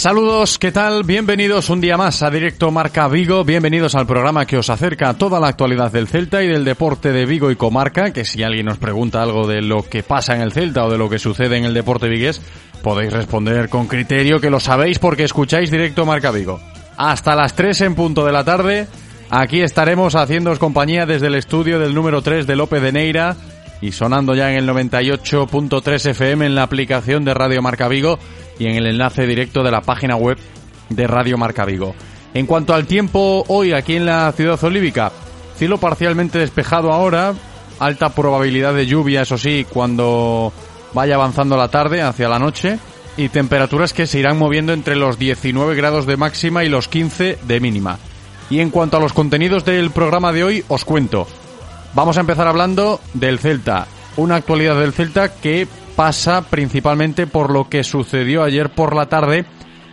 Saludos, ¿qué tal? Bienvenidos un día más a Directo Marca Vigo, bienvenidos al programa que os acerca toda la actualidad del Celta y del deporte de Vigo y comarca, que si alguien nos pregunta algo de lo que pasa en el Celta o de lo que sucede en el deporte vigués, podéis responder con criterio que lo sabéis porque escucháis Directo Marca Vigo. Hasta las 3 en punto de la tarde, aquí estaremos haciéndoos compañía desde el estudio del número 3 de López de Neira y sonando ya en el 98.3 FM en la aplicación de Radio Marca Vigo y en el enlace directo de la página web de Radio Marca Vigo. En cuanto al tiempo hoy aquí en la ciudad olívica, cielo parcialmente despejado ahora, alta probabilidad de lluvia, eso sí, cuando vaya avanzando la tarde hacia la noche y temperaturas que se irán moviendo entre los 19 grados de máxima y los 15 de mínima. Y en cuanto a los contenidos del programa de hoy, os cuento. Vamos a empezar hablando del Celta, una actualidad del Celta que pasa principalmente por lo que sucedió ayer por la tarde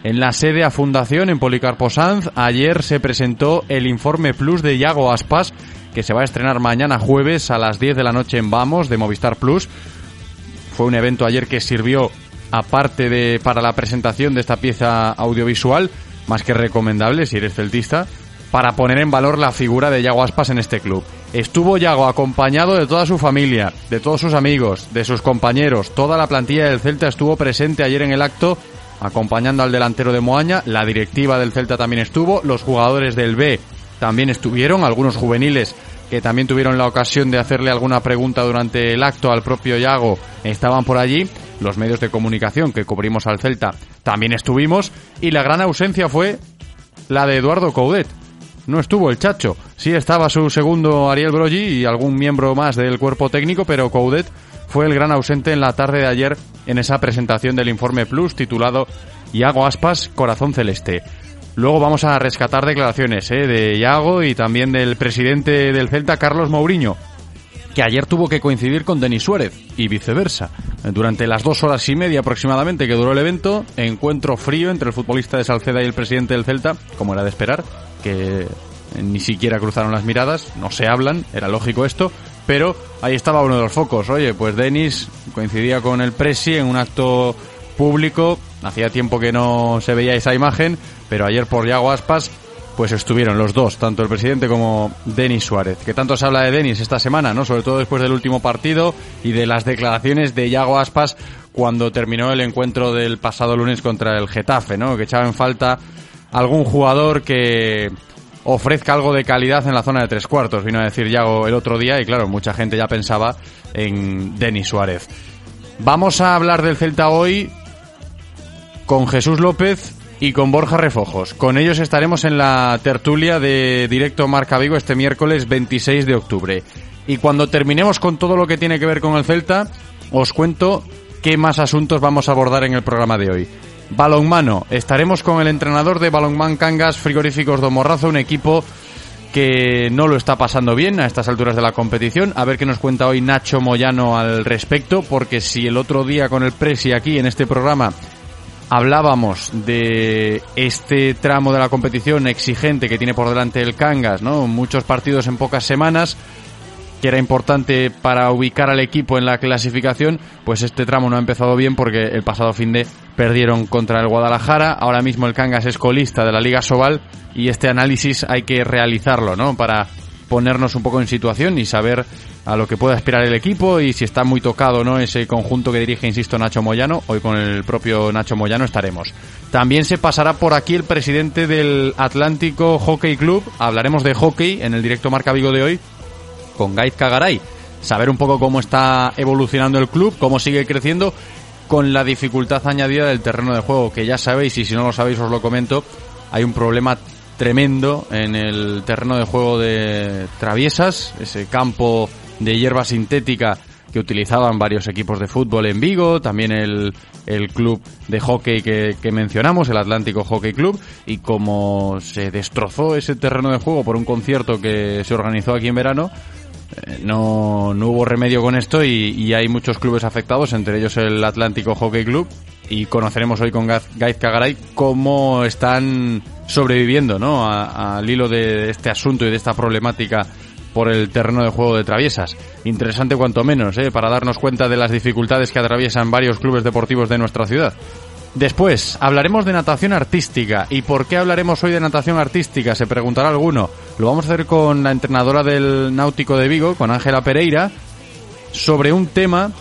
en la sede a Fundación en Policarpo Sanz. Ayer se presentó el informe Plus de Iago Aspas, que se va a estrenar mañana jueves a las 10 de la noche en Vamos de Movistar Plus. Fue un evento ayer que sirvió aparte de para la presentación de esta pieza audiovisual, más que recomendable si eres celtista, para poner en valor la figura de Yago Aspas en este club. Estuvo Yago acompañado de toda su familia, de todos sus amigos, de sus compañeros. Toda la plantilla del Celta estuvo presente ayer en el acto acompañando al delantero de Moaña. La directiva del Celta también estuvo. Los jugadores del B también estuvieron, algunos juveniles que también tuvieron la ocasión de hacerle alguna pregunta durante el acto al propio Yago estaban por allí. Los medios de comunicación que cubrimos al Celta también estuvimos. Y la gran ausencia fue la de Eduardo Coudet no estuvo el Chacho. Sí estaba su segundo Ariel Brogi y algún miembro más del cuerpo técnico, pero Coudet fue el gran ausente en la tarde de ayer en esa presentación del informe Plus titulado Iago Aspas, Corazón Celeste. Luego vamos a rescatar declaraciones ¿eh? de Iago y también del presidente del Celta, Carlos Mourinho, que ayer tuvo que coincidir con Denis Suárez y viceversa. Durante las dos horas y media aproximadamente que duró el evento, encuentro frío entre el futbolista de Salceda y el presidente del Celta, como era de esperar, que ni siquiera cruzaron las miradas, no se hablan, era lógico esto, pero ahí estaba uno de los focos. Oye, pues Denis coincidía con el Presi en un acto público, hacía tiempo que no se veía esa imagen, pero ayer por Yago Aspas pues estuvieron los dos, tanto el presidente como Denis Suárez. Que tanto se habla de Denis esta semana, ¿no? Sobre todo después del último partido y de las declaraciones de Yago Aspas cuando terminó el encuentro del pasado lunes contra el Getafe, ¿no? Que echaba en falta algún jugador que ofrezca algo de calidad en la zona de tres cuartos, vino a decir Yago el otro día y claro, mucha gente ya pensaba en Denis Suárez. Vamos a hablar del Celta hoy con Jesús López y con Borja Refojos. Con ellos estaremos en la tertulia de Directo Marca Vigo este miércoles 26 de octubre. Y cuando terminemos con todo lo que tiene que ver con el Celta, os cuento qué más asuntos vamos a abordar en el programa de hoy. Balonmano. Estaremos con el entrenador de Balonman Cangas Frigoríficos de Morrazo, un equipo que no lo está pasando bien a estas alturas de la competición. A ver qué nos cuenta hoy Nacho Moyano al respecto, porque si el otro día con el Presi aquí en este programa hablábamos de este tramo de la competición exigente que tiene por delante el Cangas, ¿no? Muchos partidos en pocas semanas que era importante para ubicar al equipo en la clasificación, pues este tramo no ha empezado bien porque el pasado fin de perdieron contra el Guadalajara, ahora mismo el Cangas es colista de la Liga Sobal y este análisis hay que realizarlo, ¿no? Para ponernos un poco en situación y saber a lo que puede aspirar el equipo y si está muy tocado no ese conjunto que dirige, insisto, Nacho Moyano. Hoy con el propio Nacho Moyano estaremos. También se pasará por aquí el presidente del Atlántico Hockey Club. Hablaremos de hockey en el directo Marca Vigo de hoy con Gaiz Cagaray. Saber un poco cómo está evolucionando el club, cómo sigue creciendo con la dificultad añadida del terreno de juego, que ya sabéis y si no lo sabéis os lo comento, hay un problema tremendo en el terreno de juego de Traviesas, ese campo de hierba sintética que utilizaban varios equipos de fútbol en Vigo, también el, el club de hockey que, que, mencionamos, el Atlántico Hockey Club, y como se destrozó ese terreno de juego por un concierto que se organizó aquí en verano, no, no hubo remedio con esto y, hay muchos clubes afectados, entre ellos el Atlántico Hockey Club, y conoceremos hoy con Gaiz Cagaray cómo están sobreviviendo ¿no? al hilo de este asunto y de esta problemática por el terreno de juego de traviesas. Interesante cuanto menos, ¿eh? para darnos cuenta de las dificultades que atraviesan varios clubes deportivos de nuestra ciudad. Después, hablaremos de natación artística. ¿Y por qué hablaremos hoy de natación artística? Se preguntará alguno. Lo vamos a hacer con la entrenadora del Náutico de Vigo, con Ángela Pereira, sobre un tema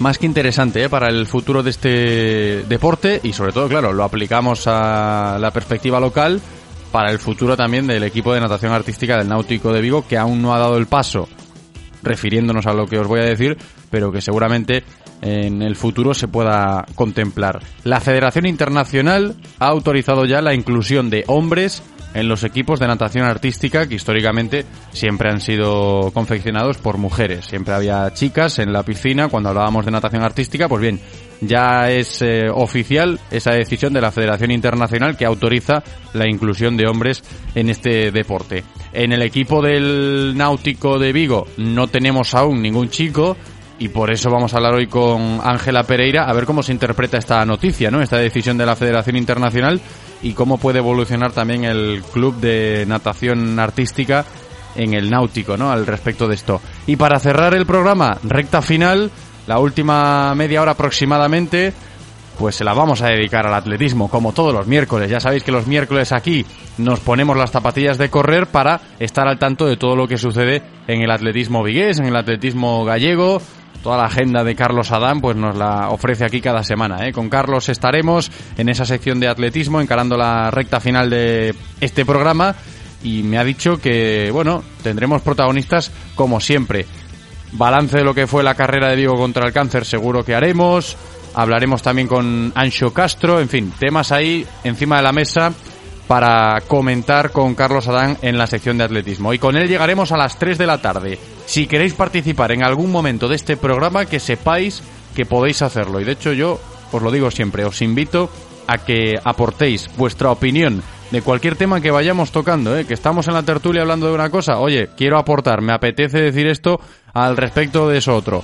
más que interesante ¿eh? para el futuro de este deporte y sobre todo, claro, lo aplicamos a la perspectiva local para el futuro también del equipo de natación artística del Náutico de Vigo, que aún no ha dado el paso, refiriéndonos a lo que os voy a decir, pero que seguramente en el futuro se pueda contemplar. La Federación Internacional ha autorizado ya la inclusión de hombres en los equipos de natación artística que históricamente siempre han sido confeccionados por mujeres. Siempre había chicas en la piscina cuando hablábamos de natación artística. Pues bien, ya es eh, oficial esa decisión de la Federación Internacional que autoriza la inclusión de hombres en este deporte. En el equipo del Náutico de Vigo no tenemos aún ningún chico y por eso vamos a hablar hoy con Ángela Pereira a ver cómo se interpreta esta noticia, ¿no? Esta decisión de la Federación Internacional y cómo puede evolucionar también el club de natación artística en el náutico, ¿no? Al respecto de esto. Y para cerrar el programa, recta final, la última media hora aproximadamente, pues se la vamos a dedicar al atletismo, como todos los miércoles. Ya sabéis que los miércoles aquí nos ponemos las zapatillas de correr para estar al tanto de todo lo que sucede en el atletismo vigués, en el atletismo gallego, toda la agenda de Carlos Adán pues nos la ofrece aquí cada semana. ¿eh? Con Carlos estaremos en esa sección de atletismo encarando la recta final de este programa y me ha dicho que bueno tendremos protagonistas como siempre. Balance de lo que fue la carrera de Diego contra el cáncer seguro que haremos. Hablaremos también con Ancho Castro, en fin, temas ahí encima de la mesa para comentar con Carlos Adán en la sección de atletismo. Y con él llegaremos a las 3 de la tarde. Si queréis participar en algún momento de este programa, que sepáis que podéis hacerlo. Y de hecho yo os lo digo siempre, os invito a que aportéis vuestra opinión de cualquier tema que vayamos tocando, ¿eh? que estamos en la tertulia hablando de una cosa, oye, quiero aportar, me apetece decir esto al respecto de eso otro.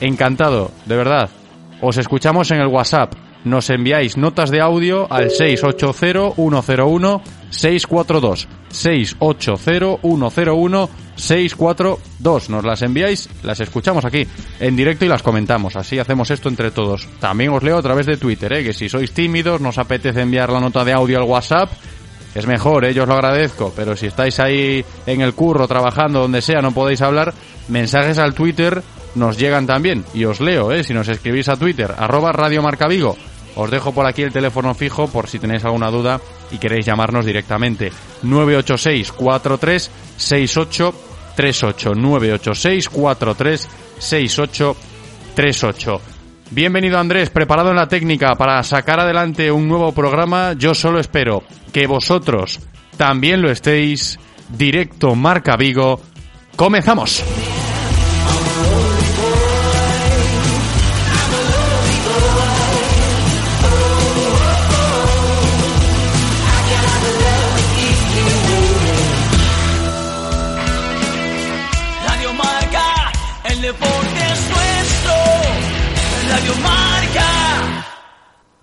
Encantado, de verdad. Os escuchamos en el WhatsApp nos enviáis notas de audio al 680-101-642. 680-101-642. Nos las enviáis, las escuchamos aquí en directo y las comentamos. Así hacemos esto entre todos. También os leo a través de Twitter, ¿eh? que si sois tímidos, nos apetece enviar la nota de audio al WhatsApp. Es mejor, ¿eh? yo os lo agradezco, pero si estáis ahí en el curro, trabajando, donde sea, no podéis hablar, mensajes al Twitter nos llegan también. Y os leo, ¿eh? si nos escribís a Twitter, arroba Radio Marca Vigo os dejo por aquí el teléfono fijo por si tenéis alguna duda y queréis llamarnos directamente. 986 43 68 38 986 43 68 38. Bienvenido Andrés, preparado en la técnica para sacar adelante un nuevo programa. Yo solo espero que vosotros también lo estéis. Directo Marca Vigo. Comenzamos.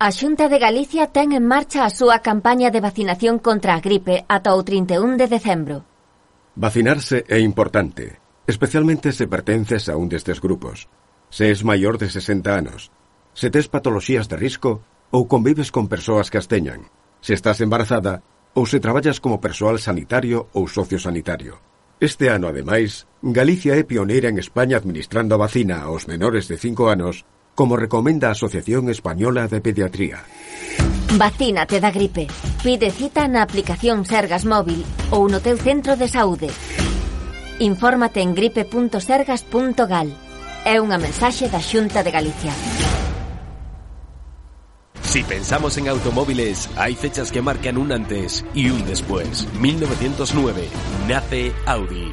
A Xunta de Galicia ten en marcha a súa campaña de vacinación contra a gripe ata o 31 de decembro. Vacinarse é importante, especialmente se pertences a un destes grupos. Se es maior de 60 anos, se tes patoloxías de risco ou convives con persoas que as teñan, se estás embarazada ou se traballas como persoal sanitario ou sociosanitario. Este ano, ademais, Galicia é pioneira en España administrando a vacina aos menores de 5 anos como recomenda a Asociación Española de Pediatría. Vacínate da gripe. Pide cita na aplicación Sergas Móvil ou no teu centro de saúde. Infórmate en gripe.sergas.gal. É unha mensaxe da Xunta de Galicia. Si pensamos en automóviles, hay fechas que marcan un antes y un después. 1909. Nace Audi.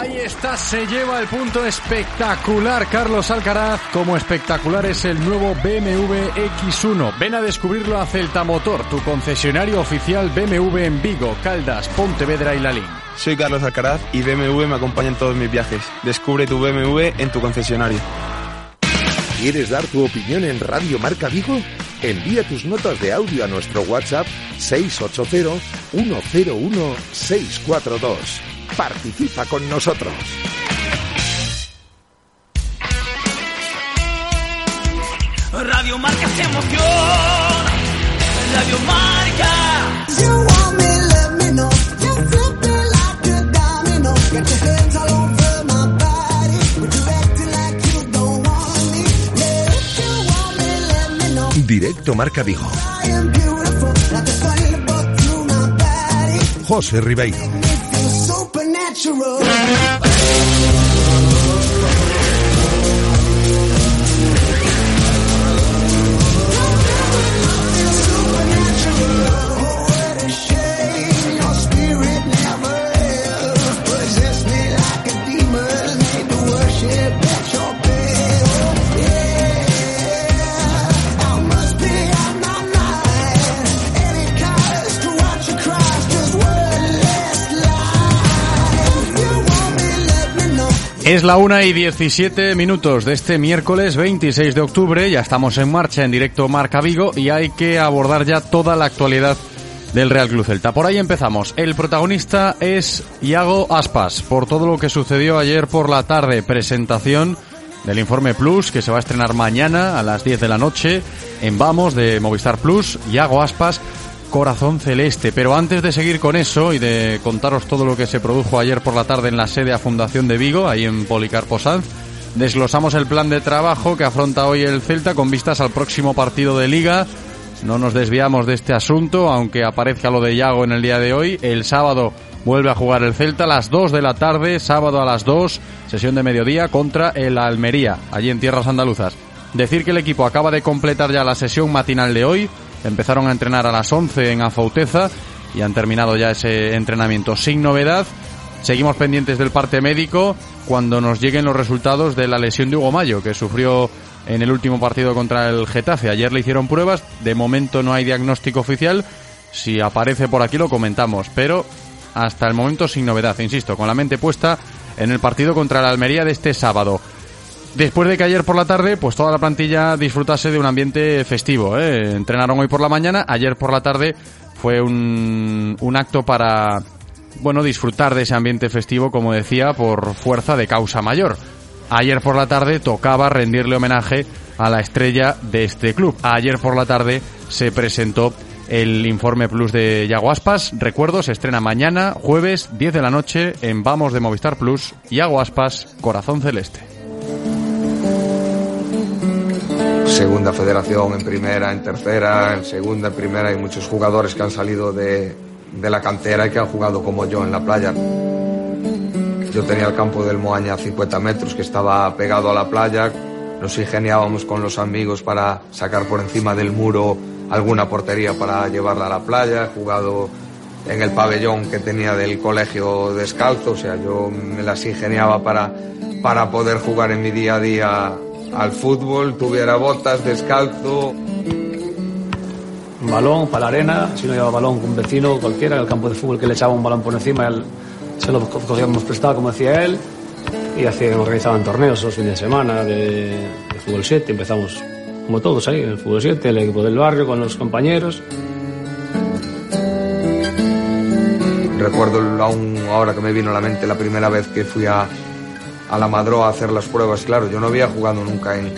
Ahí está, se lleva el punto espectacular Carlos Alcaraz, como espectacular es el nuevo BMW X1. Ven a descubrirlo a Celta Motor, tu concesionario oficial BMW en Vigo, Caldas, Pontevedra y Lalín. Soy Carlos Alcaraz y BMW me acompaña en todos mis viajes. Descubre tu BMW en tu concesionario. ¿Quieres dar tu opinión en Radio Marca Vigo? Envía tus notas de audio a nuestro WhatsApp 680-101-642. Participa con nosotros. Radio Marca se emoción. Radio Marca. Directo Marca Vigo. José Ribeiro. natural. Es la una y 17 minutos de este miércoles 26 de octubre. Ya estamos en marcha en directo Marca Vigo y hay que abordar ya toda la actualidad del Real Club Celta. Por ahí empezamos. El protagonista es Iago Aspas por todo lo que sucedió ayer por la tarde. Presentación del Informe Plus que se va a estrenar mañana a las 10 de la noche en Vamos de Movistar Plus. Iago Aspas Corazón Celeste. Pero antes de seguir con eso y de contaros todo lo que se produjo ayer por la tarde en la sede a Fundación de Vigo, ahí en Policarpo Sanz, desglosamos el plan de trabajo que afronta hoy el Celta con vistas al próximo partido de Liga. No nos desviamos de este asunto, aunque aparezca lo de Yago en el día de hoy. El sábado vuelve a jugar el Celta a las 2 de la tarde, sábado a las 2, sesión de mediodía contra el Almería, allí en tierras andaluzas. Decir que el equipo acaba de completar ya la sesión matinal de hoy, Empezaron a entrenar a las 11 en Afauteza y han terminado ya ese entrenamiento sin novedad. Seguimos pendientes del parte médico cuando nos lleguen los resultados de la lesión de Hugo Mayo, que sufrió en el último partido contra el Getafe. Ayer le hicieron pruebas, de momento no hay diagnóstico oficial. Si aparece por aquí lo comentamos, pero hasta el momento sin novedad, insisto, con la mente puesta en el partido contra la Almería de este sábado. Después de que ayer por la tarde, pues toda la plantilla disfrutase de un ambiente festivo. ¿eh? Entrenaron hoy por la mañana, ayer por la tarde fue un, un acto para, bueno, disfrutar de ese ambiente festivo, como decía, por fuerza de causa mayor. Ayer por la tarde tocaba rendirle homenaje a la estrella de este club. Ayer por la tarde se presentó el informe plus de Yaguaspas. Recuerdo, se estrena mañana, jueves, 10 de la noche, en Vamos de Movistar Plus. Yaguaspas, Corazón Celeste. Segunda federación, en primera, en tercera, en segunda, en primera. Hay muchos jugadores que han salido de, de la cantera y que han jugado como yo en la playa. Yo tenía el campo del Moaña a 50 metros que estaba pegado a la playa. nos ingeniábamos con los amigos para sacar por encima del muro alguna portería para llevarla a la playa, he jugado en el pabellón que tenía del colegio descalzo, o sea, yo me las ingeniaba para, para poder jugar en mi día a día al fútbol, tuviera botas, descalzo. Un balón para la arena, si no llevaba balón con un vecino cualquiera, en el campo de fútbol que le echaba un balón por encima, él, se lo cogíamos prestado, como decía él, y hacían, organizaban torneos los fines de semana de, de fútbol 7, empezamos como todos ahí, en el fútbol 7, el equipo del barrio con los compañeros. Recuerdo aún ahora que me vino a la mente la primera vez que fui a, a la Madroa a hacer las pruebas. Claro, yo no había jugado nunca en,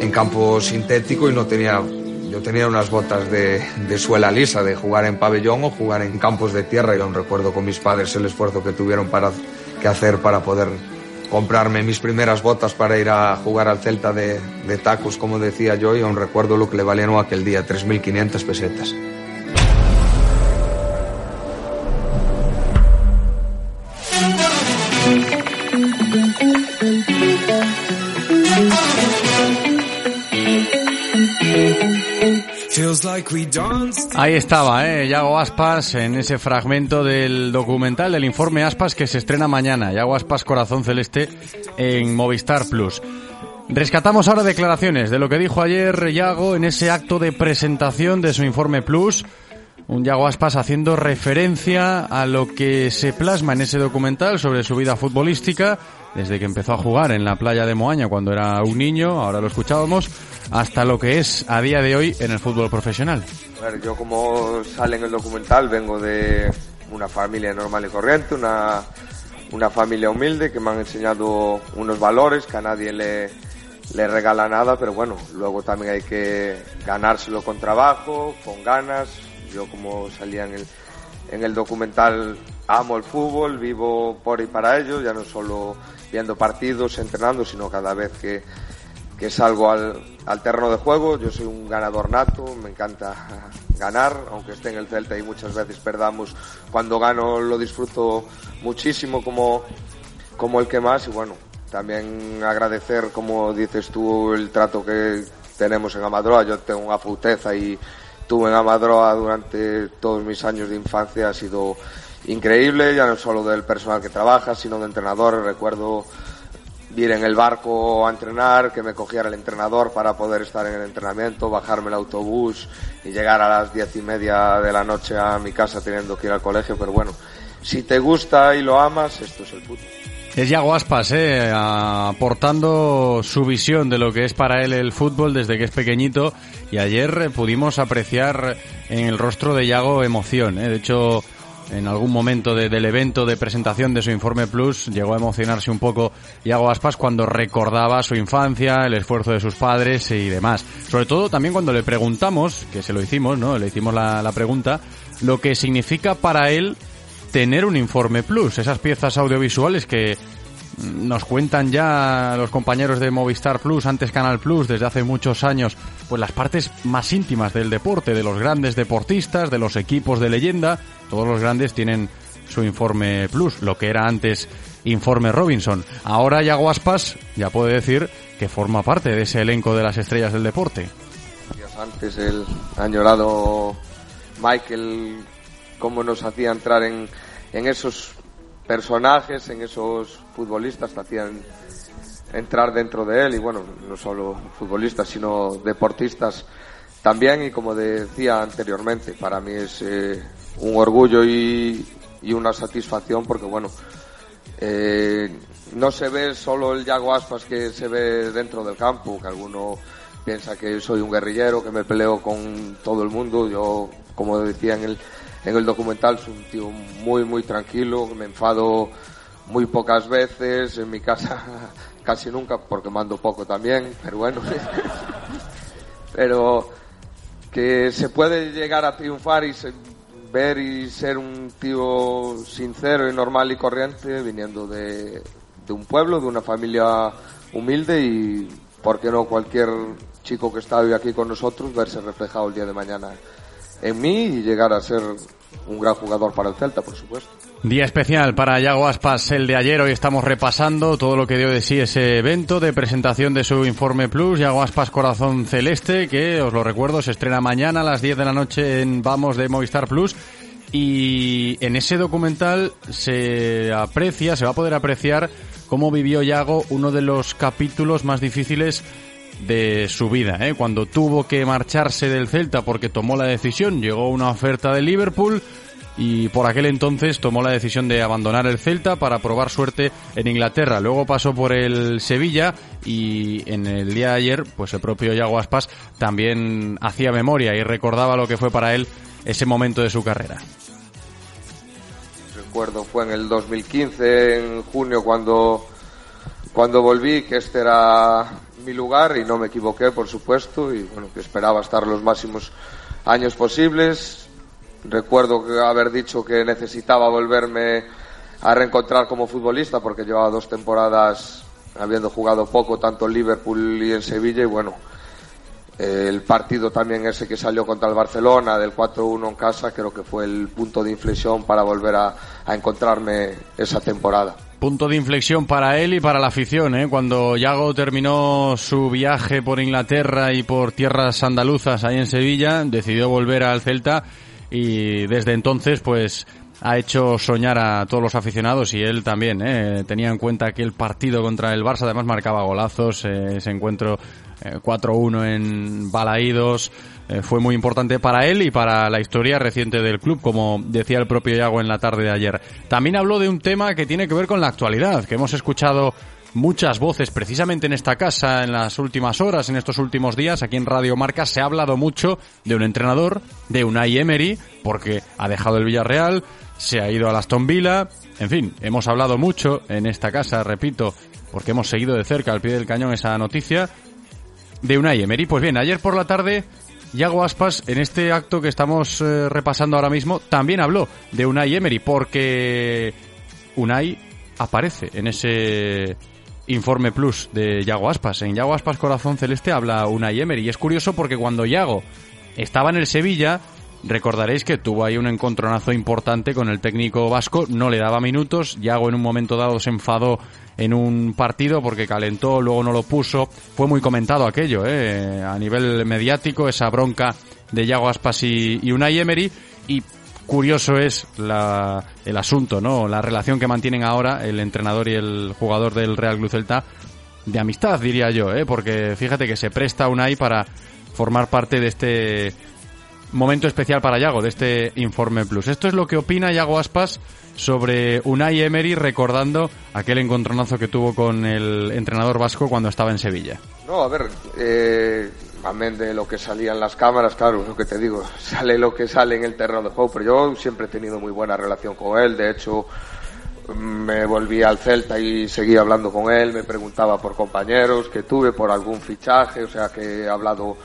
en campo sintético y no tenía. Yo tenía unas botas de, de, suela lisa, de jugar en pabellón o jugar en campos de tierra. Y aún recuerdo con mis padres el esfuerzo que tuvieron para, que hacer para poder comprarme mis primeras botas para ir a jugar al Celta de, de tacos, como decía yo, y aún recuerdo lo que le valieron aquel día, 3.500 pesetas. Ahí estaba, ¿eh? Yago Aspas en ese fragmento del documental del informe Aspas que se estrena mañana. Yago Aspas Corazón Celeste en Movistar Plus. Rescatamos ahora declaraciones de lo que dijo ayer Yago en ese acto de presentación de su informe Plus. Un Yago Aspas haciendo referencia a lo que se plasma en ese documental sobre su vida futbolística, desde que empezó a jugar en la playa de Moaña cuando era un niño, ahora lo escuchábamos, hasta lo que es a día de hoy en el fútbol profesional. A ver, yo como sale en el documental vengo de una familia normal y corriente, una, una familia humilde que me han enseñado unos valores que a nadie le, le regala nada, pero bueno, luego también hay que ganárselo con trabajo, con ganas. Yo como salía en el, en el documental amo el fútbol, vivo por y para ello, ya no solo viendo partidos, entrenando, sino cada vez que, que salgo al, al terreno de juego. Yo soy un ganador nato, me encanta ganar, aunque esté en el Celta y muchas veces perdamos. Cuando gano lo disfruto muchísimo como, como el que más y bueno, también agradecer, como dices tú, el trato que tenemos en Amadroa. Yo tengo una puteza y tuve en Amadroa durante todos mis años de infancia. Ha sido increíble, ya no solo del personal que trabaja, sino de entrenadores. Recuerdo ir en el barco a entrenar, que me cogiera el entrenador para poder estar en el entrenamiento, bajarme el autobús y llegar a las diez y media de la noche a mi casa teniendo que ir al colegio. Pero bueno, si te gusta y lo amas, esto es el fútbol. Es Yago Aspas, eh, aportando su visión de lo que es para él el fútbol desde que es pequeñito y ayer pudimos apreciar en el rostro de Yago emoción. Eh. De hecho, en algún momento de, del evento de presentación de su Informe Plus llegó a emocionarse un poco Yago Aspas cuando recordaba su infancia, el esfuerzo de sus padres y demás. Sobre todo también cuando le preguntamos, que se lo hicimos, ¿no? Le hicimos la pregunta, lo que significa para él tener un Informe Plus, esas piezas audiovisuales que nos cuentan ya los compañeros de Movistar Plus, antes Canal Plus, desde hace muchos años, pues las partes más íntimas del deporte, de los grandes deportistas, de los equipos de leyenda, todos los grandes tienen su informe Plus, lo que era antes informe Robinson. Ahora Yago Aspas ya puede decir que forma parte de ese elenco de las estrellas del deporte. Antes el añorado Michael, cómo nos hacía entrar en, en esos personajes, en esos futbolistas que hacían entrar dentro de él y bueno, no solo futbolistas, sino deportistas también y como decía anteriormente, para mí es eh, un orgullo y, y, una satisfacción porque bueno, eh, no se ve solo el Yago Aspas que se ve dentro del campo, que alguno piensa que soy un guerrillero, que me peleo con todo el mundo, yo como decía en el en el documental soy un tío muy, muy tranquilo, me enfado muy pocas veces, en mi casa casi nunca, porque mando poco también, pero bueno. pero que se puede llegar a triunfar y se, ver y ser un tío sincero y normal y corriente viniendo de, de un pueblo, de una familia humilde y, ¿por qué no cualquier chico que está hoy aquí con nosotros verse reflejado el día de mañana en mí y llegar a ser un gran jugador para el Celta, por supuesto. Día especial para Yago Aspas el de ayer. Hoy estamos repasando todo lo que dio de sí ese evento de presentación de su Informe Plus. Yago Aspas Corazón Celeste, que os lo recuerdo, se estrena mañana a las 10 de la noche en Vamos de Movistar Plus. Y en ese documental se aprecia, se va a poder apreciar cómo vivió Yago uno de los capítulos más difíciles de su vida, ¿eh? cuando tuvo que marcharse del Celta porque tomó la decisión, llegó una oferta de Liverpool y por aquel entonces tomó la decisión de abandonar el Celta para probar suerte en Inglaterra. Luego pasó por el Sevilla y en el día de ayer, pues el propio Yago Aspas también hacía memoria y recordaba lo que fue para él ese momento de su carrera. Recuerdo, fue en el 2015, en junio, cuando, cuando volví, que este era mi lugar y no me equivoqué, por supuesto, y bueno, que esperaba estar los máximos años posibles. Recuerdo haber dicho que necesitaba volverme a reencontrar como futbolista porque llevaba dos temporadas habiendo jugado poco tanto en Liverpool y en Sevilla y bueno, el partido también ese que salió contra el Barcelona del 4-1 en casa creo que fue el punto de inflexión para volver a, a encontrarme esa temporada. Punto de inflexión para él y para la afición, ¿eh? Cuando Yago terminó su viaje por Inglaterra y por tierras andaluzas ahí en Sevilla, decidió volver al Celta y desde entonces, pues, ha hecho soñar a todos los aficionados y él también, ¿eh? Tenía en cuenta que el partido contra el Barça además marcaba golazos, eh, ese encuentro 4-1 eh, en Balaídos, eh, fue muy importante para él y para la historia reciente del club, como decía el propio Iago en la tarde de ayer. También habló de un tema que tiene que ver con la actualidad, que hemos escuchado muchas voces precisamente en esta casa en las últimas horas, en estos últimos días, aquí en Radio Marca se ha hablado mucho de un entrenador, de Unai Emery, porque ha dejado el Villarreal, se ha ido a Aston Villa, en fin, hemos hablado mucho en esta casa, repito, porque hemos seguido de cerca al pie del cañón esa noticia de Unai Emery. Pues bien, ayer por la tarde Yago Aspas, en este acto que estamos eh, repasando ahora mismo, también habló de Unai Emery, porque Unai aparece en ese informe plus de Yago Aspas. En Yago Aspas Corazón Celeste habla Unai Emery. Y es curioso porque cuando Yago estaba en el Sevilla, recordaréis que tuvo ahí un encontronazo importante con el técnico vasco, no le daba minutos, Yago en un momento dado se enfadó en un partido porque calentó, luego no lo puso. Fue muy comentado aquello, ¿eh? a nivel mediático, esa bronca de Yago Aspas y, y Unai Emery. Y curioso es la, el asunto, ¿no? La relación que mantienen ahora el entrenador y el jugador del Real Club Celta de amistad, diría yo, ¿eh? Porque fíjate que se presta Unai para formar parte de este momento especial para Yago, de este Informe Plus. Esto es lo que opina Yago Aspas sobre Unai Emery recordando aquel encontronazo que tuvo con el entrenador vasco cuando estaba en Sevilla. No, a ver, eh, amén de lo que salía en las cámaras, claro, lo que te digo, sale lo que sale en el terreno de juego, pero yo siempre he tenido muy buena relación con él, de hecho me volví al Celta y seguí hablando con él, me preguntaba por compañeros que tuve, por algún fichaje, o sea que he hablado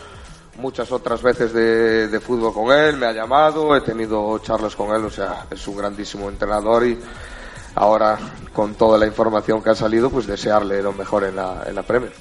muchas otras veces de, de, fútbol con él, me ha llamado, he tenido charlas con él, o sea, es un grandísimo entrenador y ahora con toda la información que ha salido, pues desearle lo mejor en la, en la Premier.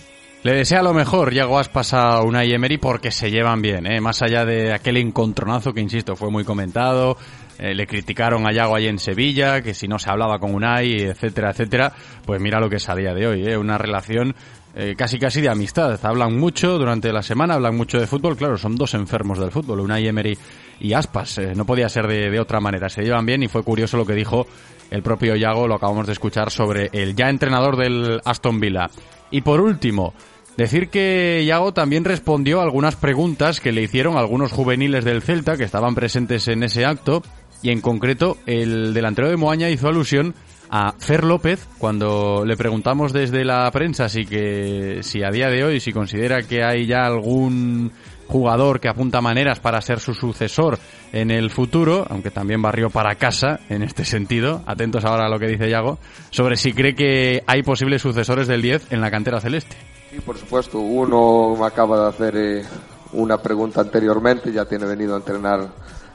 Le desea lo mejor Yago Aspas a Unai Emery porque se llevan bien, ¿eh? más allá de aquel encontronazo que, insisto, fue muy comentado, eh, le criticaron a Yago ahí en Sevilla, que si no se hablaba con Unai, etcétera, etcétera, pues mira lo que es a día de hoy, ¿eh? una relación eh, casi casi de amistad. Hablan mucho durante la semana, hablan mucho de fútbol. Claro, son dos enfermos del fútbol, Unai Emery y Aspas. Eh, no podía ser de, de, otra manera. Se llevan bien y fue curioso lo que dijo el propio Yago, lo acabamos de escuchar, sobre el ya entrenador del Aston Villa. Y por último, decir que Yago también respondió a algunas preguntas que le hicieron algunos juveniles del Celta que estaban presentes en ese acto. Y en concreto, el delantero de Moaña hizo alusión a Fer López cuando le preguntamos desde la prensa si que si a día de hoy si considera que hay ya algún jugador que apunta maneras para ser su sucesor en el futuro, aunque también barrió para casa en este sentido, atentos ahora a lo que dice Yago, sobre si cree que hay posibles sucesores del 10 en la cantera celeste. Sí, por supuesto, uno me acaba de hacer eh, una pregunta anteriormente, ya tiene venido a entrenar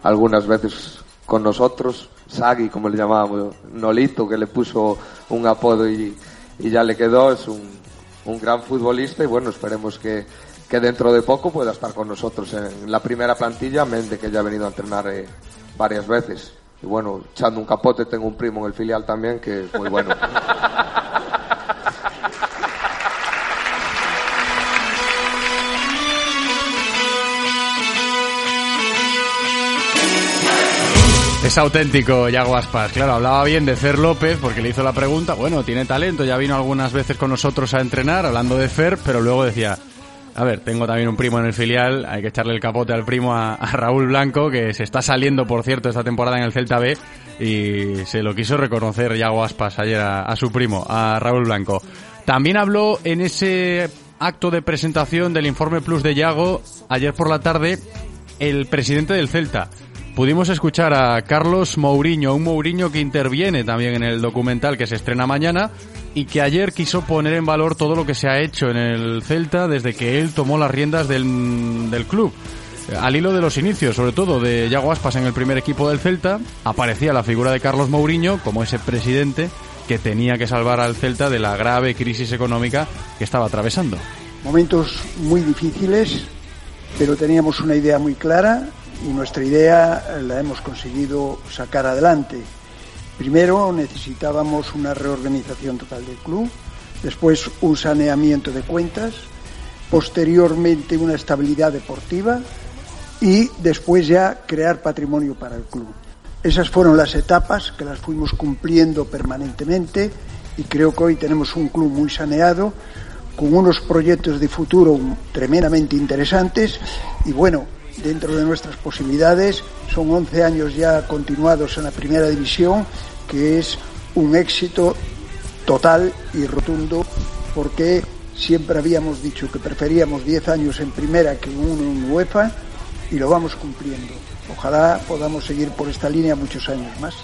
algunas veces con nosotros, Sagi, como le llamábamos, Nolito, que le puso un apodo y, y ya le quedó, es un, un, gran futbolista y bueno, esperemos que, que dentro de poco pueda estar con nosotros en la primera plantilla, mente que ya ha venido a entrenar eh, varias veces. Y bueno, echando un capote, tengo un primo en el filial también que es muy bueno. Es auténtico, Yago Aspas. Claro, hablaba bien de Fer López porque le hizo la pregunta. Bueno, tiene talento, ya vino algunas veces con nosotros a entrenar, hablando de Fer, pero luego decía, a ver, tengo también un primo en el filial, hay que echarle el capote al primo a, Raúl Blanco, que se está saliendo, por cierto, esta temporada en el Celta B, y se lo quiso reconocer Yago Aspas ayer a, a su primo, a Raúl Blanco. También habló en ese acto de presentación del informe Plus de Yago, ayer por la tarde, el presidente del Celta. Pudimos escuchar a Carlos Mourinho, un Mourinho que interviene también en el documental que se estrena mañana y que ayer quiso poner en valor todo lo que se ha hecho en el Celta desde que él tomó las riendas del, del club. Al hilo de los inicios, sobre todo de Yago Aspas en el primer equipo del Celta, aparecía la figura de Carlos Mourinho como ese presidente que tenía que salvar al Celta de la grave crisis económica que estaba atravesando. Momentos muy difíciles, pero teníamos una idea muy clara y nuestra idea la hemos conseguido sacar adelante. Primero necesitábamos una reorganización total del club, después un saneamiento de cuentas, posteriormente una estabilidad deportiva y después ya crear patrimonio para el club. Esas fueron las etapas que las fuimos cumpliendo permanentemente y creo que hoy tenemos un club muy saneado, con unos proyectos de futuro tremendamente interesantes y bueno, dentro de nuestras posibilidades. Son 11 años ya continuados en la primera división, que es un éxito total y rotundo, porque siempre habíamos dicho que preferíamos 10 años en primera que uno en UEFA y lo vamos cumpliendo. Ojalá podamos seguir por esta línea muchos años más.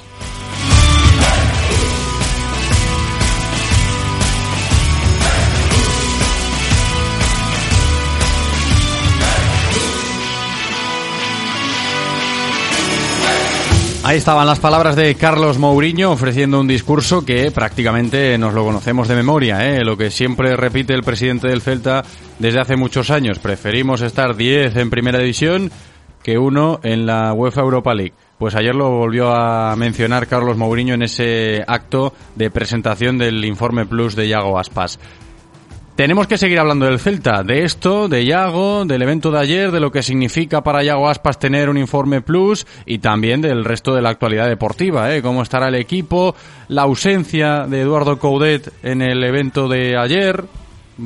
Ahí estaban las palabras de Carlos Mourinho ofreciendo un discurso que prácticamente nos lo conocemos de memoria, ¿eh? lo que siempre repite el presidente del Celta desde hace muchos años. Preferimos estar 10 en primera división que uno en la UEFA Europa League. Pues ayer lo volvió a mencionar Carlos Mourinho en ese acto de presentación del informe Plus de Yago Aspas. Tenemos que seguir hablando del Celta, de esto, de Yago, del evento de ayer, de lo que significa para Yago Aspas tener un informe plus y también del resto de la actualidad deportiva, ¿eh? cómo estará el equipo, la ausencia de Eduardo Coudet en el evento de ayer,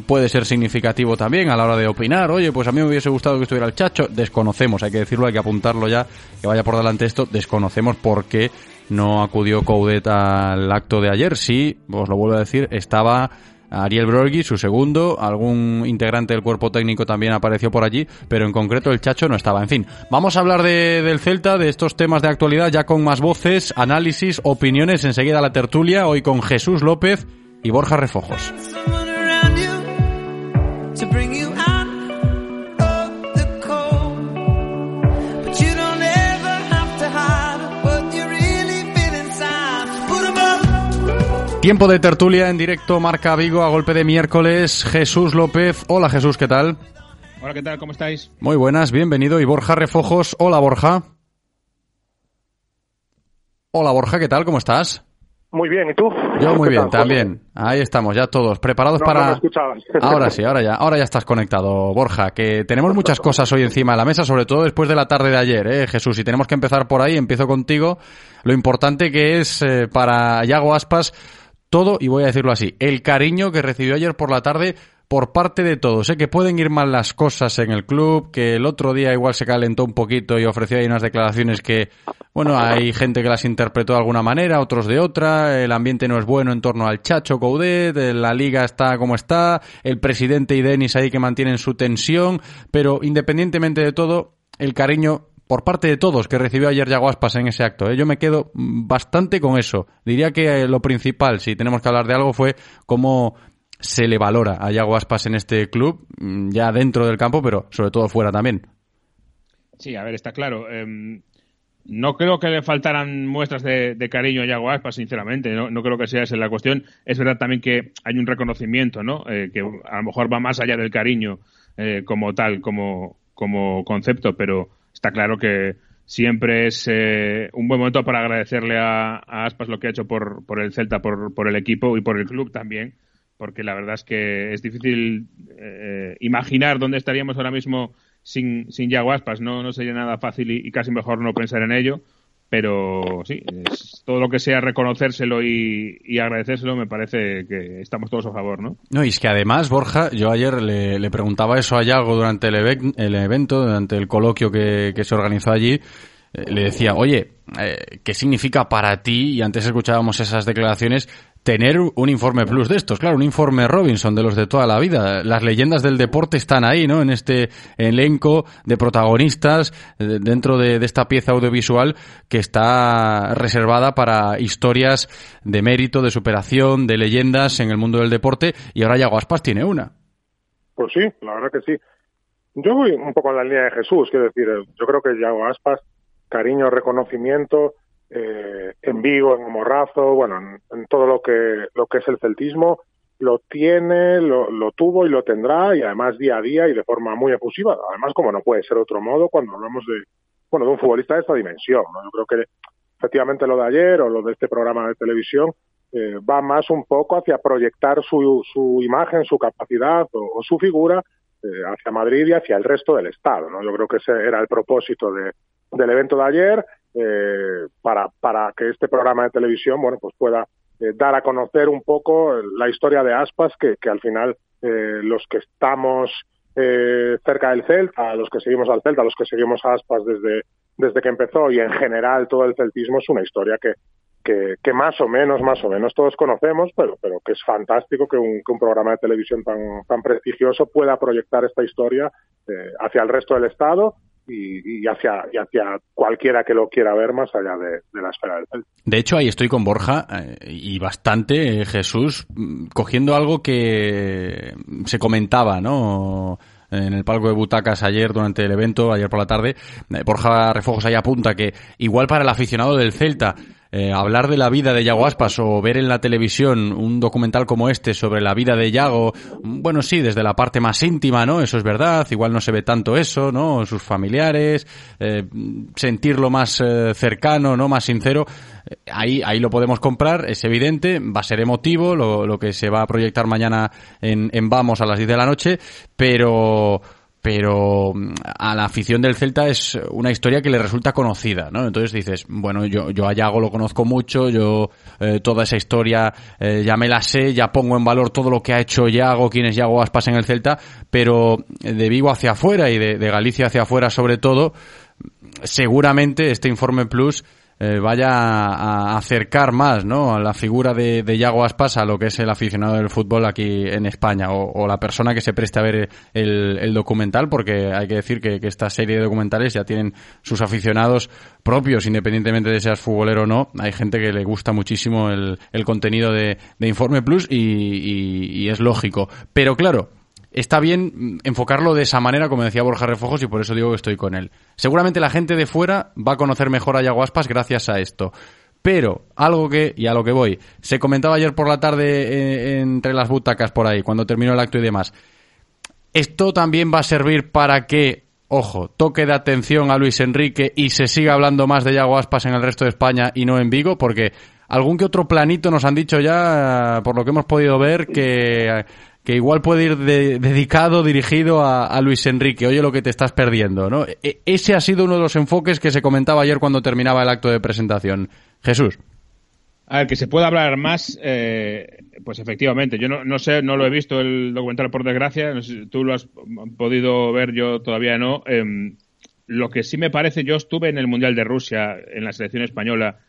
puede ser significativo también a la hora de opinar. Oye, pues a mí me hubiese gustado que estuviera el Chacho. Desconocemos, hay que decirlo, hay que apuntarlo ya, que vaya por delante esto. Desconocemos por qué no acudió Coudet al acto de ayer. Sí, os lo vuelvo a decir, estaba Ariel Brogui, su segundo, algún integrante del cuerpo técnico también apareció por allí, pero en concreto el Chacho no estaba. En fin, vamos a hablar de, del Celta, de estos temas de actualidad, ya con más voces, análisis, opiniones, enseguida la tertulia, hoy con Jesús López y Borja Refojos. Tiempo de tertulia en directo, Marca Vigo, a golpe de miércoles. Jesús López. Hola Jesús, ¿qué tal? Hola, ¿qué tal? ¿Cómo estáis? Muy buenas, bienvenido. Y Borja Refojos. Hola Borja. Hola Borja, ¿qué tal? ¿Cómo estás? Muy bien, ¿y tú? Yo muy bien, tal, también. Ahí estamos, ya todos preparados No, para. no me escuchabas. ahora sí, ahora ya, ahora ya estás conectado, Borja. Que tenemos muchas cosas hoy encima de la mesa, sobre todo después de la tarde de ayer, ¿eh, Jesús? Y tenemos que empezar por ahí. Empiezo contigo. Lo importante que es eh, para Yago Aspas todo, y voy a decirlo así, el cariño que recibió ayer por la tarde por parte de todos. Sé que pueden ir mal las cosas en el club, que el otro día igual se calentó un poquito y ofreció ahí unas declaraciones que, bueno, hay gente que las interpretó de alguna manera, otros de otra, el ambiente no es bueno en torno al Chacho Coudet, la liga está como está, el presidente y Denis ahí que mantienen su tensión, pero independientemente de todo, el cariño por parte de todos que recibió ayer Yago Aspas en ese acto. ¿eh? Yo me quedo bastante con eso. Diría que eh, lo principal, si tenemos que hablar de algo, fue cómo se le valora a Yago Aspas en este club, mm, ya dentro del campo, pero sobre todo fuera también. Sí, a ver, está claro. Em, no creo que le faltaran muestras de, de cariño a Yago Aspas, sinceramente. No, no creo que sea esa la cuestión. Es verdad también que hay un reconocimiento, ¿no? Eh, que a lo mejor va más allá del cariño eh, como tal, como, como concepto, pero está claro que siempre es eh, un buen momento para agradecerle a, Aspas lo que ha hecho por, por el Celta, por, por el equipo y por el club también, porque la verdad es que es difícil eh, imaginar dónde estaríamos ahora mismo sin, sin Yago Aspas. No, no sería nada fácil y, casi mejor no pensar en ello. Pero sí, todo lo que sea reconocérselo y, agradecérselo me parece que estamos todos a favor, ¿no? No, y es que además, Borja, yo ayer le, preguntaba eso a Yago durante el, el evento, durante el coloquio que, que se organizó allí, eh, le decía, oye, eh, ¿qué significa para ti? Y antes escuchábamos esas declaraciones, tener un informe plus de estos. Claro, un informe Robinson de los de toda la vida. Las leyendas del deporte están ahí, ¿no? En este elenco de protagonistas eh, dentro de, esta pieza audiovisual que está reservada para historias de mérito, de superación, de leyendas en el mundo del deporte. Y ahora Yago Aspas tiene una. Pues sí, la verdad que sí. Yo voy un poco en la línea de Jesús, quiero decir, yo creo que Yago Aspas cariño, reconocimiento eh, en Vigo, en Morrazo, bueno, en, todo lo que, lo que es el celtismo, lo tiene, lo, lo, tuvo y lo tendrá, y además día a día y de forma muy efusiva. Además, como no puede ser otro modo cuando hablamos de, bueno, de un futbolista de esta dimensión. ¿no? Yo creo que efectivamente lo de ayer o lo de este programa de televisión eh, va más un poco hacia proyectar su, su imagen, su capacidad o, su figura eh, hacia Madrid y hacia el resto del Estado. ¿no? Yo creo que ese era el propósito de, del evento de ayer eh, para, para que este programa de televisión bueno pues pueda eh, dar a conocer un poco la historia de Aspas que, que al final eh, los que estamos eh, cerca del Celta, los que seguimos al Celta, los que seguimos a Aspas desde, desde que empezó y en general todo el celtismo es una historia que, que, que, más o menos, más o menos todos conocemos, pero, pero que es fantástico que un, que un programa de televisión tan, tan prestigioso pueda proyectar esta historia eh, hacia el resto del Estado y, hacia, y hacia cualquiera que lo quiera ver más allá de, la esfera del Celta. De hecho, ahí estoy con Borja eh, y bastante, eh, Jesús, mm, cogiendo algo que se comentaba, ¿no? en el palco de butacas ayer durante el evento, ayer por la tarde. Eh, Borja Refojos ahí apunta que igual para el aficionado del Celta eh, hablar de la vida de Yago Aspas o ver en la televisión un documental como este sobre la vida de Yago, bueno, sí, desde la parte más íntima, ¿no? Eso es verdad, igual no se ve tanto eso, ¿no? Sus familiares, eh, sentirlo más eh, cercano, ¿no? Más sincero. Ahí, ahí lo podemos comprar, es evidente, va a ser emotivo lo, lo que se va a proyectar mañana en, en Vamos a las 10 de la noche, pero pero mm, a la afición del Celta es una historia que le resulta conocida, ¿no? Entonces dices, bueno, yo, yo a Yago lo conozco mucho, yo eh, toda esa historia eh, ya me la sé, ya pongo en valor todo lo que ha hecho Yago, quién es Yago Aspas en el Celta, pero de Vigo hacia afuera y de Galicia hacia afuera sobre todo, seguramente este Informe Plus eh, vaya a, acercar más ¿no? a la figura de, de, Yago Aspas a lo que es el aficionado del fútbol aquí en España o, la persona que se preste a ver el, documental, porque hay que decir que, esta serie de documentales ya tienen sus aficionados propios, independientemente de seas futbolero o no. Hay gente que le gusta muchísimo el, contenido de, Informe Plus y es lógico. Pero claro, está bien enfocarlo de esa manera, como decía Borja Refojos, y por eso digo que estoy con él. Seguramente la gente de fuera va a conocer mejor a Yago Aspas gracias a esto. Pero algo que, y a lo que voy, se comentaba ayer por la tarde eh, entre las butacas por ahí, cuando terminó el acto y demás. Esto también va a servir para que, ojo, toque de atención a Luis Enrique y se siga hablando más de Yago Aspas en el resto de España y no en Vigo, porque algún que otro planito nos han dicho ya, por lo que hemos podido ver, que que igual puede ir dedicado, dirigido a, Luis Enrique. Oye, lo que te estás perdiendo, ¿no? E, ese ha sido uno de los enfoques que se comentaba ayer cuando terminaba el acto de presentación. Jesús. A ver, que se pueda hablar más, eh, pues efectivamente. Yo no, sé, no lo he visto el documental por desgracia. tú lo has podido ver, yo todavía no. Em, lo que sí me parece, yo estuve en el Mundial de Rusia, en la selección española,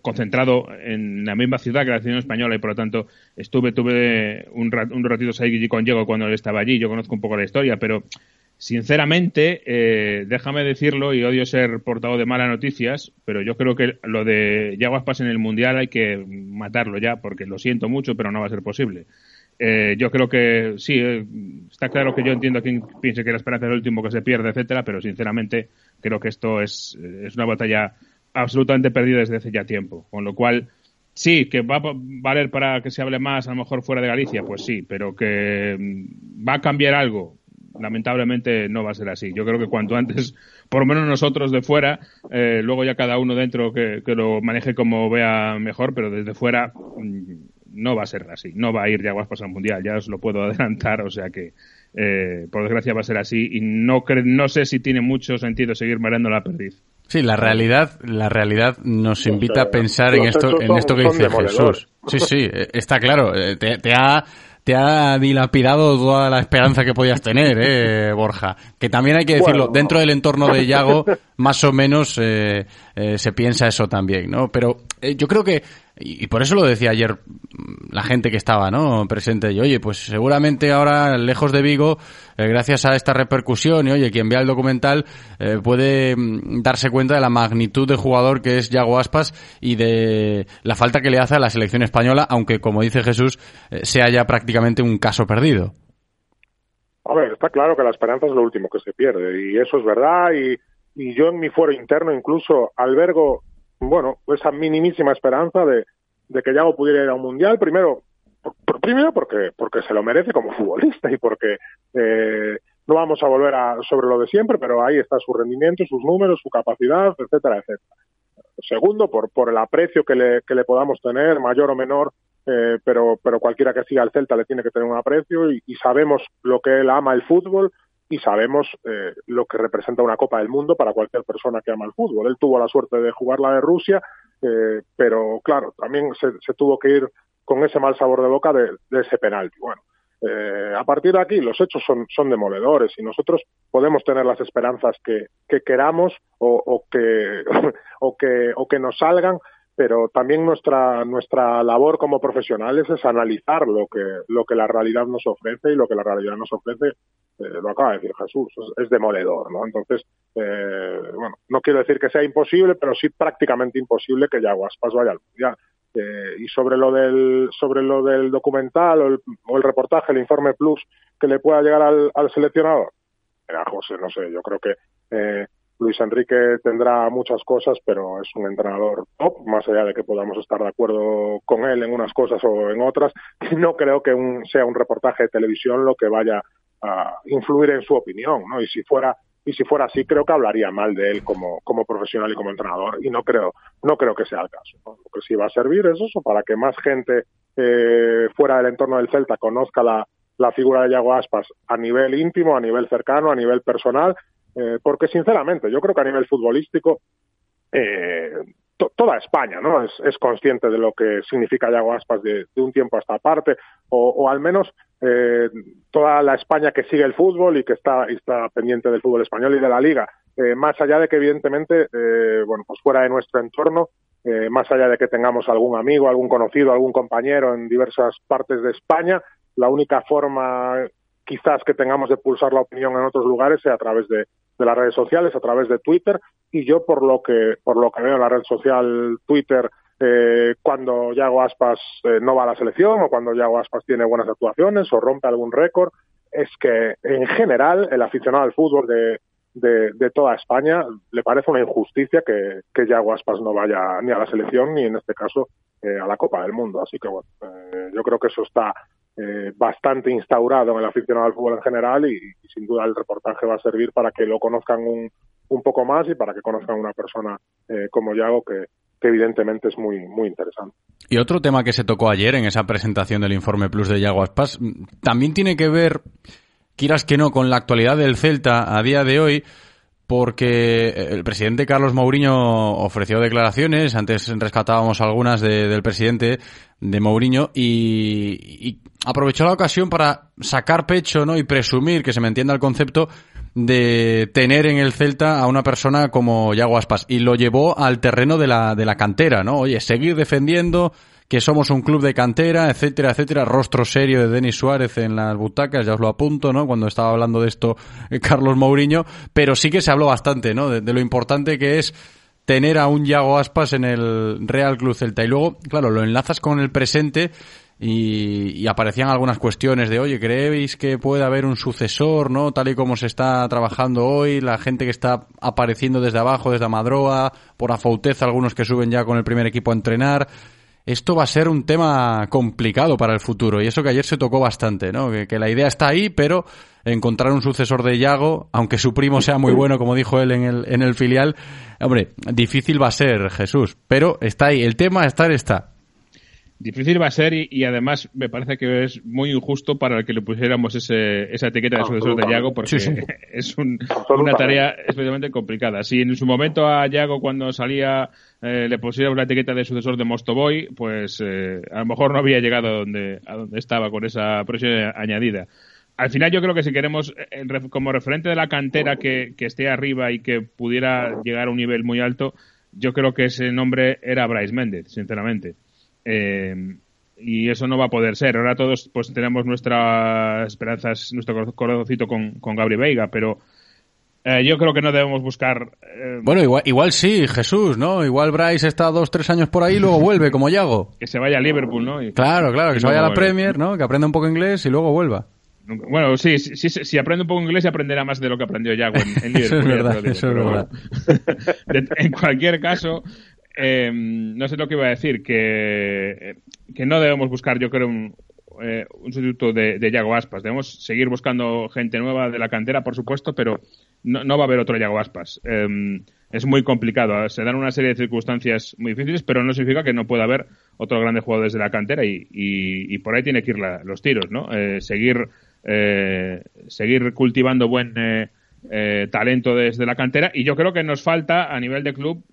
concentrado en la misma ciudad que la selección española y por lo tanto estuve tuve un, un ratito ahí con Diego cuando él estaba allí. Yo conozco un poco la historia pero sinceramente eh, déjame decirlo y odio ser portado de malas noticias pero yo creo que lo de Yago Aspas en el mundial hay que matarlo ya porque lo siento mucho pero no va a ser posible. Eh, yo creo que sí, eh, está claro que yo entiendo a quien piense que la esperanza es el último que se pierde, etcétera, pero sinceramente creo que esto es, es una batalla absolutamente perdido desde hace ya tiempo. Con lo cual, sí, que va a valer para que se hable más, a lo mejor fuera de Galicia, pues sí, pero que mm, va a cambiar algo. lamentablemente no va a ser así. Yo creo que cuanto antes, por lo menos nosotros de fuera, eh, luego ya cada uno dentro que, lo maneje como vea mejor, pero desde fuera mm, no va a ser así. No va a ir ya Guaspas al Mundial, ya os lo puedo adelantar, o sea que eh, por desgracia va a ser así y no, no sé si tiene mucho sentido seguir mareando la perdiz. Sí, la realidad, la realidad nos invita a pensar en esto, en esto que dice Jesús. Sí, sí, eh, está claro. Te, te, ha, te ha dilapidado toda la esperanza que podías tener, eh, Borja. Que también hay que decirlo, bueno, dentro del entorno de Yago, más o menos eh, eh, se piensa eso también, ¿no? Pero eh, yo creo que y por eso lo decía ayer la gente que estaba no presente. Y oye pues seguramente ahora lejos de Vigo eh, gracias a esta repercusión y oye quien vea el documental eh, puede mm, darse cuenta de la magnitud de jugador que es Yago Aspas y de la falta que le hace a la selección española aunque como dice Jesús eh, sea ya prácticamente un caso perdido. A ver está claro que la esperanza es lo último que se pierde y eso es verdad y, y yo en mi fuero interno incluso albergo bueno, esa minimísima esperanza de, que Yago pudiera ir a un mundial, primero, por, primero porque, porque se lo merece como futbolista y porque eh, no vamos a volver a, sobre lo de siempre, pero ahí está su rendimiento, sus números, su capacidad, etcétera, etcétera. Segundo, por, por el aprecio que le, que le podamos tener, mayor o menor, eh, pero, pero cualquiera que siga al Celta le tiene que tener un aprecio y sabemos lo que él ama el fútbol y sabemos eh, lo que representa una Copa del Mundo para cualquier persona que ama el fútbol. Él tuvo la suerte de jugar la de Rusia, eh, pero claro, también se, se, tuvo que ir con ese mal sabor de boca de, ese penalti. Bueno, eh, a partir de aquí los hechos son, son demoledores y nosotros podemos tener las esperanzas que, que queramos o, que, o, que, o que nos salgan, pero también nuestra nuestra labor como profesionales es analizar lo que lo que la realidad nos ofrece y lo que la realidad nos ofrece eh, lo acaba de decir Jesús es, es demoledor no entonces eh, bueno no quiero decir que sea imposible pero sí prácticamente imposible que Yaguaspas vaya al mundial. Eh, y sobre lo del sobre lo del documental o el, o el, reportaje el informe plus que le pueda llegar al, al seleccionador Mira, José no sé yo creo que eh, Luis Enrique tendrá muchas cosas, pero es un entrenador top, más allá de que podamos estar de acuerdo con él en unas cosas o en otras. No creo que un, sea un reportaje de televisión lo que vaya a influir en su opinión, ¿no? Y si fuera y si fuera así creo que hablaría mal de él como, como profesional y como entrenador y no creo no creo que sea el caso lo que sí va a servir es eso para que más gente eh, fuera del entorno del Celta conozca la, la figura de Yago Aspas a nivel íntimo a nivel cercano a nivel personal eh, porque sinceramente yo creo que a nivel futbolístico eh, to toda España no es, es, consciente de lo que significa Yago Aspas de, de un tiempo a esta parte o, o al menos eh, toda la España que sigue el fútbol y que está, y está pendiente del fútbol español y de la liga. Eh, más allá de que evidentemente eh, bueno pues fuera de nuestro entorno eh, más allá de que tengamos algún amigo algún conocido algún compañero en diversas partes de España la única forma quizás que tengamos de pulsar la opinión en otros lugares sea a través de, las redes sociales, a través de Twitter, y yo por lo que, por lo que veo en la red social Twitter, eh, cuando Yago Aspas eh, no va a la selección o cuando Yago Aspas tiene buenas actuaciones o rompe algún récord, es que en general el aficionado al fútbol de, de, de, toda España le parece una injusticia que, que Yago Aspas no vaya ni a la selección ni en este caso eh, a la Copa del Mundo. Así que bueno, eh, yo creo que eso está eh, bastante instaurado en el aficionado al fútbol en general y, sin duda el reportaje va a servir para que lo conozcan un, un poco más y para que conozcan una persona eh, como Yago que, evidentemente es muy, muy interesante. Y otro tema que se tocó ayer en esa presentación del informe Plus de Yago Aspas también tiene que ver, quieras que no, con la actualidad del Celta a día de hoy, porque el presidente Carlos Mourinho ofreció declaraciones, antes rescatábamos algunas de, del presidente de Mourinho y, y, aprovechó la ocasión para sacar pecho ¿no? y presumir, que se me entienda el concepto, de tener en el Celta a una persona como Yago Aspas y lo llevó al terreno de la, de la cantera, ¿no? Oye, seguir defendiendo que somos un club de cantera, etcétera, etcétera, rostro serio de Denis Suárez en las butacas, ya os lo apunto, ¿no? Cuando estaba hablando de esto eh, Carlos Mourinho, pero sí que se habló bastante, ¿no? De, de lo importante que es tener a un Yago Aspas en el Real Club Celta. Y luego, claro, lo enlazas con el presente y, aparecían algunas cuestiones de, oye, ¿creéis que puede haber un sucesor, no? Tal y como se está trabajando hoy, la gente que está apareciendo desde abajo, desde Amadroa, por Afoutez, algunos que suben ya con el primer equipo a entrenar. Esto va a ser un tema complicado para el futuro. Y eso que ayer se tocó bastante, ¿no? Que, la idea está ahí, pero encontrar un sucesor de Yago, aunque su primo sea muy bueno, como dijo él en el, en el filial, hombre, difícil va a ser, Jesús. Pero está ahí, el tema estar está. Difícil va a ser y, además me parece que es muy injusto para el que le pusiéramos ese, esa etiqueta de sucesor de Yago porque es una tarea especialmente complicada. Si en su momento a Yago cuando salía eh, le pusiéramos la etiqueta de sucesor de Mostoboy, pues eh, a lo mejor no había llegado a donde, a donde estaba con esa presión añadida. Al final yo creo que si queremos, eh, como referente de la cantera que, que esté arriba y que pudiera llegar a un nivel muy alto, yo creo que ese nombre era Bryce Méndez, sinceramente. Eh, y eso no va a poder ser. Ahora todos pues tenemos nuestras esperanzas, nuestro corazoncito con, con Gabri Veiga, pero eh, yo creo que no debemos buscar... Eh, bueno, igual, igual sí, Jesús, ¿no? Igual Bryce está dos, tres años por ahí y luego vuelve, como Yago. que se vaya a Liverpool, ¿no? claro, claro, que se vaya a la Premier, ¿no? Que aprenda un poco inglés y luego vuelva. Bueno, sí, sí, si aprende un poco inglés aprenderá más de lo que aprendió Yago en, Liverpool. eso es verdad, eso es verdad. en cualquier caso, eh, no sé lo que iba a decir, que, que no debemos buscar, yo creo, un, eh, un sustituto de, de, Yago Aspas. Debemos seguir buscando gente nueva de la cantera, por supuesto, pero no, no va a haber otro Yago Aspas. Eh, es muy complicado. Se dan una serie de circunstancias muy difíciles, pero no significa que no pueda haber otro grande jugador desde la cantera y, y, por ahí tiene que ir los tiros, ¿no? Eh, seguir, eh, seguir cultivando buen eh, talento desde la cantera y yo creo que nos falta a nivel de club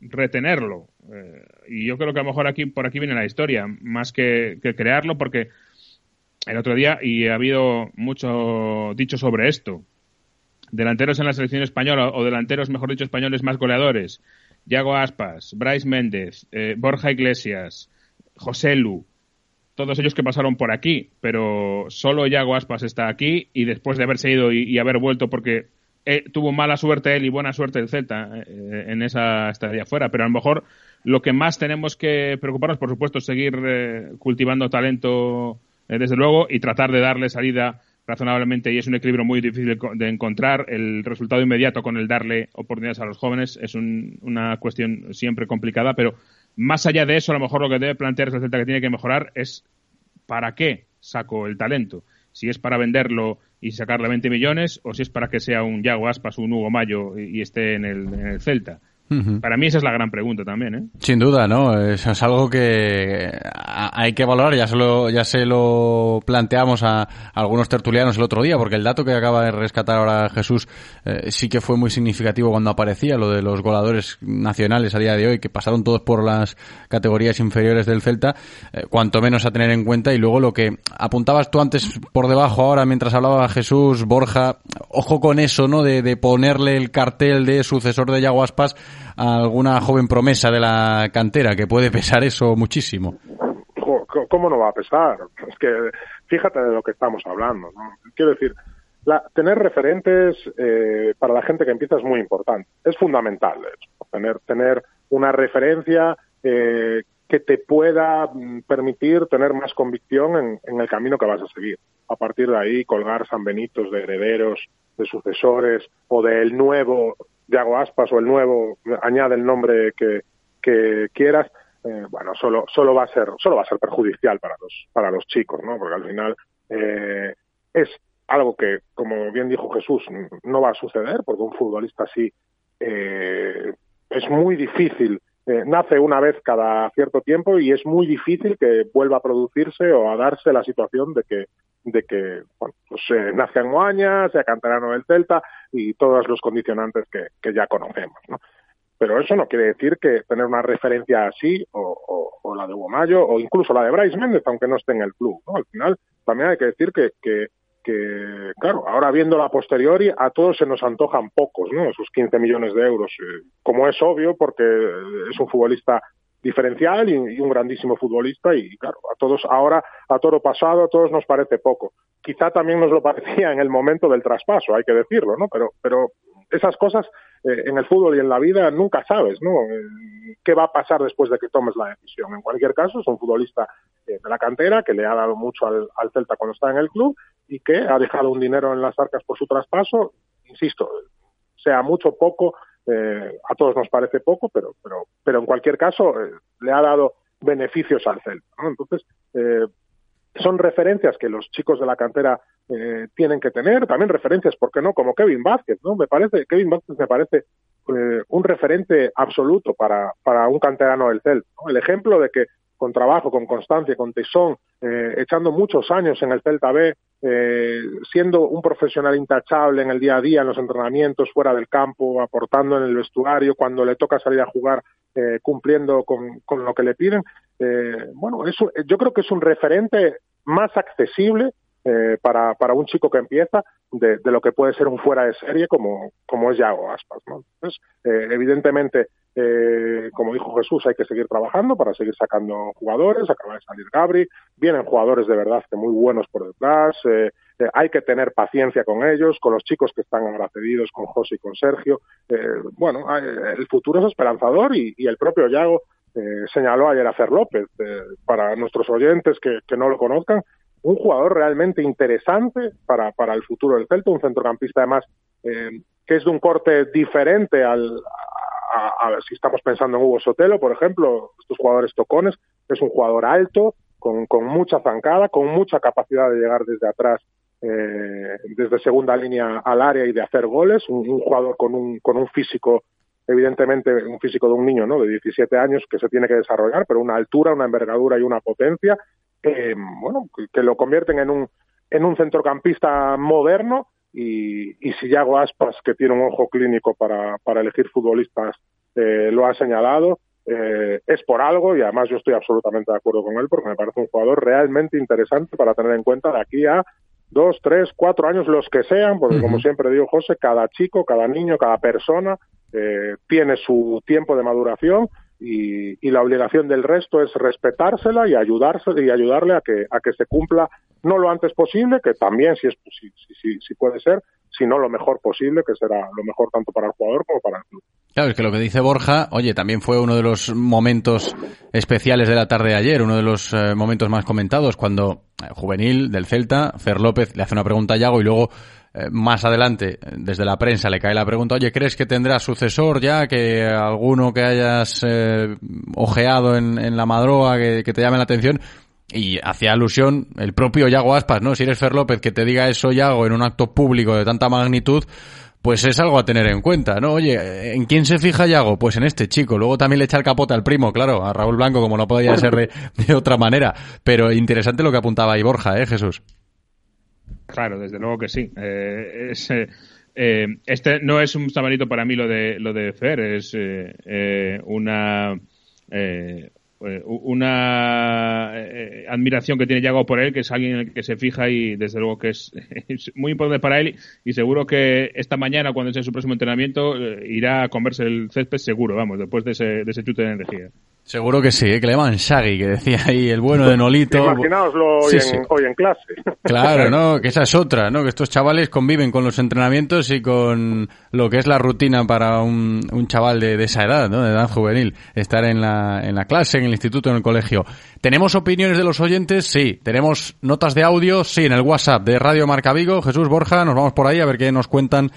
retenerlo. Eh, y yo creo que a lo mejor aquí por aquí viene la historia, más que, crearlo, porque el otro día, y ha habido mucho dicho sobre esto, delanteros en la selección española, o delanteros, mejor dicho, españoles más goleadores, Yago Aspas, Bryce Méndez, eh, Borja Iglesias, José Lu, todos ellos que pasaron por aquí, pero solo Yago Aspas está aquí y después de haberse ido y haber vuelto porque eh, tuvo mala suerte él y buena suerte el Celta eh, en esa estadía fuera, pero a lo mejor lo que más tenemos que preocuparnos, por supuesto, es seguir eh, cultivando talento desde luego y tratar de darle salida razonablemente y es un equilibrio muy difícil de encontrar. El resultado inmediato con el darle oportunidades a los jóvenes es una cuestión siempre complicada, pero más allá de eso, a lo mejor lo que debe plantearse el Celta que tiene que mejorar es para qué saco el talento. Si es para venderlo y sacarle 20 millones o si es para que sea un Yago Aspas, un Hugo Mayo y, esté en el, en el Celta. Para mí esa es la gran pregunta también, ¿eh? Sin duda, ¿no? Eso es algo que hay que valorar. Ya se lo, ya se lo planteamos a, algunos tertulianos el otro día, porque el dato que acaba de rescatar ahora Jesús eh, sí que fue muy significativo cuando aparecía, lo de los goleadores nacionales a día de hoy, que pasaron todos por las categorías inferiores del Celta, eh, cuanto menos a tener en cuenta. Y luego lo que apuntabas tú antes por debajo ahora, mientras hablaba Jesús, Borja, ojo con eso, ¿no? De, de ponerle el cartel de sucesor de Yaguaspas alguna joven promesa de la cantera, que puede pesar eso muchísimo. ¿Cómo no va a pesar? Es que fíjate de lo que estamos hablando. Quiero decir, la, tener referentes eh, para la gente que empieza es muy importante. Es fundamental, tener, tener una referencia eh, que te pueda mm, permitir tener más convicción en, el camino que vas a seguir. A partir de ahí, colgar San Benitos de herederos, de sucesores o del nuevo Yago Aspas o el nuevo, añade el nombre que, quieras, eh, bueno, solo, solo va a ser, solo va a ser perjudicial para los, para los chicos, ¿no? Porque al final eh, es algo que, como bien dijo Jesús, no va a suceder, porque un futbolista así eh, es muy difícil. Eh, nace una vez cada cierto tiempo y es muy difícil que vuelva a producirse o a darse la situación de que de que bueno, pues, eh, nace en Moaña, sea canterano del Celta y todos los condicionantes que, que ya conocemos. ¿no? Pero eso no quiere decir que tener una referencia así, o, o, la de Hugo Mayo, o incluso la de Bryce Méndez, aunque no esté en el club. ¿no? Al final, también hay que decir que, que, que, claro, ahora viendo la posteriori, a todos se nos antojan pocos, ¿no? Esos 15 millones de euros. Eh, como es obvio, porque es un futbolista diferencial y, un grandísimo futbolista y claro, a todos ahora, a toro pasado, a todos nos parece poco. Quizá también nos lo parecía en el momento del traspaso, hay que decirlo, ¿no? Pero, pero esas cosas eh, en el fútbol y en la vida nunca sabes, ¿no? Eh, ¿Qué va a pasar después de que tomes la decisión? En cualquier caso, es un futbolista eh, de la cantera que le ha dado mucho al, Celta cuando está en el club y que ha dejado un dinero en las arcas por su traspaso, insisto, sea mucho poco, eh, a todos nos parece poco, pero, pero, pero en cualquier caso eh, le ha dado beneficios al Celta. ¿no? Entonces, eh, son referencias que los chicos de la cantera eh, tienen que tener, también referencias, ¿por qué no? Como Kevin Vázquez, ¿no? Me parece, Kevin Vázquez me parece eh, un referente absoluto para, para un canterano del Celta. ¿no? El ejemplo de que con trabajo, con constancia, con tesón, eh, echando muchos años en el Celta B, eh, siendo un profesional intachable en el día a día, en los entrenamientos, fuera del campo, aportando en el vestuario, cuando le toca salir a jugar, eh, cumpliendo con, lo que le piden. Eh, bueno, eso, yo creo que es un referente más accesible eh, para, para un chico que empieza de, de, lo que puede ser un fuera de serie como, como es Yago Aspas. ¿no? Entonces, eh, evidentemente, eh, como dijo Jesús, hay que seguir trabajando para seguir sacando jugadores, acaba de salir Gabri, vienen jugadores de verdad que muy buenos por detrás, eh, eh, hay que tener paciencia con ellos, con los chicos que están ahora cedidos, con José y con Sergio. Eh, bueno, el futuro es esperanzador y, el propio Yago señaló ayer a Fer López, para nuestros oyentes que, no lo conozcan, un jugador realmente interesante para, el futuro del Celta, un centrocampista además que es de un corte diferente al, a, a, si estamos pensando en Hugo Sotelo, por ejemplo, estos jugadores tocones, es un jugador alto, con, mucha zancada, con mucha capacidad de llegar desde atrás, eh, desde segunda línea al área y de hacer goles, un, jugador con un, con un físico evidentemente un físico de un niño ¿no? de 17 años que se tiene que desarrollar, pero una altura, una envergadura y una potencia que, bueno, que lo convierten en un, en un centrocampista moderno y, y si Yago Aspas, que tiene un ojo clínico para, para elegir futbolistas, eh, lo ha señalado, eh, es por algo y además yo estoy absolutamente de acuerdo con él porque me parece un jugador realmente interesante para tener en cuenta de aquí a dos, tres, cuatro años, los que sean, porque uh -huh. como siempre digo, José, cada chico, cada niño, cada persona eh, tiene su tiempo de maduración y, y, la obligación del resto es respetársela y ayudarse y ayudarle a que a que se cumpla no lo antes posible, que también si es si, si, si puede ser, sino lo mejor posible, que será lo mejor tanto para el jugador como para el club. Claro, es que lo que dice Borja, oye, también fue uno de los momentos especiales de la tarde de ayer, uno de los eh, momentos más comentados, cuando eh, juvenil del Celta, Fer López le hace una pregunta a Yago y luego eh, más adelante, desde la prensa, le cae la pregunta, oye, ¿crees que tendrá sucesor ya? Que alguno que hayas eh, ojeado en, en, la madroa que, que, te llame la atención. Y hacía alusión el propio Yago Aspas, ¿no? Si eres Fer López, que te diga eso Yago en un acto público de tanta magnitud, pues es algo a tener en cuenta, ¿no? Oye, ¿en quién se fija Yago? Pues en este chico. Luego también le echa el capote al primo, claro, a Raúl Blanco, como no podía ser de, otra manera. Pero interesante lo que apuntaba ahí Borja, ¿eh, Jesús? Claro, desde luego que sí. Eh, es, eh, este no es un sabanito para mí lo de lo de Fer, es eh, una una admiración que tiene Yago por él, que es alguien en el que se fija y desde luego que es, muy importante para él y seguro que esta mañana cuando sea su próximo entrenamiento irá a comerse el césped seguro, vamos, después de ese, de ese chute de energía. Seguro que sí, ¿eh? que le llaman Shaggy, que decía ahí el bueno de Nolito. Imaginaoslo hoy, sí, en, sí. hoy en clase. Claro, ¿no? Que esa es otra, ¿no? Que estos chavales conviven con los entrenamientos y con lo que es la rutina para un, un chaval de, de, esa edad, ¿no? De edad juvenil. Estar en la, en la clase, en el instituto, en el colegio. ¿Tenemos opiniones de los oyentes? Sí. ¿Tenemos notas de audio? Sí, en el WhatsApp de Radio Marca Vigo. Jesús Borja, nos vamos por ahí a ver qué nos cuentan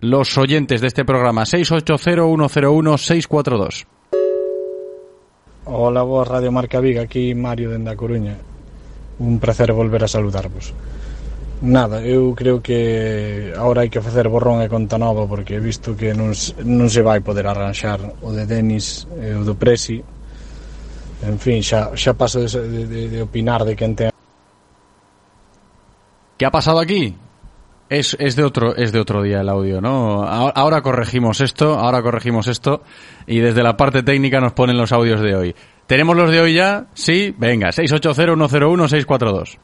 los oyentes de este programa. 680 Ola, boa Radio Marca Viga, aquí Mario dende a Coruña. Un placer volver a saludarvos. Nada, eu creo que agora hai que facer borrón e conta nova porque visto que non, non se vai poder arranxar o de Denis e o do Presi en fin, xa, xa paso de, de, de opinar de quen ten Que ha pasado aquí? Es, es, de otro, es de otro día el audio, ¿no? Ahora corregimos esto, ahora corregimos esto y desde la parte técnica nos ponen los audios de hoy. ¿Tenemos los de hoy ya? Sí, venga, 680-101-642.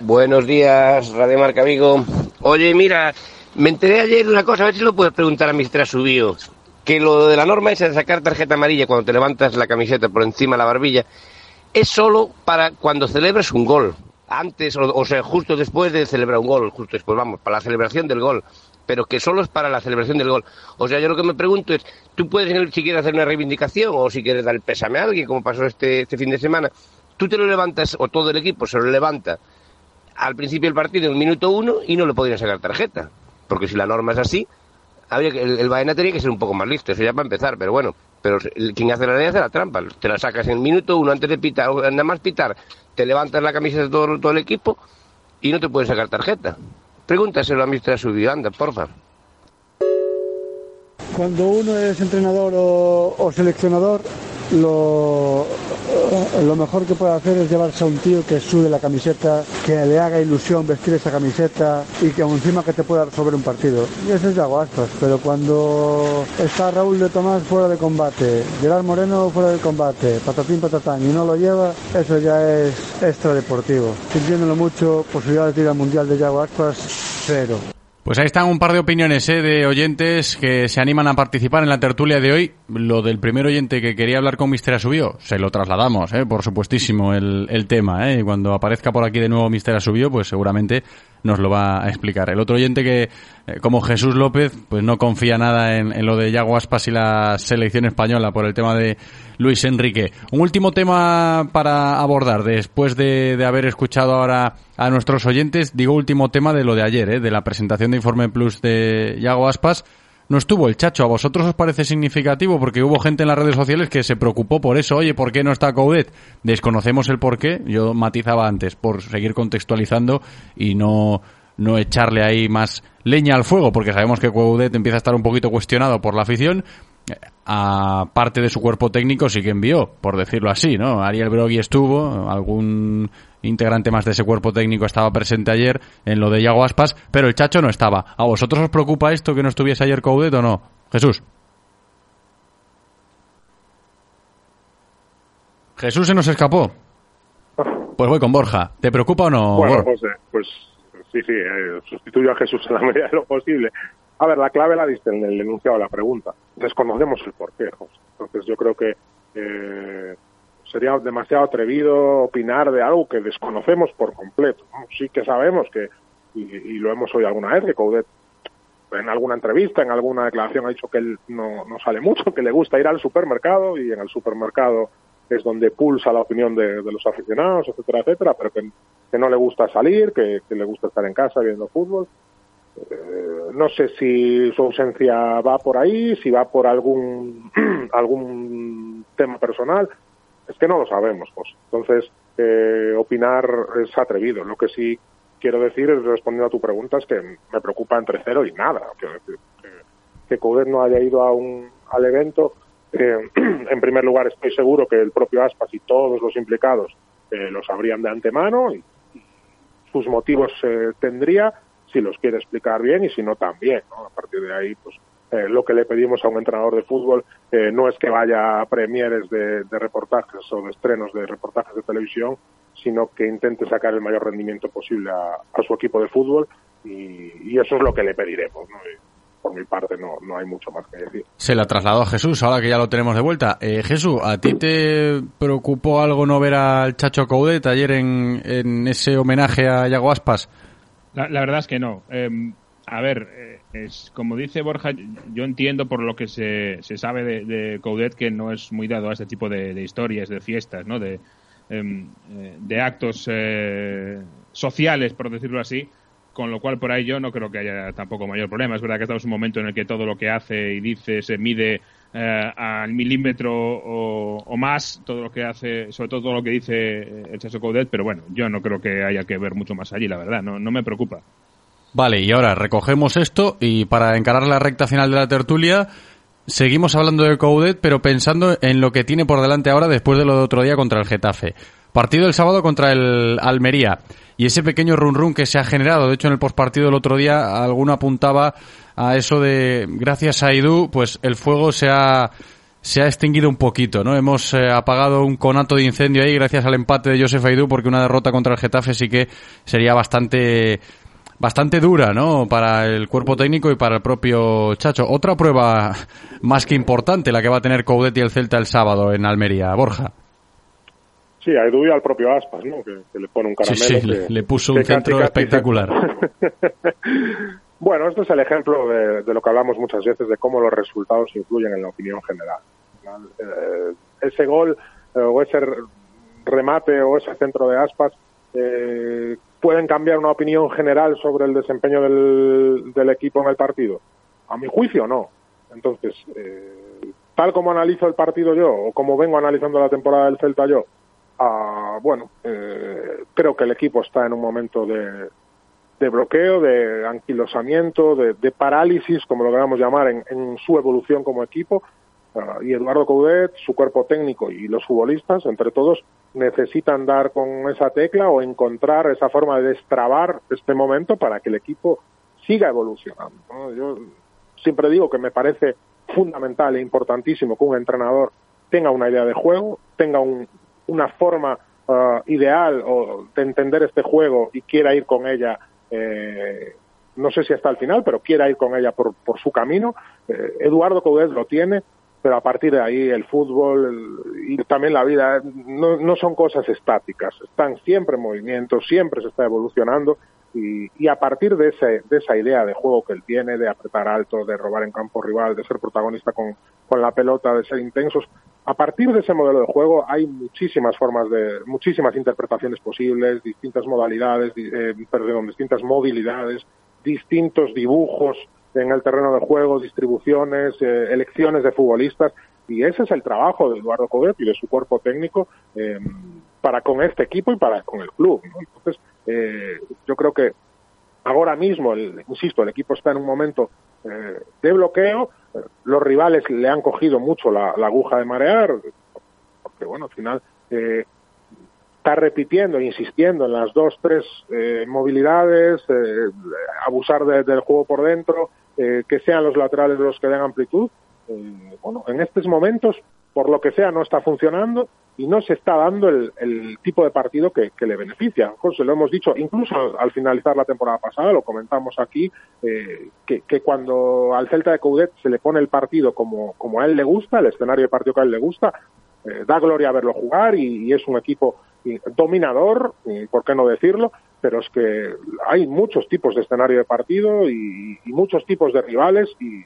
Buenos días, Radio Marca Vigo. Oye, mira, me enteré ayer de una cosa, a ver si lo puedes preguntar a Mr. Subío. Que lo de la norma esa de sacar tarjeta amarilla cuando te levantas la camiseta por encima de la barbilla es solo para cuando celebres un gol antes, o, o, sea, justo después de celebrar un gol, justo después, vamos, para la celebración del gol, pero que solo es para la celebración del gol. O sea, yo lo que me pregunto es, tú puedes, si quieres hacer una reivindicación o si quieres dar el pésame a alguien, como pasó este, este fin de semana, tú te lo levantas, o todo el equipo se lo levanta al principio del partido, en el minuto uno, y no le podrían sacar tarjeta. Porque si la norma es así, habría que, el, el Baena tenía que ser un poco más listo, eso ya para empezar, pero bueno, pero el- quien hace la ley hace la trampa, te la sacas en minuto, uno antes de pitar, nada más pitar, te levantas la camisa de todo, el equipo y no te pueden sacar tarjeta. Pregúntaselo a Mr. Subió, anda, porfa. Cuando uno es entrenador o seleccionador, lo, lo mejor que puede hacer es llevarse a un tío que sude la camiseta, que le haga ilusión vestir esa camiseta y que encima que te pueda resolver un partido. Y eso es de Aspas, pero cuando está Raúl de Tomás fuera de combate, Gerard Moreno fuera de combate, patatín patatán y no lo lleva, eso ya es extradeportivo. Sintiéndolo mucho, posibilidades de ir al Mundial de Yago Aspas, cero. Pues ahí están un par de opiniones ¿eh? de oyentes que se animan a participar en la tertulia de hoy. Lo del primer oyente que quería hablar con Mister Asubio, se lo trasladamos, ¿eh? por supuestísimo, el, el tema. ¿eh? Y cuando aparezca por aquí de nuevo Mister Asubio, pues seguramente nos lo va a explicar. El otro oyente que, eh, como Jesús López, pues no confía nada en, en lo de Yago Aspas y la selección española por el tema de Luis Enrique. Un último tema para abordar después de, de haber escuchado ahora a nuestros oyentes. Digo último tema de lo de ayer, ¿eh? de la presentación de Informe Plus de Yago Aspas. No estuvo el Chacho. ¿A vosotros os parece significativo? Porque hubo gente en las redes sociales que se preocupó por eso. Oye, ¿por qué no está Coudet? Desconocemos el por qué. Yo matizaba antes por seguir contextualizando y no, no echarle ahí más leña al fuego, porque sabemos que Coudet empieza a estar un poquito cuestionado por la afición. A parte de su cuerpo técnico sí que envió, por decirlo así, ¿no? Ariel Brogui estuvo, algún integrante más de ese cuerpo técnico estaba presente ayer en lo de Yago Aspas, pero el Chacho no estaba. ¿A vosotros os preocupa esto que no estuviese ayer Coudet o no? Jesús. Jesús se nos escapó. Pues voy con Borja. ¿Te preocupa o no? Bueno, Bor? José, pues sí, sí, eh, sustituyo a Jesús en la medida de lo posible. A ver, la clave la diste en el enunciado de la pregunta. Desconocemos el porqué, José. Entonces yo creo que eh, sería demasiado atrevido opinar de algo que desconocemos por completo. Sí que sabemos que, y, lo hemos oído alguna vez, que Coudet en alguna entrevista, en alguna declaración ha dicho que él no, no sale mucho, que le gusta ir al supermercado y en el supermercado es donde pulsa la opinión de, los aficionados, etcétera, etcétera, pero que, que no le gusta salir, que, que le gusta estar en casa viendo fútbol. Eh, no sé si su ausencia va por ahí, si va por algún algún tema personal. Es que no lo sabemos, José. Entonces, eh, opinar es atrevido. Lo que sí quiero decir, es, respondiendo a tu pregunta, es que me preocupa entre cero y nada. Que, Coudet no haya ido a un, al evento. eh, en primer lugar, estoy seguro que el propio Aspas y todos los implicados eh, lo sabrían de antemano y, sus motivos tendría si los quiere explicar bien y si no también. ¿no? A partir de ahí, pues eh, lo que le pedimos a un entrenador de fútbol eh, no es que vaya a premieres de, de reportajes o de estrenos de reportajes de televisión, sino que intente sacar el mayor rendimiento posible a, a su equipo de fútbol y, y eso es lo que le pediremos. ¿no? Y por mi parte no, no hay mucho más que decir. Se la trasladó a Jesús, ahora que ya lo tenemos de vuelta. Eh, Jesús, ¿a ti te preocupó algo no ver al Chacho Coudet ayer en, en ese homenaje a Yago Aspas? La, la verdad es que no. Eh, a ver, eh, es como dice Borja, yo entiendo por lo que se, se sabe de, de Coudet que no es muy dado a este tipo de, historias, de fiestas, ¿no? De, em, eh, de actos eh, sociales, por decirlo así. Con lo cual, por ahí yo no creo que haya tampoco mayor problema. Es verdad que estamos en un momento en el que todo lo que hace y dice se mide eh, al milímetro o, o más, todo lo que hace, sobre todo todo lo que dice eh, el Chacho Coudet, pero bueno, yo no creo que haya que ver mucho más allí, la verdad, no, no me preocupa. Vale, y ahora recogemos esto y para encarar la recta final de la tertulia, seguimos hablando de Coudet, pero pensando en lo que tiene por delante ahora después de lo de otro día contra el Getafe. Partido el sábado contra el Almería. Y ese pequeño run run que se ha generado, de hecho en el postpartido del otro día alguno apuntaba a eso de gracias a Idu, pues el fuego se ha se ha extinguido un poquito, ¿no? Hemos eh, apagado un conato de incendio ahí gracias al empate de Josef Aidú porque una derrota contra el Getafe sí que sería bastante bastante dura, ¿no? Para el cuerpo técnico y para el propio Chacho. Otra prueba más que importante la que va a tener Coudet y el Celta el sábado en Almería, Borja. Sí, a Edu y al propio Aspas, ¿no? Que, que le pone un Sí, caramelo. sí, que- le, le puso un centro casi, espectacular. Bueno, esto es el ejemplo de, de lo que hablamos muchas veces, de cómo los resultados influyen en la opinión general. Eh, ese gol eh, o ese remate o ese centro de aspas eh, pueden cambiar una opinión general sobre el desempeño del, del equipo en el partido. A mi juicio, no. Entonces, eh, tal como analizo el partido yo, o como vengo analizando la temporada del Celta yo, ah, bueno, eh, creo que el equipo está en un momento de, bloqueo, de anquilosamiento, de, de parálisis, como lo queramos llamar, en, en su evolución como equipo. Ah, y Eduardo Coudet, su cuerpo técnico y los futbolistas, entre todos, necesitan dar con esa tecla o encontrar esa forma de destrabar este momento para que el equipo siga evolucionando. Yo siempre digo que me parece fundamental e importantísimo que un entrenador tenga una idea de juego, tenga un, una forma uh, ideal o de entender este juego y quiera ir con ella, eh, no sé si hasta el final, pero quiera ir con ella por, por su camino. Eh, Eduardo Coudet lo tiene, pero a partir de ahí el fútbol y también la vida no, no, son cosas estáticas, están siempre en movimiento, siempre se está evolucionando y, y, a partir de, ese, de esa idea de juego que él tiene, de apretar alto, de robar en campo rival, de ser protagonista con, con la pelota, de ser intensos, a partir de ese modelo de juego hay muchísimas formas de, muchísimas interpretaciones posibles, distintas modalidades, eh, perdón, distintas movilidades, distintos dibujos, en el terreno de juego, distribuciones, eh, elecciones de futbolistas, y ese es el trabajo de Eduardo Codet y de su cuerpo técnico eh, para con este equipo y para con el club. ¿no? Entonces, eh, yo creo que ahora mismo, el, insisto, el equipo está en un momento eh, de bloqueo, los rivales le han cogido mucho la, la aguja de marear, porque bueno, al final eh, está repitiendo insistiendo en las dos, tres eh, movilidades, eh, abusar de, del juego por dentro, eh, que sean los laterales los que den amplitud. Eh, bueno, en estos momentos, por lo que sea, no está funcionando y no se está dando el, el tipo de partido que, le beneficia. José, lo hemos dicho, incluso al, al, finalizar la temporada pasada, lo comentamos aquí, eh, que, cuando al Celta de Coudet se le pone el partido como, como a él le gusta, el escenario de partido que a él le gusta, da gloria verlo jugar y es un equipo dominador, por qué no decirlo, pero es que hay muchos tipos de escenario de partido y, y muchos tipos de rivales y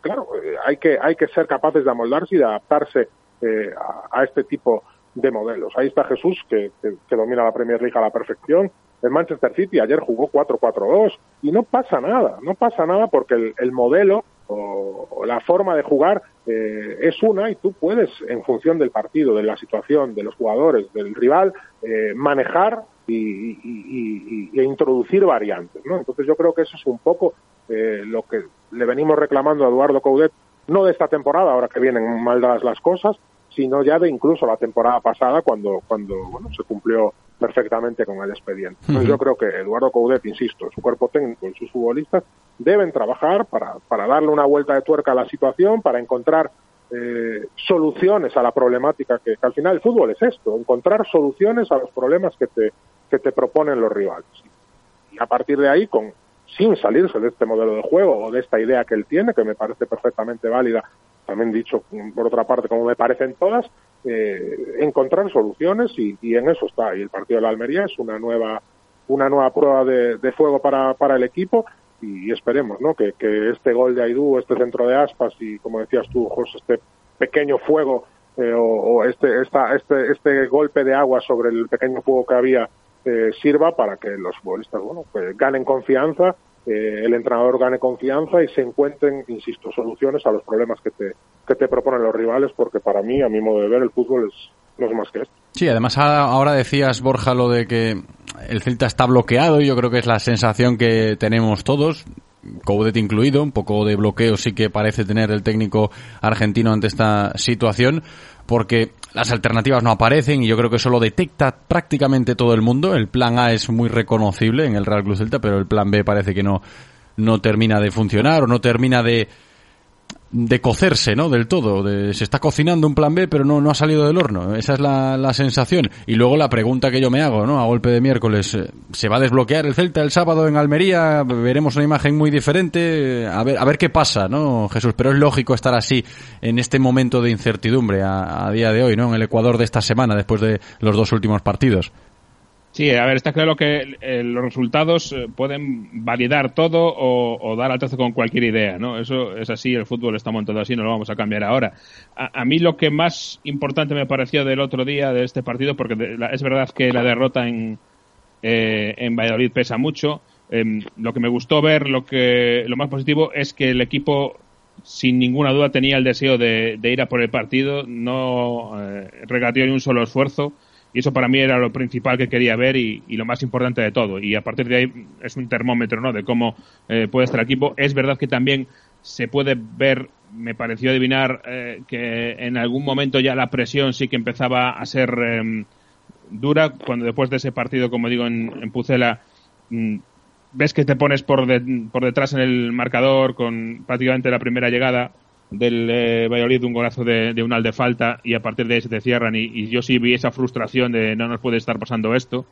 claro, eh, hay que, hay que ser capaces de amoldarse y de adaptarse eh, a, este tipo de modelos. Ahí está Jesús, que, que, que, domina la Premier League a la perfección. El Manchester City ayer jugó 4-4-2 y no pasa nada, no pasa nada porque el, el modelo o, la forma de jugar eh, es una y tú puedes, en función del partido, de la situación, de los jugadores, del rival, eh, manejar y, y, y, introducir variantes. ¿no? Entonces yo creo que eso es un poco eh, lo que le venimos reclamando a Eduardo Coudet, no de esta temporada, ahora que vienen mal dadas las cosas, sino ya de incluso la temporada pasada cuando, cuando bueno, se cumplió perfectamente con el expediente. Entonces yo creo que Eduardo Coudet, insisto, su cuerpo técnico y sus futbolistas deben trabajar para, para darle una vuelta de tuerca a la situación, para encontrar eh, soluciones a la problemática que, que, al final el fútbol es esto, encontrar soluciones a los problemas que te, que te proponen los rivales. Y a partir de ahí, con, sin salirse de este modelo de juego o de esta idea que él tiene, que me parece perfectamente válida, también dicho por otra parte, como me parecen todas, eh, encontrar soluciones y, en eso está. Y el partido de la Almería es una nueva, una nueva prueba de, de fuego para, para el equipo y esperemos ¿no? que, que este gol de Aidú, este centro de aspas y como decías tú, José, este pequeño fuego eh, o, o, este, esta, este, este golpe de agua sobre el pequeño fuego que había eh, sirva para que los futbolistas bueno, pues ganen confianza, eh, el entrenador gane confianza y se encuentren, insisto, soluciones a los problemas que te, que te proponen los rivales, porque para mí, a mi modo de ver, el fútbol es, no es más que esto. Sí, además ahora decías, Borja, lo de que el Celta está bloqueado y yo creo que es la sensación que tenemos todos. Coudet incluido, un poco de bloqueo sí que parece tener el técnico argentino ante esta situación, porque las alternativas no aparecen y yo creo que eso lo detecta prácticamente todo el mundo. El plan A es muy reconocible en el Real Club Celta, pero el plan B parece que no, no termina de funcionar o no termina de, de cocerse, ¿no? Del todo. De, se está cocinando un plan B, pero no, no ha salido del horno. Esa es la, la, sensación. Y luego la pregunta que yo me hago, ¿no? A golpe de miércoles, ¿se va a desbloquear el Celta el sábado en Almería? Veremos una imagen muy diferente. A ver, a ver qué pasa, ¿no, Jesús? Pero es lógico estar así en este momento de incertidumbre a día de hoy, ¿no? En el Ecuador de esta semana, después de los dos últimos partidos. Sí, a ver, está claro que eh, los resultados eh, pueden validar todo o, dar al trazo con cualquier idea, ¿no? Eso es así, el fútbol está montado así, no lo vamos a cambiar ahora. A, a mí lo que más importante me pareció del otro día de este partido, porque de, la, es verdad que la derrota en, eh, en Valladolid pesa mucho, em, lo que me gustó ver, lo que lo más positivo es que el equipo sin ninguna duda tenía el deseo de, ir a por el partido, no eh, regateó ni un solo esfuerzo y eso para mí era lo principal que quería ver y, lo más importante de todo. Y a partir de ahí es un termómetro ¿no? de cómo eh, puede estar el equipo. Es verdad que también se puede ver, me pareció adivinar eh, que en algún momento ya la presión sí que empezaba a ser em, dura, cuando después de ese partido, como digo, en, Pucela, mm, ves que te pones por, por detrás en el marcador con prácticamente la primera llegada del eh, Valladolid, un golazo de, de un de falta y a partir de ahí se te cierran y, yo sí vi esa frustración de no nos puede estar pasando esto.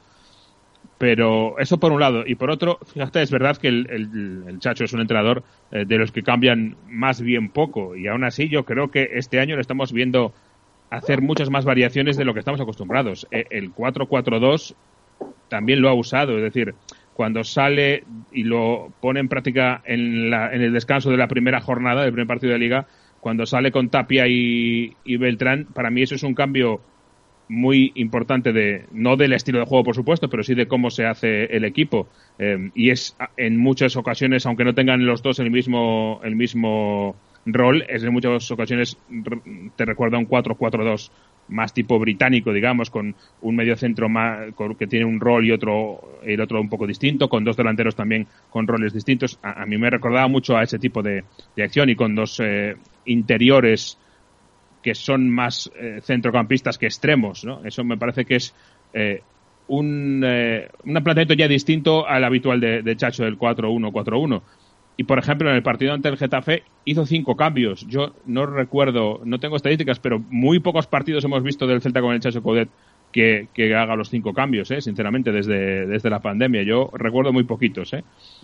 Pero eso por un lado. Y por otro, fíjate, es verdad que el, el, Chacho es un entrenador eh, de los que cambian más bien poco. Y aún así yo creo que este año le estamos viendo hacer muchas más variaciones de lo que estamos acostumbrados. E, el 4-4-2 también lo ha usado. Es decir, cuando sale y lo pone en práctica en, el descanso de la primera jornada del primer partido de liga, cuando sale con Tapia y, Beltrán, para mí eso es un cambio muy importante de no del estilo de juego por supuesto pero sí de cómo se hace el equipo. Eh, y es en muchas ocasiones aunque no tengan los dos el mismo el mismo rol es en muchas ocasiones te recuerda un 4-4-2 más tipo británico, digamos, con un medio centro más, que tiene un rol y otro, el otro un poco distinto, con dos delanteros también con roles distintos. A, mí me recordaba mucho a ese tipo de, acción y con dos eh, interiores que son más eh, centrocampistas que extremos, ¿no? Eso me parece que es eh, un, un planteamiento ya distinto al habitual de, de Chacho del 4-1-4-1. Y por ejemplo, en el partido ante el Getafe hizo cinco cambios. Yo no recuerdo, no tengo estadísticas, pero muy pocos partidos hemos visto del Celta con el Chacho Coudet que, haga los cinco cambios, ¿eh? sinceramente, desde, desde la pandemia. Yo recuerdo muy poquitos. ¿eh?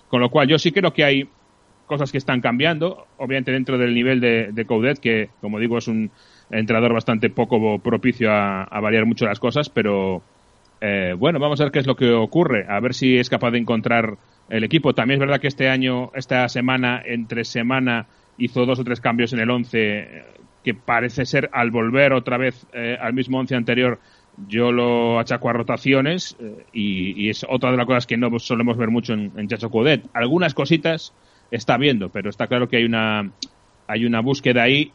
Con lo cual, yo sí creo que hay cosas que están cambiando, obviamente dentro del nivel de, de Coudet, que como digo es un entrenador bastante poco propicio a, variar mucho las cosas, pero eh, bueno, vamos a ver qué es lo que ocurre, a ver si es capaz de encontrar el equipo. También es verdad que este año, esta semana, entre semana, hizo dos o tres cambios en el 11 que parece ser al volver otra vez eh, al mismo 11 anterior yo lo achaco a rotaciones eh, y, es otra de las cosas que no solemos ver mucho en, en Chacho Codet. Algunas cositas está viendo, pero está claro que hay una hay una búsqueda ahí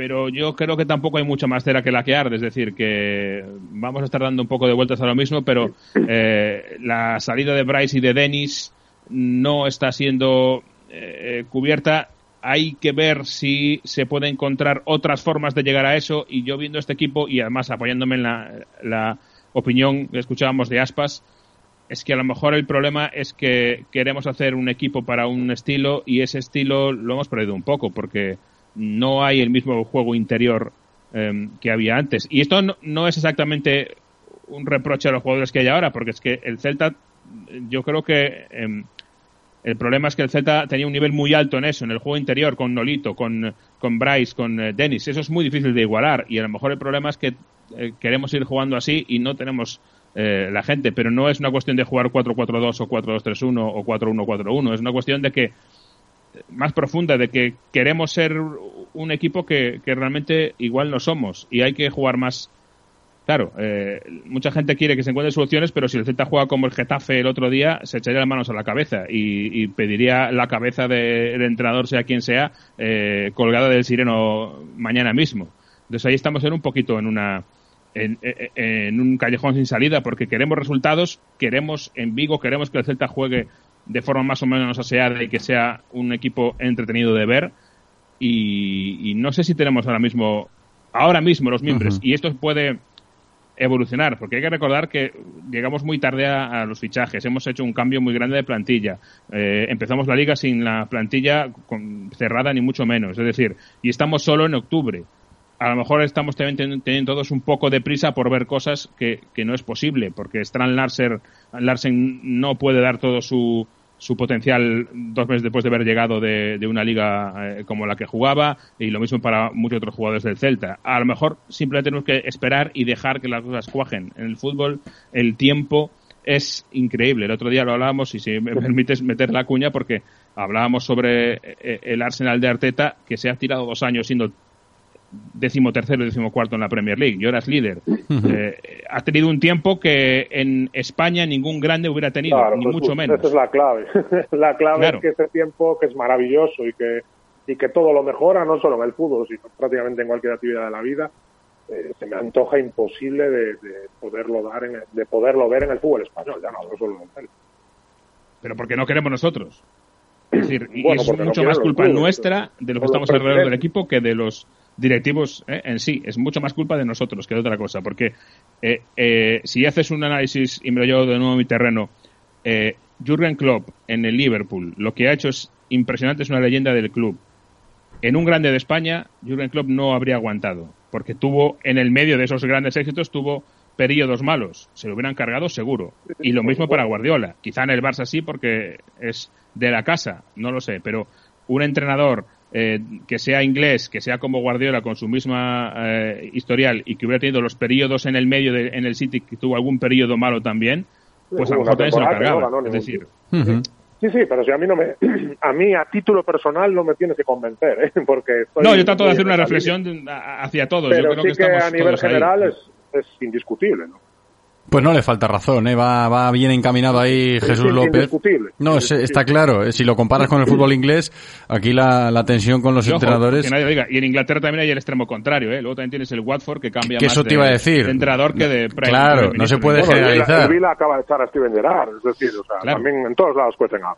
pero yo creo que tampoco hay mucha más cera que la que arde, es decir, que vamos a estar dando un poco de vueltas a lo mismo, pero eh, la salida de Bryce y de Dennis no está siendo eh, cubierta. Hay que ver si se puede encontrar otras formas de llegar a eso y yo viendo este equipo y además apoyándome en la, la opinión que escuchábamos de Aspas, es que a lo mejor el problema es que queremos hacer un equipo para un estilo y ese estilo lo hemos perdido un poco porque no hay el mismo juego interior em, que había antes. Y esto no, es exactamente un reproche a los jugadores que hay ahora, porque es que el Celta, yo creo que em, el problema es que el Celta tenía un nivel muy alto en eso, en el juego interior, con Nolito, con, con Bryce, con eh, Dennis. Eso es muy difícil de igualar. Y a lo mejor el problema es que eh, queremos ir jugando así y no tenemos eh, la gente. Pero no es una cuestión de jugar 4-4-2 o 4-2-3-1 o 4-1-4-1. Es una cuestión de que más profunda de que queremos ser un equipo que, realmente igual no somos y hay que jugar más. Claro, eh, mucha gente quiere que se encuentren soluciones, pero si el Celta juega como el Getafe el otro día, se echaría las manos a la cabeza y, pediría la cabeza del entrenador, sea quien sea, eh, colgada del sireno mañana mismo. Entonces ahí estamos en un poquito en una, en, en, un callejón sin salida porque queremos resultados, queremos en Vigo, queremos que el Celta juegue de forma más o menos aseada y que sea un equipo entretenido de ver. Y, no sé si tenemos ahora mismo, ahora mismo los miembros, y esto puede evolucionar, porque hay que recordar que llegamos muy tarde a, los fichajes, hemos hecho un cambio muy grande de plantilla, eh, empezamos la liga sin la plantilla cerrada ni mucho menos, es decir, y estamos solo en octubre. A lo mejor estamos teniendo, todos un poco de prisa por ver cosas que, que no es posible, porque Strand Larsen, Larsen no puede dar todo su, su potencial dos meses después de haber llegado de, una liga eh, como la que jugaba y lo mismo para muchos otros jugadores del Celta. A lo mejor simplemente tenemos que esperar y dejar que las cosas cuajen. En el fútbol el tiempo es increíble. El otro día lo hablábamos y si me permites meter la cuña porque hablábamos sobre eh, el Arsenal de Arteta que se ha tirado dos años siendo décimo tercero y décimo cuarto en la Premier League, y ahora es líder. Eh, ha tenido un tiempo que en España ningún grande hubiera tenido, Claro, ni pues, mucho pues, menos. Esa es la clave. la clave Claro. es que ese tiempo, que es maravilloso y que, y que todo lo mejora, no solo en el fútbol, sino prácticamente en cualquier actividad de la vida, eh, se me antoja imposible de, de poderlo dar en el- de poderlo ver en el fútbol español, ya no hablo solo en el. Pero porque no queremos nosotros. Es decir, Bueno, es no mucho más culpa clubes, nuestra de los que estamos alrededor del equipo que de los directivos ¿eh? en sí. Es mucho más culpa de nosotros que de otra cosa. Porque eh, eh, si haces un análisis, y me lo llevo de nuevo a mi terreno, eh, Jurgen Klopp en el Liverpool, lo que ha hecho es impresionante, es una leyenda del club. En un grande de España, Jurgen Klopp no habría aguantado, porque tuvo, en el medio de esos grandes éxitos, tuvo periodos malos. Se lo hubieran cargado seguro. Y lo mismo para Guardiola. Quizá en el Barça sí, porque es de la casa, no lo sé, pero un entrenador eh, que sea inglés, que sea como Guardiola con su misma eh, historial y que hubiera tenido los periodos en el medio de, en el City, que tuvo algún periodo malo también, pues a lo mejor también se lo no cargaba. ganó es decir. Sí, sí, pero si a mí no me, a mí a título personal no me tienes que convencer, ¿eh? porque estoy no, yo trato de hacer una reflexión hacia todos. Pero yo creo sí que a nivel general es, es indiscutible, ¿no? Pues no le falta razón, ¿eh? va, va bien encaminado ahí Jesús es López. No, es- está claro. eh, Si lo comparas con el fútbol inglés, aquí la, la tensión con los ojo, entrenadores. que nadie diga. Y en Inglaterra también hay el extremo contrario, ¿eh? Luego también tienes el Watford que cambia Que más eso te de- iba a decir. de entrenador que de Claro, Minister. no se puede Bueno, el Vila- generalizar. El Vila acaba de echar a Steven Gerrard, es decir, o sea, Claro. también en todos lados cuecen agua.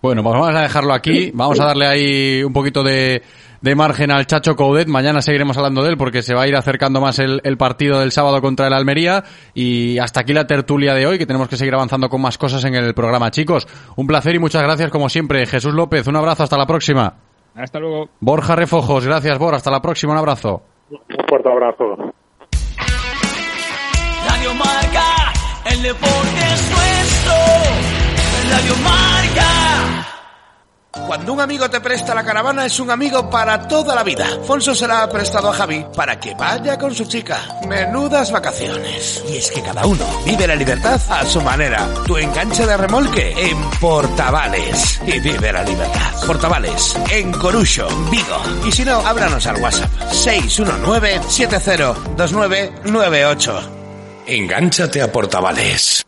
Bueno, pues vamos a dejarlo aquí. Vamos a darle ahí un poquito de, de margen al Chacho Coudet. Mañana seguiremos hablando de él porque se va a ir acercando más el, el partido del sábado contra el Almería. Y hasta aquí la tertulia de hoy, que tenemos que seguir avanzando con más cosas en el programa. Chicos, un placer y muchas gracias como siempre. Jesús López, un abrazo, hasta la próxima. Hasta luego. Borja Refojos, gracias, Bor, hasta la próxima, un abrazo. Un fuerte abrazo. Radio Marca, el deporte es nuestro. Radio Marca. Cuando un amigo te presta la caravana es un amigo para toda la vida. Fonso se la ha prestado a Javi para que vaya con su chica. Menudas vacaciones. Y es que cada uno vive la libertad a su manera. Tu enganche de remolque en Portavales. Y vive la libertad. Portavales, en Corucho, Vigo. Y si no, háblanos al WhatsApp 619-702998. Engánchate a Portavales.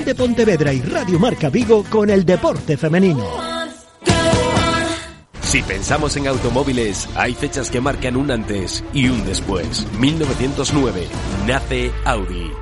de Pontevedra y Radio Marca Vigo con el deporte femenino. Si pensamos en automóviles, hay fechas que marcan un antes y un después. 1909 nace Audi.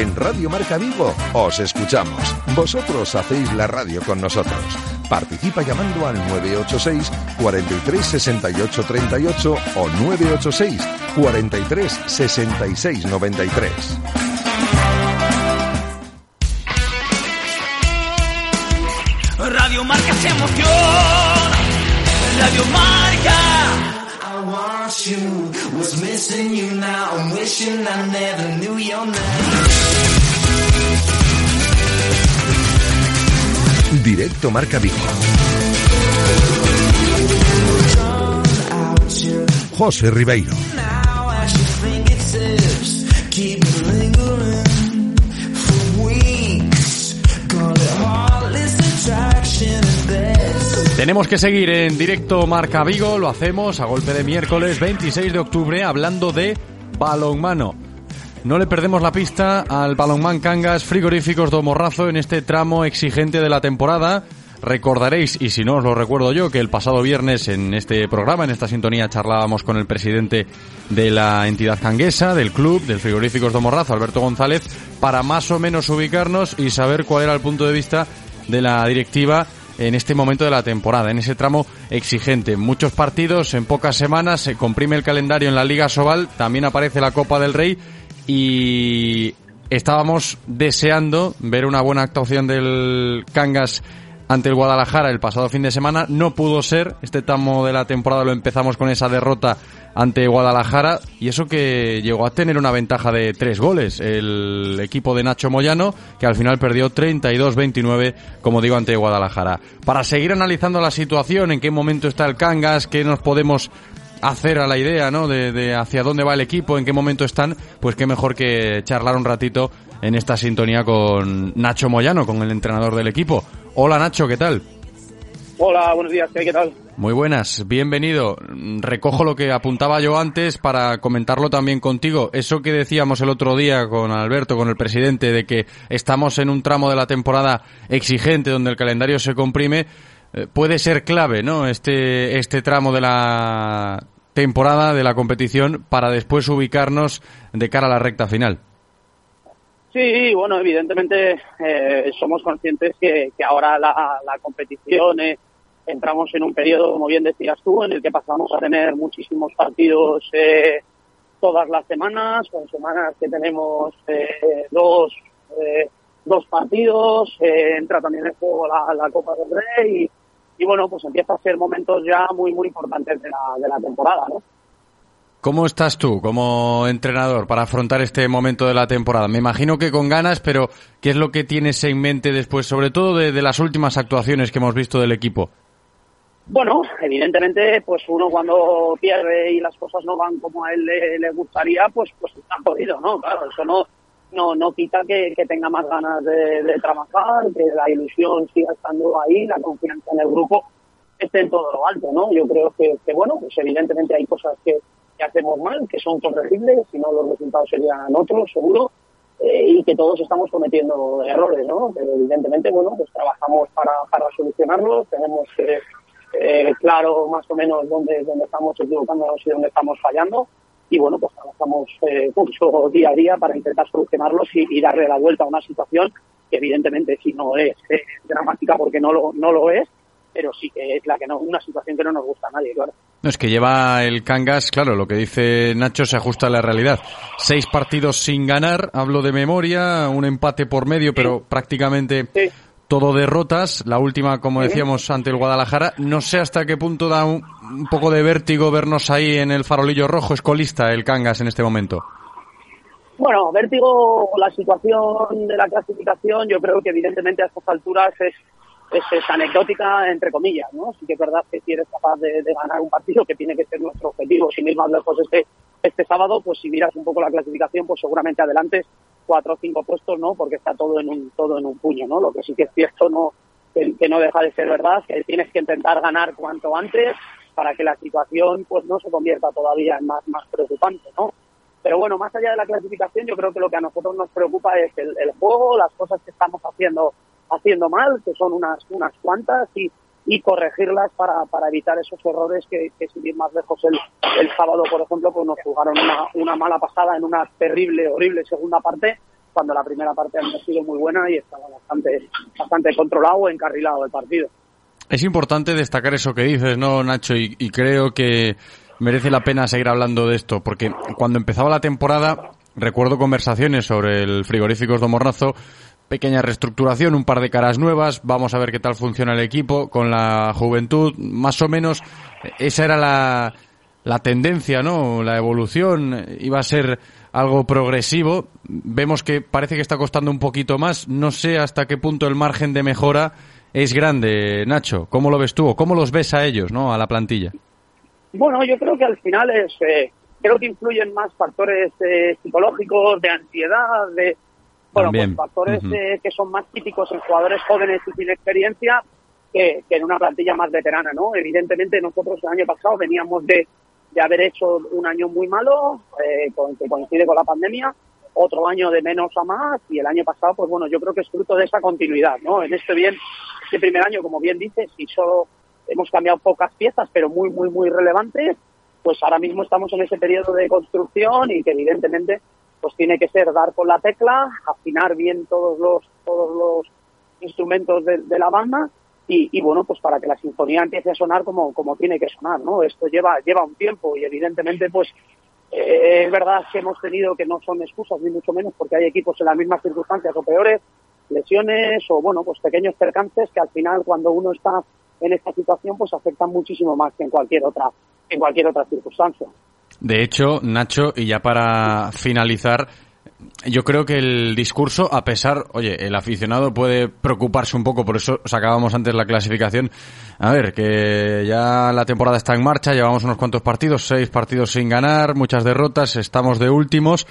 En Radio Marca Vigo os escuchamos. Vosotros hacéis la radio con nosotros. Participa llamando al 986 43 68 38 o 986 43 66 93. Radio Marca se emoción. Radio Marca. I want you, was missing you now. I'm wishing I never knew your name. Directo Marca Vigo. José Ribeiro. Now at your fingertips, keep lingering Tenemos que seguir en directo Marca Vigo, lo hacemos a golpe de miércoles 26 de octubre hablando de balonmano. No le perdemos la pista al balonmán Cangas Frigoríficos do Morrazo en este tramo exigente de la temporada. Recordaréis, y si no os lo recuerdo yo, que el pasado viernes en este programa, en esta sintonía, charlábamos con el presidente de la entidad canguesa, del club, del Frigoríficos de Morrazo, Alberto González, para más o menos ubicarnos y saber cuál era el punto de vista de la directiva en este momento de la temporada, en ese tramo exigente. Muchos partidos en pocas semanas, se comprime el calendario en la Liga Sobal, también aparece la Copa del Rey y estábamos deseando ver una buena actuación del Cangas ante el Guadalajara el pasado fin de semana. No pudo ser. Este tramo de la temporada lo empezamos con esa derrota ante Guadalajara y eso que llegó a tener una ventaja de tres goles el equipo de Nacho Moyano que al final perdió 32-29 como digo ante Guadalajara. Para seguir analizando la situación, en qué momento está el Cangas, qué nos podemos hacer a la idea, ¿no? De, de hacia dónde va el equipo, en qué momento están, pues qué mejor que charlar un ratito en esta sintonía con Nacho Moyano, con el entrenador del equipo. Hola Nacho, ¿qué tal? Hola, buenos días, ¿qué tal? Muy buenas, bienvenido. Recojo lo que apuntaba yo antes para comentarlo también contigo. Eso que decíamos el otro día con Alberto, con el presidente, de que estamos en un tramo de la temporada exigente donde el calendario se comprime, eh, puede ser clave, ¿no? Este, este tramo de la temporada, de la competición, para después ubicarnos de cara a la recta final. Sí, bueno, evidentemente eh, somos conscientes que, ahora la, competición eh, entramos en un periodo, como bien decías tú, en el que pasamos a tener muchísimos partidos eh, todas las semanas, con semanas que tenemos eh, dos, eh, dos partidos, eh, entra también en juego la, la Copa del Rey y, y, bueno, pues empieza a ser momentos ya muy, muy importantes de la, de la temporada, ¿no? ¿Cómo estás tú como entrenador para afrontar este momento de la temporada? Me imagino que con ganas, pero ¿qué es lo que tienes en mente después, sobre todo de, las últimas actuaciones que hemos visto del equipo? Bueno, evidentemente, pues uno cuando pierde y las cosas no van como a él le, le gustaría, pues pues está jodido, ¿no? Claro, eso no no no quita que, que tenga más ganas de, de, trabajar, que la ilusión siga estando ahí, la confianza en el grupo esté en todo lo alto, ¿no? Yo creo que, que bueno, pues evidentemente hay cosas que, que hacemos mal, que son corregibles, si no los resultados serían otros, seguro, eh, y que todos estamos cometiendo errores, ¿no? Pero evidentemente, bueno, pues trabajamos para, solucionarlos, tenemos que eh, claro más o menos dónde, estamos equivocándonos y dónde estamos fallando. Y bueno, pues trabajamos eh, mucho día a día para intentar solucionarlos y, y, darle la vuelta a una situación que evidentemente si no es eh, dramática porque no lo, no lo es, pero sí que es la que no, una situación que no nos gusta a nadie, claro. No, es que lleva el Cangas, claro, lo que dice Nacho se ajusta a la realidad. Seis partidos sin ganar, hablo de memoria, un empate por medio, pero sí. prácticamente sí todo derrotas, la última, como decíamos, ante el Guadalajara. No sé hasta qué punto da un, un, poco de vértigo vernos ahí en el farolillo rojo, escolista el Cangas en este momento. Bueno, vértigo, la situación de la clasificación, yo creo que evidentemente a estas alturas es, es, es anecdótica, entre comillas, ¿no? Sí que es verdad que si eres capaz de, ganar un partido, que tiene que ser nuestro objetivo, sin ir más lejos este, este sábado, pues si miras un poco la clasificación, pues seguramente adelante cuatro o cinco puestos, ¿no? Porque está todo en un todo en un puño, ¿no? Lo que sí que es cierto, no que, no deja de ser verdad, que tienes que intentar ganar cuanto antes para que la situación pues no se convierta todavía en más más preocupante, ¿no? Pero bueno, más allá de la clasificación, yo creo que lo que a nosotros nos preocupa es el juego, las cosas que estamos haciendo haciendo mal, que son unas unas cuantas y y corregirlas para, para evitar esos errores que, que sin ir más lejos el, el sábado, por ejemplo, pues nos jugaron una, una mala pasada en una terrible, horrible segunda parte, cuando la primera parte ha sido muy buena y estaba bastante, bastante controlado, encarrilado el partido. Es importante destacar eso que dices, ¿no, Nacho? Y, creo que merece la pena seguir hablando de esto, porque cuando empezaba la temporada, recuerdo conversaciones sobre el frigoríficos de Morrazo, pequeña reestructuración, un par de caras nuevas, vamos a ver qué tal funciona el equipo con la juventud, más o menos esa era la, la tendencia, ¿no? La evolución iba a ser algo progresivo. Vemos que parece que está costando un poquito más. No sé hasta qué punto el margen de mejora es grande, Nacho. ¿Cómo lo ves tú? ¿Cómo los ves a ellos, no? A la plantilla. Bueno, yo creo que al final es, eh, creo que influyen más factores eh, psicológicos, de ansiedad, de, bueno, pues factores uh -huh. eh, que son más típicos en jugadores jóvenes y sin experiencia que, que, en una plantilla más veterana, ¿no? Evidentemente nosotros el año pasado veníamos de, de haber hecho un año muy malo, eh, con, que coincide con la pandemia, otro año de menos a más y el año pasado, pues bueno, yo creo que es fruto de esa continuidad, ¿no? En este bien este primer año, como bien dices, y solo hemos cambiado pocas piezas, pero muy, muy, muy relevantes, pues ahora mismo estamos en ese periodo de construcción y que evidentemente pues tiene que ser dar con la tecla, afinar bien todos los, todos los instrumentos de, la banda y, y, bueno, pues para que la sinfonía empiece a sonar como, como tiene que sonar, ¿no? Esto lleva, lleva un tiempo y evidentemente pues eh, es verdad que hemos tenido que no son excusas ni mucho menos porque hay equipos en las mismas circunstancias o peores, lesiones o bueno, pues pequeños percances que al final cuando uno está en esta situación pues afectan muchísimo más que en cualquier otra, en cualquier otra circunstancia. De hecho, Nacho, y ya para finalizar, yo creo que el discurso, a pesar, oye, el aficionado puede preocuparse un poco, por eso sacábamos antes la clasificación. A ver, que ya la temporada está en marcha, llevamos unos cuantos partidos, seis partidos sin ganar, muchas derrotas, estamos de últimos,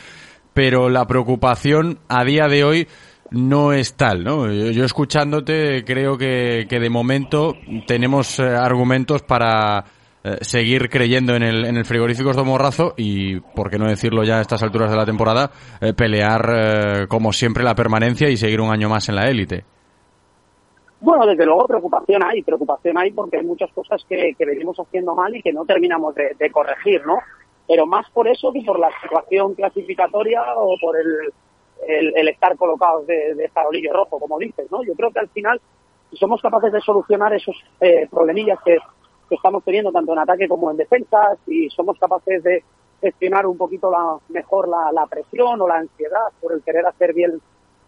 pero la preocupación a día de hoy no es tal, ¿no? Yo, escuchándote creo que, que de momento tenemos eh, argumentos para eh, seguir creyendo en el, en el frigoríficos de Morrazo y, por qué no decirlo ya a estas alturas de la temporada, eh, pelear eh, como siempre la permanencia y seguir un año más en la élite. Bueno, desde luego preocupación hay, preocupación hay porque hay muchas cosas que, que venimos haciendo mal y que no terminamos de, corregir, ¿no? Pero más por eso que por la situación clasificatoria o por el estar colocados de, de farolillo rojo, como dices, ¿no? Yo creo que al final, si somos capaces de solucionar esos eh, problemillas que que estamos teniendo tanto en ataque como en defensa, si somos capaces de gestionar un poquito la, mejor la, la, presión o la ansiedad por el querer hacer bien,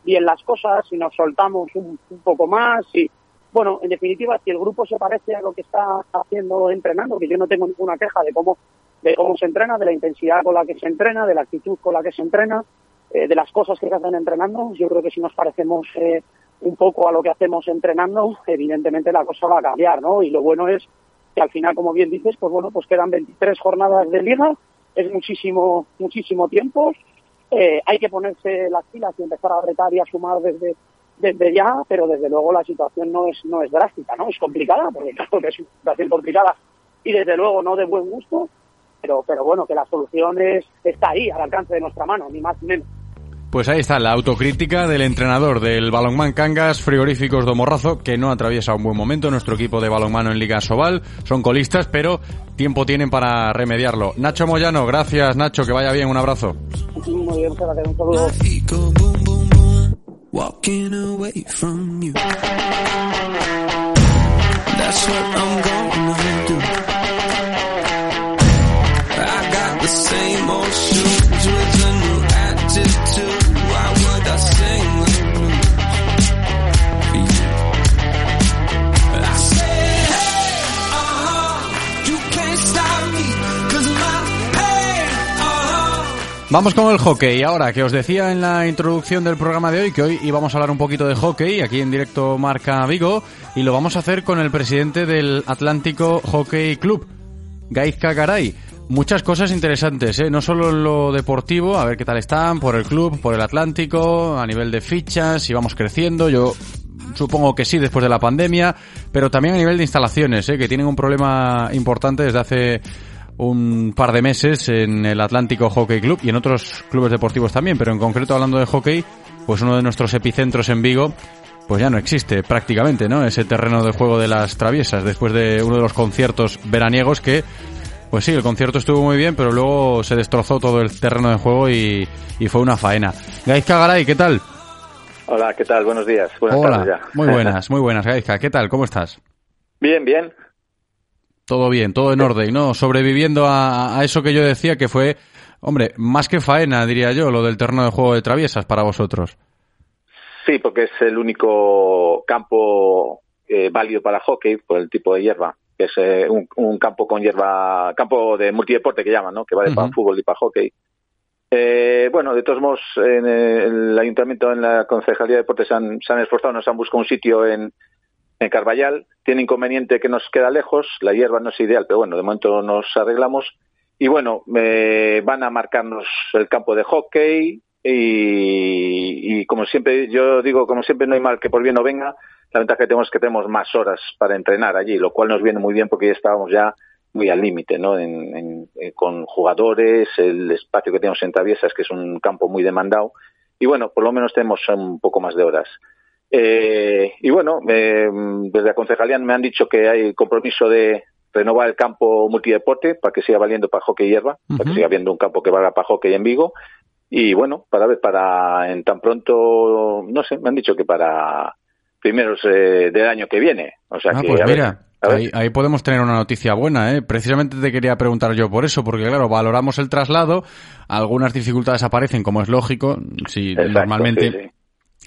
las cosas, si nos soltamos un, un poco más, y bueno, en definitiva, si el grupo se parece a lo que está haciendo entrenando, que yo no tengo ninguna queja de cómo, de cómo se entrena, de la intensidad con la que se entrena, de la actitud con la que se entrena, eh, de las cosas que se hacen entrenando, yo creo que si nos parecemos eh, un poco a lo que hacemos entrenando, evidentemente la cosa va a cambiar, ¿no? Y lo bueno es que al final, como bien dices, pues bueno, pues quedan 23 jornadas de liga, es muchísimo, muchísimo tiempo, eh, hay que ponerse las pilas y empezar a retar y a sumar desde, desde ya, pero desde luego la situación no es, no es drástica, ¿no? Es complicada, porque claro que es una situación complicada y desde luego no de buen gusto, pero, pero bueno, que la solución es, está ahí, al alcance de nuestra mano, ni más ni menos. Pues ahí está la autocrítica del entrenador del Balonmán Cangas Frigoríficos de Morrazo, que no atraviesa un buen momento. Nuestro equipo de balonmano en Liga Sobal son colistas, pero tiempo tienen para remediarlo. Nacho Moyano, gracias Nacho, que vaya bien, un abrazo. Muy bien, gracias, un saludo. Vamos con el hockey. Ahora, que os decía en la introducción del programa de hoy que hoy íbamos a hablar un poquito de hockey aquí en directo Marca Vigo y lo vamos a hacer con el presidente del Atlántico Hockey Club, Gaizka Garay. Muchas cosas interesantes, ¿eh? no solo en lo deportivo, a ver qué tal están, por el club, por el Atlántico, a nivel de fichas, si vamos creciendo, yo supongo que sí después de la pandemia, pero también a nivel de instalaciones, ¿eh? que tienen un problema importante desde hace un par de meses en el Atlántico Hockey Club y en otros clubes deportivos también, pero en concreto hablando de hockey, pues uno de nuestros epicentros en Vigo, pues ya no existe prácticamente, ¿no? Ese terreno de juego de las traviesas, después de uno de los conciertos veraniegos que, pues sí, el concierto estuvo muy bien, pero luego se destrozó todo el terreno de juego y, y fue una faena. Gaizka Garay, ¿qué tal? Hola, ¿qué tal? Buenos días. Buenas Hola, tardes ya. muy buenas, muy buenas, Gaizka. ¿Qué tal? ¿Cómo estás? Bien, bien. Todo bien, todo en orden, ¿no? Sobreviviendo a, a eso que yo decía que fue, hombre, más que faena, diría yo, lo del terreno de juego de traviesas para vosotros. Sí, porque es el único campo eh, válido para hockey por el tipo de hierba, que es eh, un, un, campo con hierba, campo de multideporte que llaman, ¿no? Que vale uh -huh. para fútbol y para hockey. Eh, bueno, de todos modos, en el ayuntamiento, en la concejalía de deportes se han, se han esforzado, nos han buscado un sitio en, en Carballal. Tiene inconveniente que nos queda lejos, la hierba no es ideal, pero bueno, de momento nos arreglamos. Y bueno, eh, van a marcarnos el campo de hockey y, como siempre, yo digo, como siempre no hay mal que por bien no venga, la ventaja que tenemos es que tenemos más horas para entrenar allí, lo cual nos viene muy bien porque ya estábamos ya muy al límite, ¿no? En, en, con jugadores, el espacio que tenemos en Traviesas, que es un campo muy demandado, y bueno, por lo menos tenemos un poco más de horas. Eh, y bueno, eh, desde la concejalía me han dicho que hay compromiso de renovar el campo multideporte para que siga valiendo para hockey y hierba, para que siga habiendo un campo que valga para hockey en Vigo. Y bueno, para ver, para en tan pronto, no sé, me han dicho que para primeros eh, del año que viene. O sea Ah, que, pues a mira, ver. ahí, ahí podemos tener una noticia buena, ¿eh? Precisamente te quería preguntar yo por eso, porque claro, valoramos el traslado, algunas dificultades aparecen, como es lógico, si Exacto, normalmente sí, sí.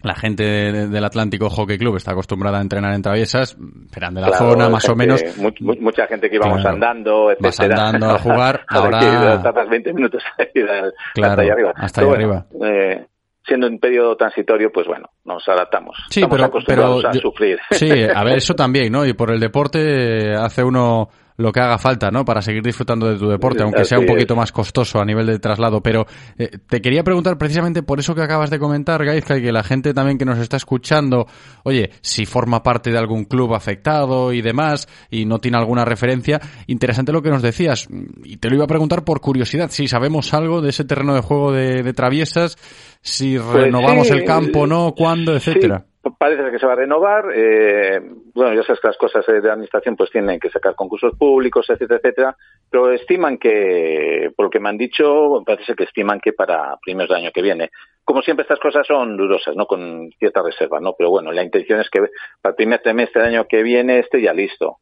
La gente de- del Atlántico Hockey Club está acostumbrada a entrenar en traviesas, serán de la Claro, zona más o gente- menos, mu- mu- mucha gente que íbamos Claro. andando, etcétera. Vas andando a jugar, Ahora tardas 20 minutos Claro, hasta allá arriba. hasta allá bueno, eh, siendo un periodo transitorio, pues bueno, nos adaptamos. Sí, Estamos pero, acostumbrados pero a yo- sufrir. Sí, a ver, eso también, ¿no? Y por el deporte eh, hace uno lo que haga falta, ¿no? Para seguir disfrutando de tu deporte, aunque sea un poquito más costoso a nivel de traslado. Pero eh, te quería preguntar precisamente por eso que acabas de comentar, Gaizka, y que la gente también que nos está escuchando, oye, si forma parte de algún club afectado y demás, y no tiene alguna referencia, interesante lo que nos decías. Y te lo iba a preguntar por curiosidad, si sabemos algo de ese terreno de juego de, de traviesas, si Pues renovamos sí, el campo, no, cuándo, etcétera. Sí, parece que se va a renovar. eh, bueno, ya sabes que las cosas eh, de administración pues tienen que sacar concursos públicos, etcétera, etcétera. Pero estiman que, por lo que me han dicho, parece que estiman que para primeros del año que viene. Como siempre, estas cosas son dudosas, ¿no? Con cierta reserva, ¿no? Pero bueno, la intención es que para el primer trimestre del año que viene esté ya listo.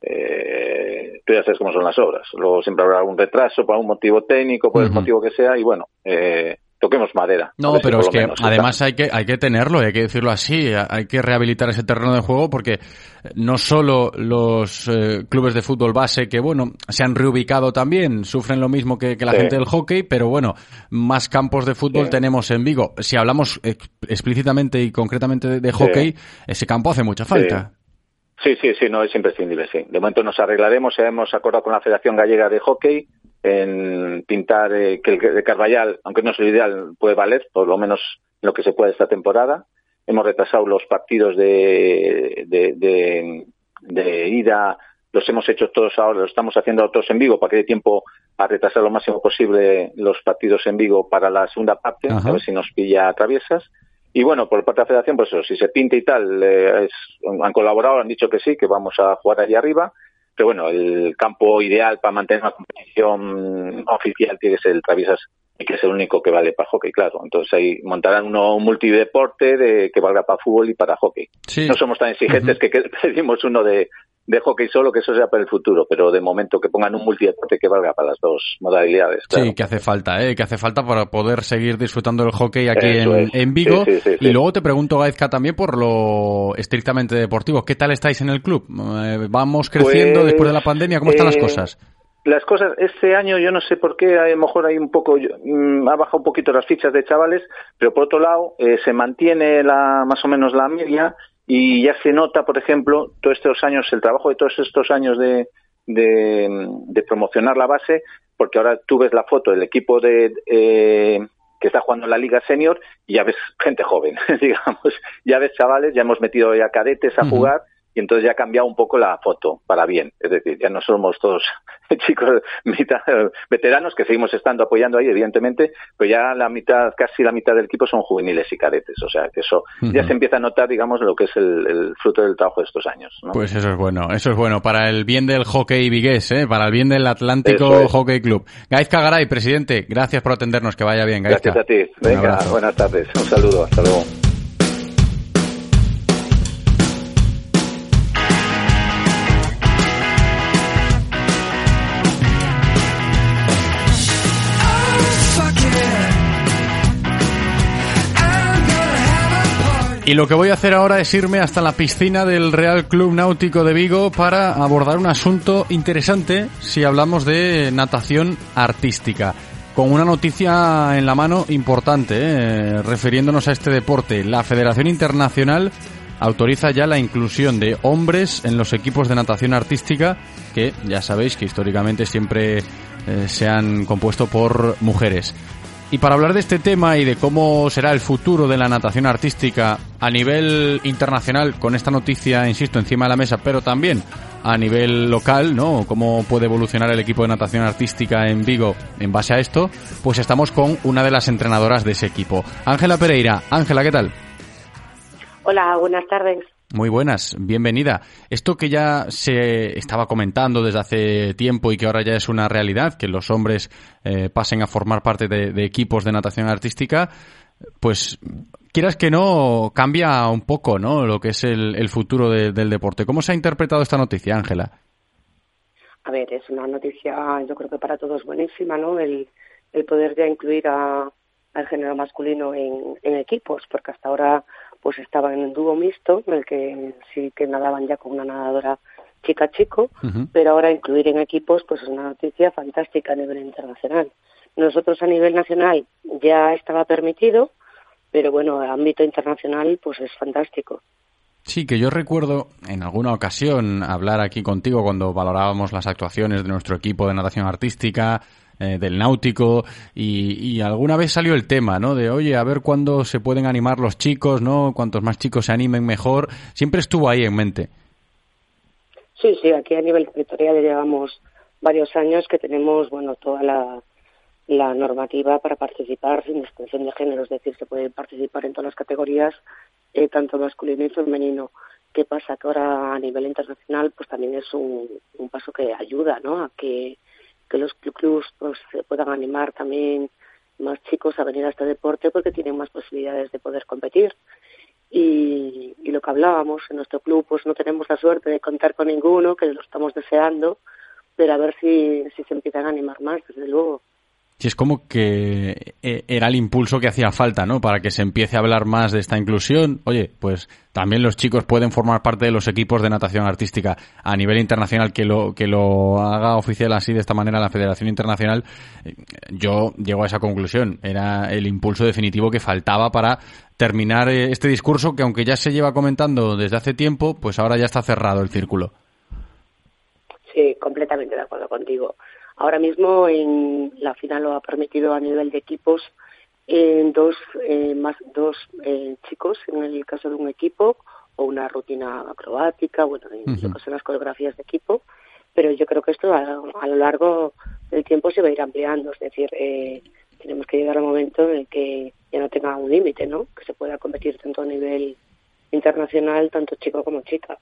Eh, tú ya sabes cómo son las obras. Luego siempre habrá algún retraso por un motivo técnico, por el motivo que sea, y bueno, eh, toquemos madera. No, si pero es que menos además hay que, hay que tenerlo, hay que decirlo así, hay que rehabilitar ese terreno de juego porque no solo los eh, clubes de fútbol base que, bueno, se han reubicado también, sufren lo mismo que, que la Sí. gente del hockey, pero bueno, más campos de fútbol Sí. tenemos en Vigo. Si hablamos ex- explícitamente y concretamente de, de Sí. hockey, ese campo hace mucha falta. Sí, sí, sí, no es imprescindible, sí. De momento nos arreglaremos, hemos acordado con la Federación Gallega de Hockey en pintar eh, que el de Carballal, aunque no es lo ideal, puede valer, por lo menos lo que se puede esta temporada. Hemos retrasado los partidos de, de, de, de ida, los hemos hecho todos ahora, los estamos haciendo todos en Vigo para que dé tiempo a retrasar lo máximo posible los partidos en Vigo para la segunda parte, Ajá. a ver si nos pilla a traviesas. Y bueno, por parte de la federación, pues eso, si se pinta y tal, eh, es- han colaborado, han dicho que sí, que vamos a jugar allí arriba. Pero bueno, el campo ideal para mantener una competición oficial tiene que ser el Traviesas, y que es el único que vale para hockey, claro. Entonces ahí montarán uno un multideporte de, que valga para fútbol y para hockey. Sí. No somos tan exigentes que, que pedimos uno de, de hockey solo, que eso sea para el futuro, pero de momento que pongan un multideporte que valga para las dos modalidades. Claro. Sí, que hace falta, ¿eh? que hace falta para poder seguir disfrutando del hockey aquí en, en Vigo. Sí, sí, sí, y luego te pregunto, Gaizka, también por lo estrictamente deportivo. ¿Qué tal estáis en el club? Eh, ¿Vamos creciendo Pues, después de la pandemia? ¿Cómo están las eh, cosas? Las cosas, este año yo no sé por qué, a lo mejor hay un poco, mm, ha bajado un poquito las fichas de chavales, pero por otro lado eh, se mantiene la, más o menos la media y ya se nota, por ejemplo, todos estos años, el trabajo de todos estos años de, de, de promocionar la base, porque ahora tú ves la foto del equipo de, eh, que está jugando en la Liga Senior y ya ves gente joven, digamos, ya ves chavales, ya hemos metido ya cadetes a jugar y entonces ya ha cambiado un poco la foto para bien. Es decir, ya no somos todos chicos mitad, veteranos que seguimos estando apoyando ahí, evidentemente, pero ya la mitad, casi la mitad del equipo son juveniles y cadetes. O sea, que eso ya se empieza a notar, digamos, lo que es el, el fruto del trabajo de estos años. ¿no? Pues eso es bueno, eso es bueno para el bien del hockey vigués, ¿eh? para el bien del Atlántico es. Hockey Club. Gaizka Garay, presidente, gracias por atendernos, que vaya bien, Gaizka. Gracias a ti. Venga, buenas tardes. Un saludo. Hasta luego. Y lo que voy a hacer ahora es irme hasta la piscina del Real Club Náutico de Vigo para abordar un asunto interesante si hablamos de natación artística. Con una noticia en la mano importante, eh, refiriéndonos a este deporte. La Federación Internacional autoriza ya la inclusión de hombres en los equipos de natación artística, que ya sabéis que históricamente siempre eh, se han compuesto por mujeres. Y para hablar de este tema y de cómo será el futuro de la natación artística a nivel internacional, con esta noticia, insisto, encima de la mesa, pero también a nivel local, ¿no? Cómo puede evolucionar el equipo de natación artística en Vigo en base a esto, pues estamos con una de las entrenadoras de ese equipo. Ángela Pereira. Ángela, ¿qué tal? Hola, buenas tardes. Muy buenas, bienvenida. Esto que ya se estaba comentando desde hace tiempo y que ahora ya es una realidad, que los hombres eh, pasen a formar parte de, equipos de natación artística, pues quieras que no, cambia un poco, ¿no? Lo que es el, el futuro de- del deporte. ¿Cómo se ha interpretado esta noticia, Ángela? A ver, es una noticia, yo creo que para todos buenísima, ¿no? El, poder ya incluir a, al género masculino en equipos, porque hasta ahora pues estaban en un dúo mixto, en el que sí que nadaban ya con una nadadora chica-chico, pero ahora incluir en equipos pues es una noticia fantástica a nivel internacional. Nosotros a nivel nacional ya estaba permitido, pero bueno, a ámbito internacional pues es fantástico. Sí, que yo recuerdo en alguna ocasión hablar aquí contigo cuando valorábamos las actuaciones de nuestro equipo de natación artística, eh, del náutico, y, alguna vez salió el tema, ¿no? De, oye, a ver cuándo se pueden animar los chicos, ¿no? Cuantos más chicos se animen, mejor. Siempre estuvo ahí en mente. Sí, sí, aquí a nivel territorial llevamos varios años que tenemos, bueno, toda la, la normativa para participar sin distinción de género, es decir, se puede participar en todas las categorías, eh, tanto masculino y femenino. ¿Qué pasa? Que ahora a nivel internacional pues también es un, un paso que ayuda, ¿no? A que, que los clubs pues, se puedan animar también más chicos a venir a este deporte porque tienen más posibilidades de poder competir. Y, lo que hablábamos en nuestro club pues no tenemos la suerte de contar con ninguno que lo estamos deseando pero a ver si, si se empiezan a animar más desde luego Sí, es como que eh, era el impulso que hacía falta, ¿no? Para que se empiece a hablar más de esta inclusión. Oye, pues también los chicos pueden formar parte de los equipos de natación artística a nivel internacional que lo que lo haga oficial así de esta manera la Federación Internacional. eh, Yo llego a esa conclusión. Era el impulso definitivo que faltaba para terminar eh, este discurso que aunque ya se lleva comentando desde hace tiempo, pues ahora ya está cerrado el círculo. sí completamente de acuerdo contigo ahora mismo en la final lo ha permitido a nivel de equipos en dos eh, más dos eh, chicos en el caso de un equipo o una rutina acrobática bueno en lo que son las coreografías de equipo. Pero yo creo que esto a, a lo largo del tiempo se va a ir ampliando. Es decir eh, tenemos que llegar al momento en el que ya no tenga un límite no que se pueda competir tanto a nivel internacional tanto chico como chica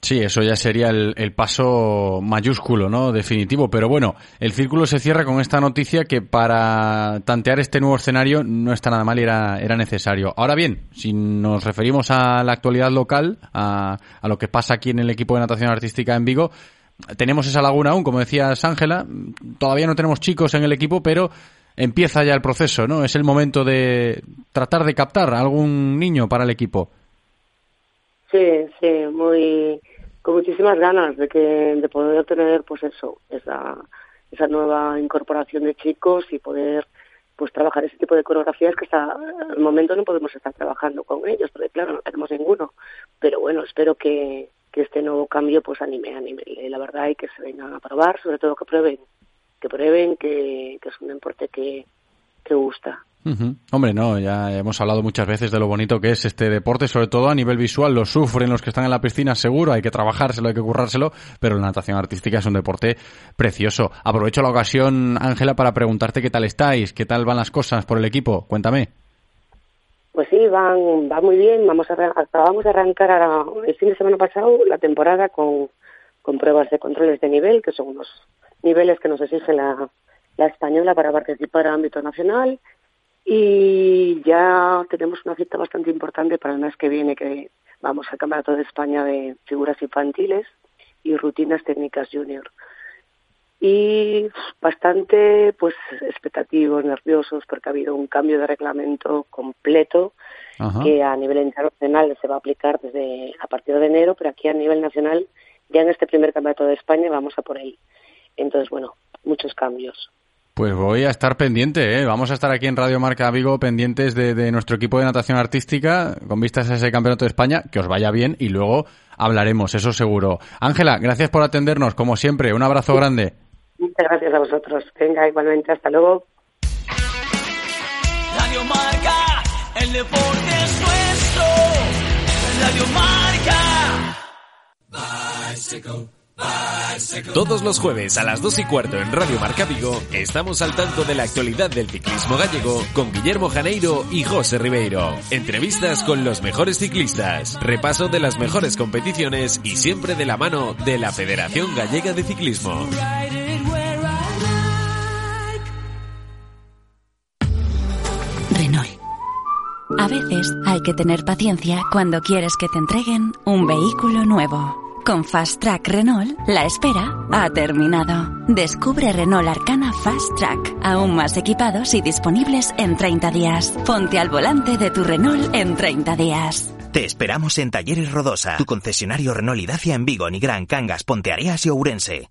Sí, eso ya sería el, el paso mayúsculo, ¿no? Definitivo. Pero bueno, el círculo se cierra con esta noticia que para tantear este nuevo escenario no está nada mal y era, era necesario. Ahora bien, si nos referimos a la actualidad local, a, a lo que pasa aquí en el equipo de natación artística en Vigo, tenemos esa laguna aún, como decías Ángela, todavía no tenemos chicos en el equipo, pero empieza ya el proceso, ¿no? Es el momento de tratar de captar a algún niño para el equipo. Sí, sí, muy con muchísimas ganas de que de poder tener pues eso, esa esa nueva incorporación de chicos y poder pues trabajar ese tipo de coreografías que hasta el momento no podemos estar trabajando con ellos, porque claro, no tenemos ninguno. Pero bueno, espero que, que este nuevo cambio pues anime, anime la verdad y que se vengan a probar, sobre todo que prueben, que prueben que, que es un deporte que, que gusta. Ujú. Hombre, no, ya hemos hablado muchas veces de lo bonito que es este deporte, sobre todo a nivel visual. Lo sufren los que están en la piscina, seguro, hay que trabajárselo, hay que currárselo, pero la natación artística es un deporte precioso. Aprovecho la ocasión, Ángela, para preguntarte qué tal estáis, qué tal van las cosas por el equipo. Cuéntame. Pues sí, van, va muy bien. Vamos a, acabamos de arrancar ahora, el fin de semana pasado la temporada con, con pruebas de controles de nivel, que son unos niveles que nos exige la, la española para participar a ámbito nacional. Y ya tenemos una cita bastante importante para el mes que viene, que vamos al Campeonato de España de Figuras Infantiles y Rutinas Técnicas Junior. Y bastante, pues, expectativos, nerviosos, porque ha habido un cambio de reglamento completo Ajá. que a nivel internacional se va a aplicar desde a partir de enero, pero aquí a nivel nacional, ya en este primer campeonato de España, vamos a por él. Entonces, bueno, muchos cambios. Pues voy a estar pendiente, ¿eh? Vamos a estar aquí en Radio Marca Vigo pendientes de, de nuestro equipo de natación artística con vistas a ese campeonato de España. Que os vaya bien y luego hablaremos, eso seguro. Ángela, gracias por atendernos, como siempre. Un abrazo grande. Muchas gracias a vosotros. Venga, igualmente, hasta luego. Radio Marca, el deporte es nuestro. Radio Marca. Bicycle, Todos los jueves a las 2 y cuarto en Radio Marca Vigo estamos al tanto de la actualidad del ciclismo gallego con Guillermo Janeiro y José Ribeiro. Entrevistas con los mejores ciclistas, repaso de las mejores competiciones y siempre de la mano de la Federación Gallega de Ciclismo. Renault. A veces hay que tener paciencia cuando quieres que te entreguen un vehículo nuevo. Con Fast Track Renault, la espera ha terminado. Descubre Renault Arcana Fast Track, aún más equipados y disponibles en 30 días. Ponte al volante de tu Renault en 30 días. Te esperamos en Talleres Rodosa, tu concesionario Renault y Dacia en Vigo, Nigrán, Cangas, Ponteareas y Ourense.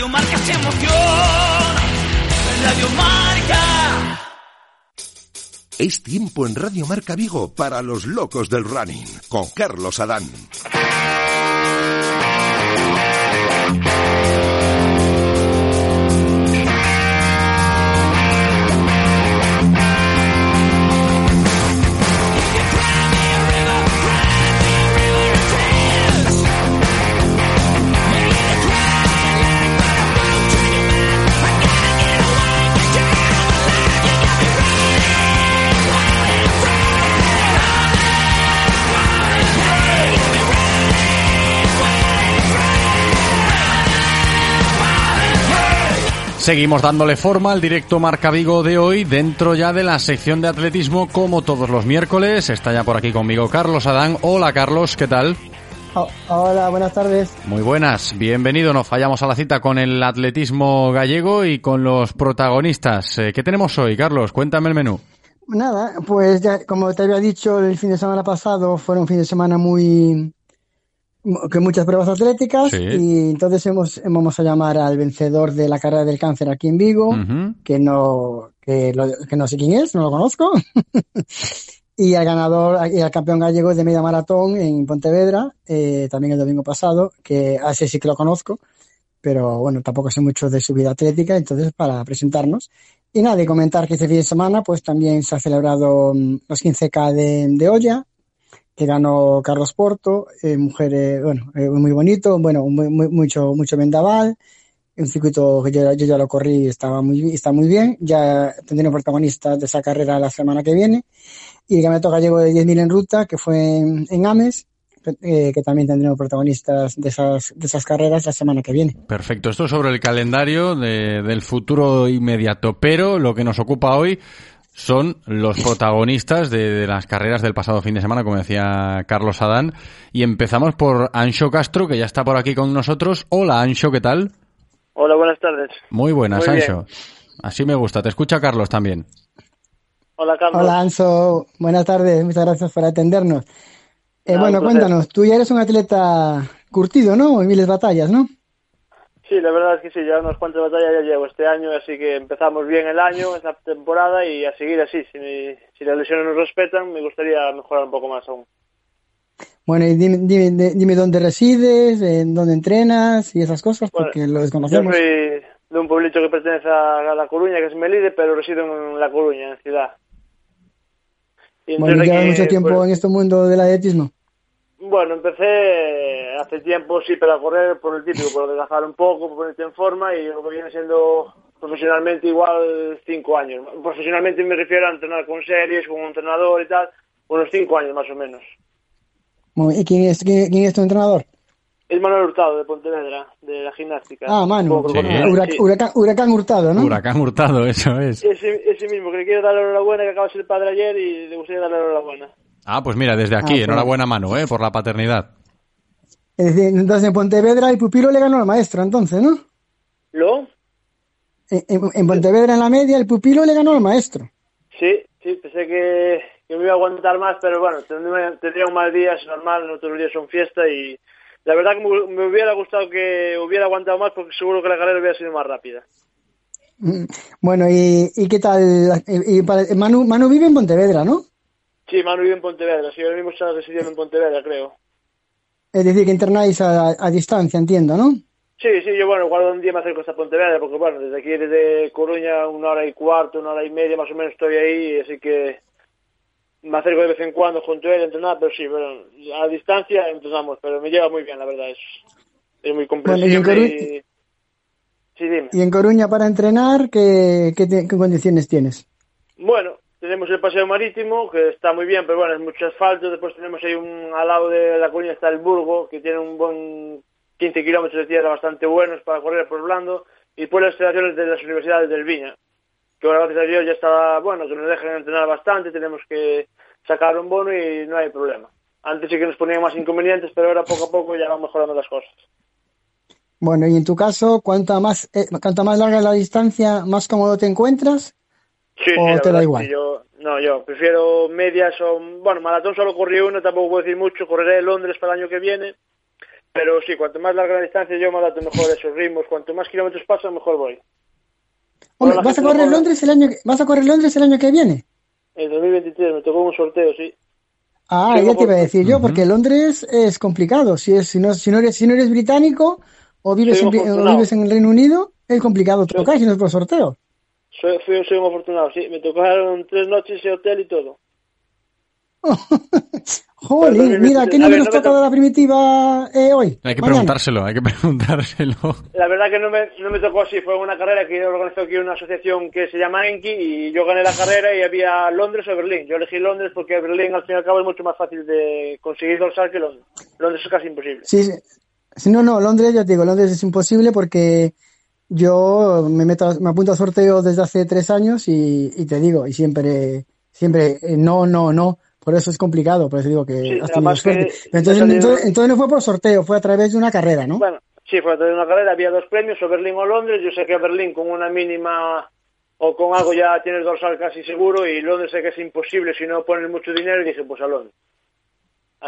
Radio Marca se. Radio Marca. Es tiempo en Radio Marca Vigo para los locos del running con Carlos Adán. Seguimos dándole forma al directo Marca Vigo de hoy dentro ya de la sección de atletismo como todos los miércoles. Está ya por aquí conmigo Carlos Adán. Hola Carlos, ¿qué tal? Oh, hola, buenas tardes. Muy buenas, bienvenido. Nos fallamos a la cita con el atletismo gallego y con los protagonistas. Eh, ¿Qué tenemos hoy, Carlos? Cuéntame el menú. Nada, pues ya, como te había dicho el fin de semana pasado, fue un fin de semana muy con muchas pruebas atléticas Sí. y entonces hemos, vamos a llamar al vencedor de la carrera del cáncer aquí en Vigo, que no que, lo- que no sé quién es, no lo conozco, y al ganador y al campeón gallego de media maratón en Pontevedra, eh, también el domingo pasado, que a ese sí que lo conozco, pero bueno, tampoco sé mucho de su vida atlética, entonces para presentarnos. Y nada, y comentar que este fin de semana pues también se ha celebrado mm, los 15K de, de olla, que ganó Carlos Porto, eh, mujeres, bueno, eh, muy bonito, bueno, muy, mucho, mucho vendaval, un circuito que yo, yo ya lo corrí estaba muy, está muy bien, ya tendremos protagonistas de esa carrera la semana que viene, y el Campeonato Gallego de 10.000 en ruta, que fue en, Ames, eh, que también tendremos protagonistas de esas, de esas carreras la semana que viene. Perfecto, esto sobre el calendario de- del futuro inmediato, pero lo que nos ocupa hoy son los protagonistas de, de las carreras del pasado fin de semana, como decía Carlos Adán, y empezamos por Ancho Castro, que ya está por aquí con nosotros. Hola Ancho, ¿qué tal? Hola, buenas tardes. Muy buenas, Muy Ancho. Así me gusta, te escucha Carlos también. Hola, Carlos. Hola Anso, buenas tardes, muchas gracias por atendernos. Eh, bueno, cuéntanos, tú ya eres un atleta curtido, ¿no? En miles de batallas, ¿no? Sí, la verdad es que sí, ya unas cuantas batallas ya llevo este año, así que empezamos bien el año, esta temporada y a seguir así. Si, mi- si las lesiones nos respetan, me gustaría mejorar un poco más aún. Bueno, y dime, dime, dime dónde resides, en dónde entrenas y esas cosas, porque lo Yo desconocemos. soy de un pueblito que pertenece a La Coruña, que es Melide, pero resido en La Coruña, en ciudad. Y Bueno, llevas mucho tiempo pues, en este mundo del atletismo. Bueno, empecé hace tiempo sí para correr por el típico, por adelgazar un poco, por ponerte en forma y lo que viene siendo profesionalmente igual cinco años. Profesionalmente me refiero a entrenar con series, con un entrenador y tal, unos cinco años más o menos. ¿Y quién es, quién, quién es tu entrenador? Es Manuel Hurtado, de Pontevedra, de la gimnástica. Ah, Manu. Hurac- sí. Huracán, Huracán Hurtado, ¿no? Huracán Hurtado, eso es. Ese, ese mismo, que le quiero dar la enhorabuena, que acaba de ser padre ayer y le gustaría darle la enhorabuena. Ah, pues mira, desde aquí, Ah, pues. enhorabuena mano, ¿eh? Por la paternidad. Es decir, entonces en Pontevedra el pupilo le ganó al maestro, entonces, ¿no? ¿Lo? En, en- en Pontevedra en la media el pupilo le ganó al maestro. Sí, sí, pensé que, que me iba a aguantar más, pero bueno, tendría, tendría un mal día, es normal, no todos los días son fiesta y la verdad que me, me hubiera gustado que hubiera aguantado más porque seguro que la carrera hubiera sido más rápida. Mm, Bueno, ¿y, y qué tal? Y, y para- Manu, Manu vive en Pontevedra, ¿no? Sí, Manu vive en Pontevedra, sí, ahora mismo está residiendo en Pontevedra, creo. Es decir, que internáis a, a distancia, entiendo, ¿no? Sí, sí, yo bueno, igual un día me acerco hasta Pontevedra, porque bueno, desde aquí, desde Coruña, una hora y cuarto, una hora y media más o menos estoy ahí, así que me acerco de vez en cuando junto a él a entrenar, pero sí, bueno, a distancia entrenamos, pero me lleva muy bien, la verdad, es, es muy Bueno, y en comprensible Coruña- y... Sí, dime. Y en Coruña para entrenar, ¿qué, qué, te- qué condiciones tienes? Bueno, tenemos el paseo marítimo, que está muy bien, pero bueno, es mucho asfalto. Después tenemos ahí un, al lado de la Coruña está el Burgo, que tiene un buen 15 kilómetros de tierra bastante buenos para correr por Blando. Y después las instalaciones de las universidades del Viña, que ahora gracias a Dios ya está, bueno, que nos dejan entrenar bastante, tenemos que sacar un bono y no hay problema. Antes sí que nos ponían más inconvenientes, pero ahora poco a poco ya van mejorando las cosas. Bueno, y en tu caso, cuanta más, eh, cuanta más larga la distancia, más cómodo te encuentras. Sí, ¿O sí, te da igual? sí, yo, no, yo prefiero medias o... Bueno, maratón solo corrí uno, tampoco puedo decir mucho. Correré en Londres para el año que viene. Pero sí, cuanto más larga la distancia, yo me adapto mejor esos ritmos. Cuanto más kilómetros paso, mejor voy. Hombre, ¿vas a correr no- Londres el año que, vas a correr Londres el año que viene? En 2023 me tocó un sorteo, sí. Ah, Sí, ya te iba a decir yo, porque Londres es complicado. Si es, si no, si no eres, si no eres británico o vives, en, o vives en el Reino Unido, es complicado tocar si no es por sorteo. Soy, fui, soy un afortunado, sí. Me tocaron tres noches de hotel y todo. Jolín, mira, ¿qué número no toca to- de la primitiva eh, hoy? Hay que Mañana. preguntárselo, hay que preguntárselo. La verdad que no me, no me tocó así. Fue una carrera que organizó aquí una asociación que se llama Enki y yo gané la carrera y había Londres o Berlín. Yo elegí Londres porque Berlín al fin y al cabo es mucho más fácil de conseguir dorsal que Londres. Londres es casi imposible. Sí, sí. Sí, no, no, Londres, ya te digo, Londres es imposible porque yo me meto, a- me apunto a sorteo desde hace tres años y, y te digo, y siempre, siempre, eh, no, no, no. Por eso es complicado, por eso digo que Sí, has tenido que suerte. Pero entonces, entonces, entonces no fue por sorteo, fue a través de una carrera, ¿no? Bueno, sí, fue a través de una carrera, había dos premios, o Berlín o Londres. Yo sé que Berlín con una mínima o con algo ya tienes dorsal casi seguro y Londres sé que es imposible si no pones mucho dinero y dije pues a Londres.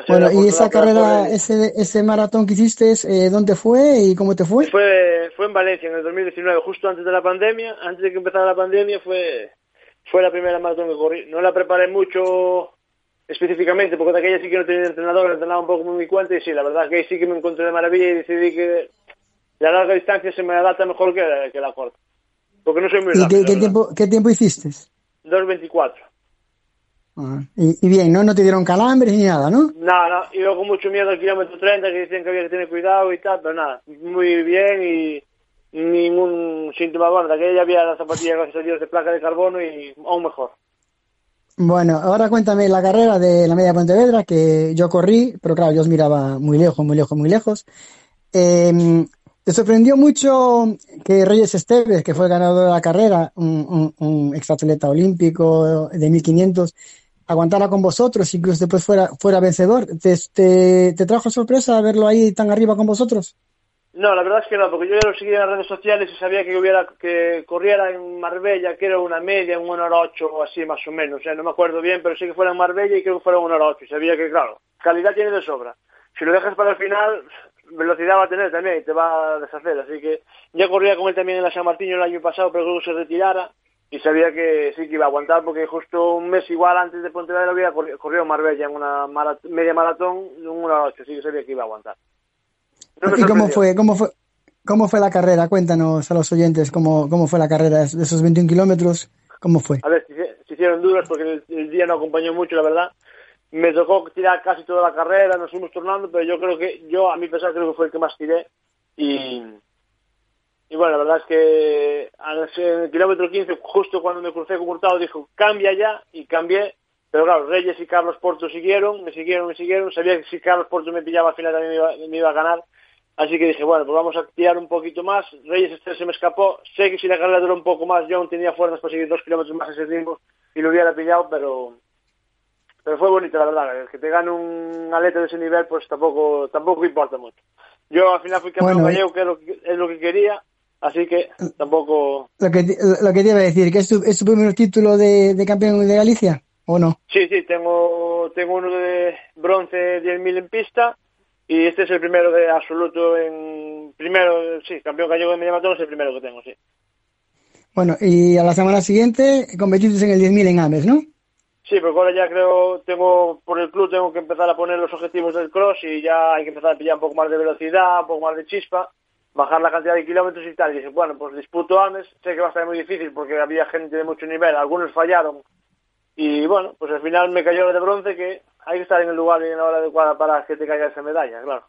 Bueno, y esa carrera, ese, ese maratón que hiciste, eh, ¿dónde fue y cómo te fue? Fue, fue en Valencia en el 2019, justo antes de la pandemia. Antes de que empezara la pandemia fue, fue la primera maratón que corrí. No la preparé mucho específicamente, porque de aquella sí que no tenía entrenador, entrenaba un poco por mi cuenta y sí, la verdad que ahí sí que me encontré de maravilla y decidí que la larga distancia se me adapta mejor que la, que la corta. Porque no soy muy ¿Y tiempo, qué tiempo hiciste? 2.24. Ah, y, y bien, ¿no? No te dieron calambres ni nada, ¿no? No, no, iba con mucho miedo al kilómetro 30, que decían que había que tener cuidado y tal, pero nada, muy bien y ningún síntoma. Bueno, de aquella había las zapatillas, gracias a Dios, de placa de carbono y aún mejor. Bueno, ahora cuéntame la carrera de la media Pontevedra que yo corrí, pero claro, yo os miraba muy lejos, muy lejos, muy lejos. Eh, ¿Te sorprendió mucho que Reyes Esteves, que fue el ganador de la carrera, un, un, un exatleta olímpico de 1500, aguantara con vosotros, incluso después fuera, fuera vencedor? ¿Te, te, trajo sorpresa verlo ahí tan arriba con vosotros? No, la verdad es que no, porque yo ya lo seguía en las redes sociales y sabía que hubiera que corriera en Marbella, que era una media, un 1 hora 8 o así más o menos, o sea, no me acuerdo bien, pero sí que fuera en Marbella y creo que fuera un 1 hora 8. Y sabía que, claro, calidad tiene de sobra. Si lo dejas para el final, velocidad va a tener también y te va a deshacer. Así que ya corría con él también en la San Martín el año pasado, pero luego se retirara y sabía que sí que iba a aguantar porque justo un mes igual antes de Pontevedra había corri- corrido en Marbella en una marat- media maratón, un 1 hora 8, así que sabía que iba a aguantar. No ¿Y cómo fue, cómo fue, cómo fue la carrera? Cuéntanos a los oyentes cómo, cómo fue la carrera de esos 21 kilómetros, cómo fue. A ver, se hici- se hicieron duras porque el, el día no acompañó mucho, la verdad. Me tocó tirar casi toda la carrera, nos fuimos tornando, pero yo creo que, yo a mi pesar creo que fue el que más tiré. Y, y bueno, la verdad es que al- en el kilómetro 15, justo cuando me crucé con Hurtado, dijo, cambia ya, y cambié. Pero claro, Reyes y Carlos Porto siguieron, me siguieron, me siguieron. Sabía que si Carlos Porto me pillaba al final también me iba, me iba a ganar. Así que dije, bueno, pues vamos a tirar un poquito más. Reyes este se me escapó. Sé que si la carrera duró un poco más, yo aún tenía fuerzas para seguir dos kilómetros más ese tiempo y lo hubiera pillado, pero pero fue bonito, la verdad. Que te gane un atleta de ese nivel, pues tampoco tampoco importa mucho. Yo al final fui campeón Bueno, gallego, que es lo que, es lo que quería, así que tampoco... Lo que, te- lo que te iba a decir, que es tu, es tu primer título de, de campeón de Galicia, ¿o no? Sí, sí, tengo, tengo uno de bronce 10.000 en pista y este es el primero de absoluto en... Primero, sí, campeón gallego de media maratón es el primero que tengo, sí. Bueno, y a la semana siguiente competiste en el 10.000 en Ames, ¿no? Sí, porque ahora ya creo, tengo, por el club tengo que empezar a poner los objetivos del cross y ya hay que empezar a pillar un poco más de velocidad, un poco más de chispa, bajar la cantidad de kilómetros y tal. Y bueno, pues disputo Ames, sé que va a estar muy difícil porque había gente de mucho nivel, algunos fallaron. Y bueno, pues al final me cayó el de bronce que hay que estar en el lugar y en la hora adecuada para que te caiga esa medalla, claro.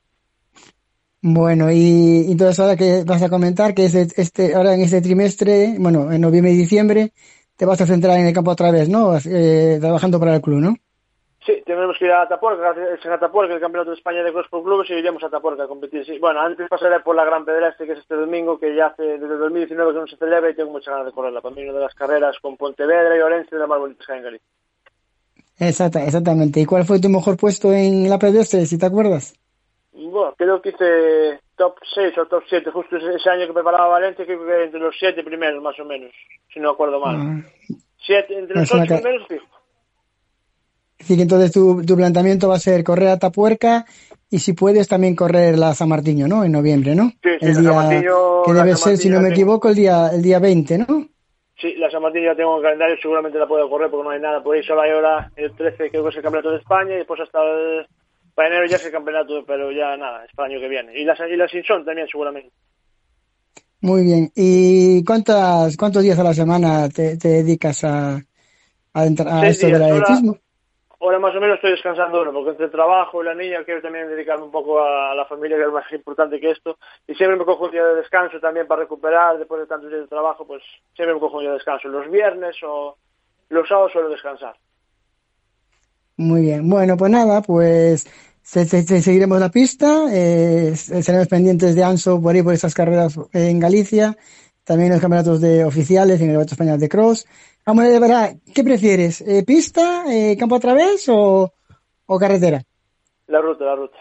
Bueno, y entonces ahora que vas a comentar que este, este, ahora en este trimestre, bueno, en noviembre y diciembre, te vas a centrar en el campo otra vez, ¿no? Eh, trabajando para el club, ¿no? Sí, tenemos que ir a Atapuerca, es en Atapuerca el Campeonato de España de Cross por Clubes y iremos a Atapuerca a competir. Sí. Bueno, antes pasaré por la Gran Pedra este que es este domingo, que ya hace desde el 2019 que no se celebra y tengo muchas ganas de correrla. Para mí una de las carreras con Pontevedra y Orense de las más bonitas que hay en Galicia. Exacta, exactamente. ¿Y cuál fue tu mejor puesto en la pedestre, si te acuerdas? Bueno, creo que hice top 6 o top 7, justo ese, año que preparaba Valencia, creo que entre los 7 primeros más o menos, si no acuerdo mal. Ah, Siete, entre los Es una 8 ca- primeros, fijo. Es decir, que entonces tu, tu planteamiento va a ser correr a Tapuerca y si puedes también correr la San Martiño, ¿no? En noviembre, ¿no? Sí, sí, el día que debe ser, si no me tengo. equivoco, el día el día 20, ¿no? Sí, la San Martín ya tengo en el calendario, seguramente la puedo correr porque no hay nada. Por ahí solo hay ahora el 13, creo que es el Campeonato de España, y después hasta el, para enero ya es el campeonato, pero ya nada, es para el año que viene. Y la, y la Sinson también, seguramente. Muy bien. ¿Y cuántas, cuántos días a la semana te, te dedicas a, a, entrar- a esto días. del atletismo? Ahora más o menos estoy descansando porque entre el trabajo y la niña quiero también dedicarme un poco a la familia, que es más importante que esto. Y siempre me cojo un día de descanso también para recuperar después de tantos días de trabajo, pues siempre me cojo un día de descanso. Los viernes o los sábados suelo descansar. Muy bien. Bueno, pues nada, pues se- se- seguiremos la pista, eh, estaremos pendientes de ANSO por ahí por esas carreras en Galicia, también los campeonatos de oficiales en el Campeonato Español de Cross. Vamos ver, ¿verdad? ¿qué prefieres? Eh, ¿Pista, eh, campo a través o, o carretera? La ruta, la ruta.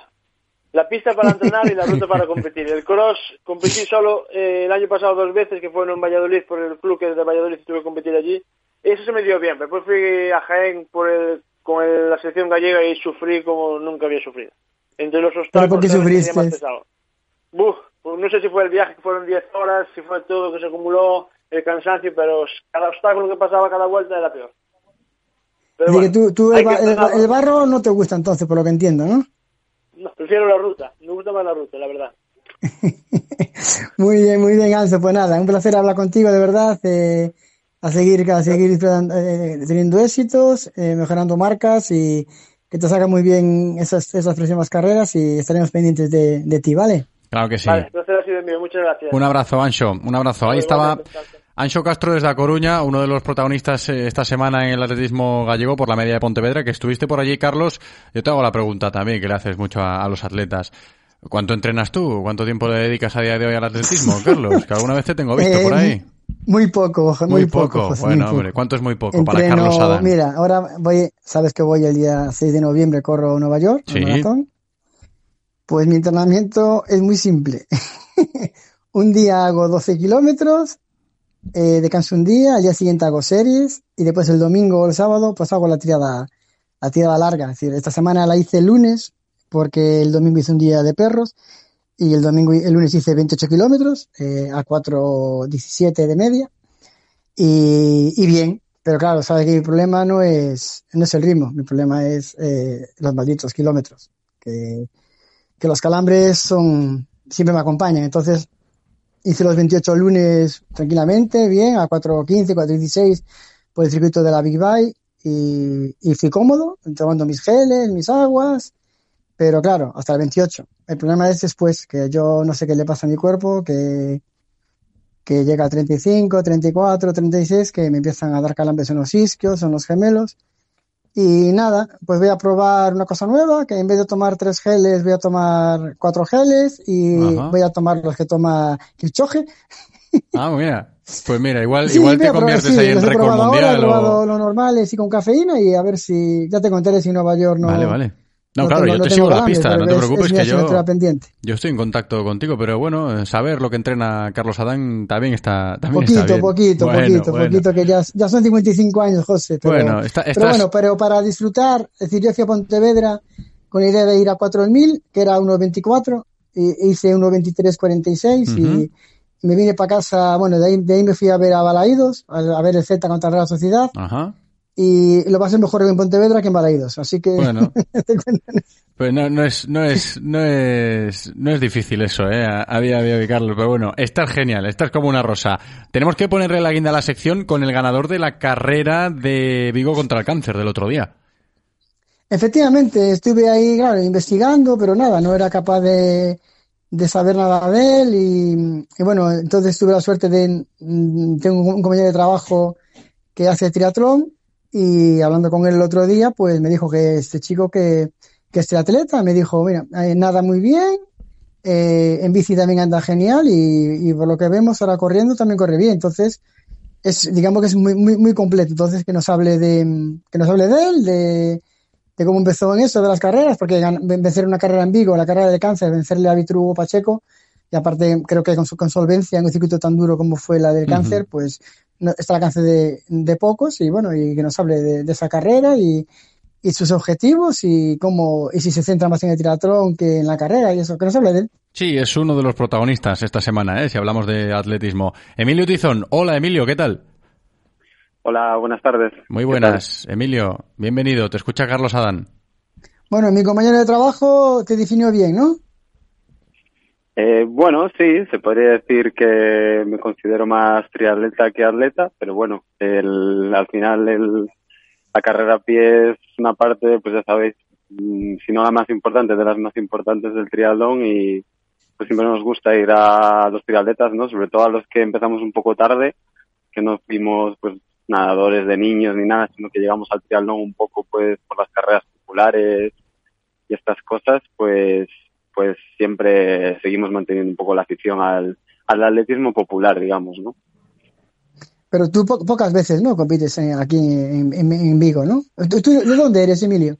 La pista para entrenar y la ruta para competir. El cross competí solo eh, el año pasado dos veces, que fue en Valladolid por el club que es de Valladolid y tuve que competir allí. Eso se me dio bien. Después fui a Jaén por el- con el- la selección gallega y sufrí como nunca había sufrido. Entre los obstáculos por qué sufriste? Buf, no sé si fue el viaje que fueron 10 horas, si fue todo que se acumuló, el cansancio, pero cada obstáculo que pasaba cada vuelta era peor. Pero que tú, el, que el- barro no te gusta entonces, por lo que entiendo, ¿no? No, prefiero la ruta, me gusta más la ruta, la verdad. Muy bien, muy bien, Anso. Pues nada, un placer hablar contigo, de verdad. eh, a seguir, a seguir eh, teniendo éxitos, eh, mejorando marcas y que te salgan muy bien esas, esas próximas carreras y estaremos pendientes de, de ti, ¿vale? Claro que sí. Vale, placer ha sido mío, muchas gracias. Un abrazo, Ancho. Un abrazo. Ahí estaba Ancho Castro desde A Coruña, uno de los protagonistas eh, esta semana en el atletismo gallego por la media de Pontevedra, que estuviste por allí, Carlos. Yo te hago la pregunta también, que le haces mucho a, a los atletas. ¿Cuánto entrenas tú? ¿Cuánto tiempo le dedicas a día de hoy al atletismo, Carlos? Que alguna vez te tengo visto Eh, por ahí. Muy poco, muy, Muy poco. poco. José, Bueno, muy hombre, poco. ¿cuánto es muy poco para Carlos Adán? Mira, ahora voy, sabes que voy el día 6 de noviembre, corro a Nueva York, Sí. maratón. Pues mi entrenamiento es muy simple. un día hago 12 kilómetros, eh, descanso un día, al día siguiente hago series y después el domingo o el sábado pues hago la tirada, la tirada larga. Es decir, esta semana la hice el lunes porque el domingo hice un día de perros y el domingo, el lunes hice 28 kilómetros eh, a 4.17 de media y, bien, pero claro, sabes que mi problema no es, no es el ritmo, mi problema es eh, los malditos kilómetros, que, que los calambres son, siempre me acompañan, entonces hice los 28 lunes tranquilamente, bien, a 4.15, 4.16 por el circuito de la Big Bike y, fui cómodo, tomando mis geles, mis aguas, pero claro, hasta el 28. El problema es después, que yo no sé qué le pasa a mi cuerpo, que, que llega a 35, 34, 36, que me empiezan a dar calambres en los isquios, en los gemelos, Y nada, pues voy a probar una cosa nueva, que en vez de tomar tres geles, voy a tomar cuatro geles y Ajá. voy a tomar los que toma Kirchoge. Ah, mira. Pues mira, igual, Sí, igual te probar- conviertes sí, ahí en los he récord probado ahora, he mundial. probado o... lo normal, y con cafeína y a ver si, ya te contaré si Nueva York no. Vale, vale. No, no claro, tengo- yo no te sigo la pista, pero no te es- preocupes es que yo, yo estoy en contacto contigo, pero bueno, eh, saber lo que entrena Carlos Adán también está, también Poquito, está bien. poquito, Bueno, poquito, bueno. poquito, que ya, ya son 55 años, José. Pero, Bueno, está- pero estás- bueno, pero para disfrutar, es decir, yo fui a Pontevedra con la idea de ir a 4.000, que era 1.24, y hice 1.23.46 Ujú. y me vine para casa, bueno, de ahí, de ahí me fui a ver a Balaídos, a, a ver el Z contra la Real Sociedad, Ajá. Y lo pasé mejor en Pontevedra que en Balaídos, así que... Bueno. Pues no, no es, no es, no es, no es difícil eso, eh, a, a día de hoy, Carlos. Pero bueno, estás genial, estás como una rosa. Tenemos que ponerle la guinda a la sección con el ganador de la carrera de Vigo contra el cáncer del otro día. Efectivamente, estuve ahí, claro, investigando, pero nada, no era capaz de, de saber nada de él y, y bueno, entonces tuve la suerte de, mm, tengo un compañero de trabajo que hace triatlón y hablando con él el otro día, pues me dijo que este chico que, que es triatleta, me dijo, mira, eh, nada muy bien, eh, en bici también anda genial y, y por lo que vemos ahora corriendo también corre bien, entonces es, digamos que es muy, muy, muy completo, entonces que nos hable de, que nos hable de él, de, de cómo empezó en eso de las carreras, porque vencer una carrera en Vigo, la carrera de cáncer, vencerle a Vitrugo Pacheco, y aparte creo que con su con solvencia en un circuito tan duro como fue la del cáncer, pues está al alcance de, de pocos, y bueno, y que nos hable de, de esa carrera y, y sus objetivos y cómo, y si se centra más en el triatlón que en la carrera y eso, que nos hable de él. Sí, es uno de los protagonistas esta semana, eh, si hablamos de atletismo. Emilio Tizón. Hola, Emilio, ¿qué tal? Hola, buenas tardes. Muy ¿Qué buenas, Emilio. Bienvenido. Te escucha Carlos Adán. Bueno, mi compañero de trabajo te definió bien, ¿no? Eh, bueno, sí, se podría decir que me considero más triatleta que atleta, pero bueno, el, al final el, la carrera a pie es una parte, pues ya sabéis, mm, si no la más importante, de las más importantes del triatlón y pues siempre nos gusta ir a los triatletas, ¿no? Sobre todo a los que empezamos un poco tarde, que no fuimos pues nadadores de niños ni nada, sino que llegamos al triatlón un poco pues por las carreras populares y estas cosas, pues pues siempre seguimos manteniendo un poco la afición al, al atletismo popular, digamos, ¿no? Pero tú po- pocas veces, ¿no? Compites en- aquí en, en- en Vigo, ¿no? ¿Tú, tú de dónde eres, Emilio?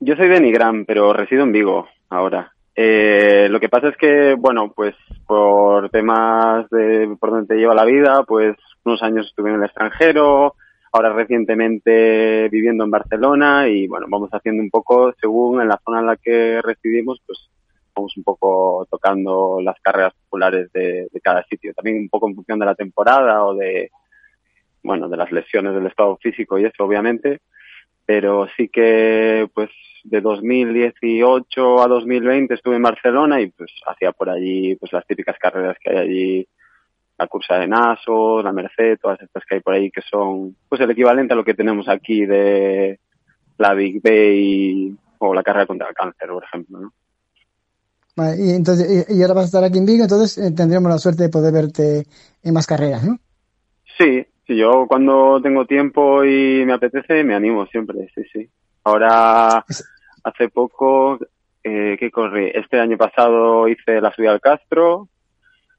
Yo soy de Nigrán, pero resido en Vigo ahora. Eh, lo que pasa es que, bueno, pues por temas de por donde te lleva la vida, pues unos años estuve en el extranjero, ahora recientemente viviendo en Barcelona y bueno, vamos haciendo un poco según en la zona en la que residimos, pues vamos un poco tocando las carreras populares de, cada sitio. También un poco en función de la temporada o de, bueno, de las lesiones del estado físico y eso, obviamente. Pero sí que, pues, de 2018 a 2020 estuve en Barcelona y, pues, hacía por allí, pues, las típicas carreras que hay allí, la cursa de Naso, la Merced, todas estas que hay por ahí que son, pues, el equivalente a lo que tenemos aquí de la Big Bay o la carrera contra el cáncer, por ejemplo, ¿no? Vale, y entonces, y y ahora vas a estar aquí en Vigo, entonces eh, tendremos la suerte de poder verte en más carreras, ¿no? Sí, sí, yo cuando tengo tiempo y me apetece me animo siempre, sí, sí. Ahora, hace poco, eh, ¿qué corrí? Este año pasado hice la subida al Castro,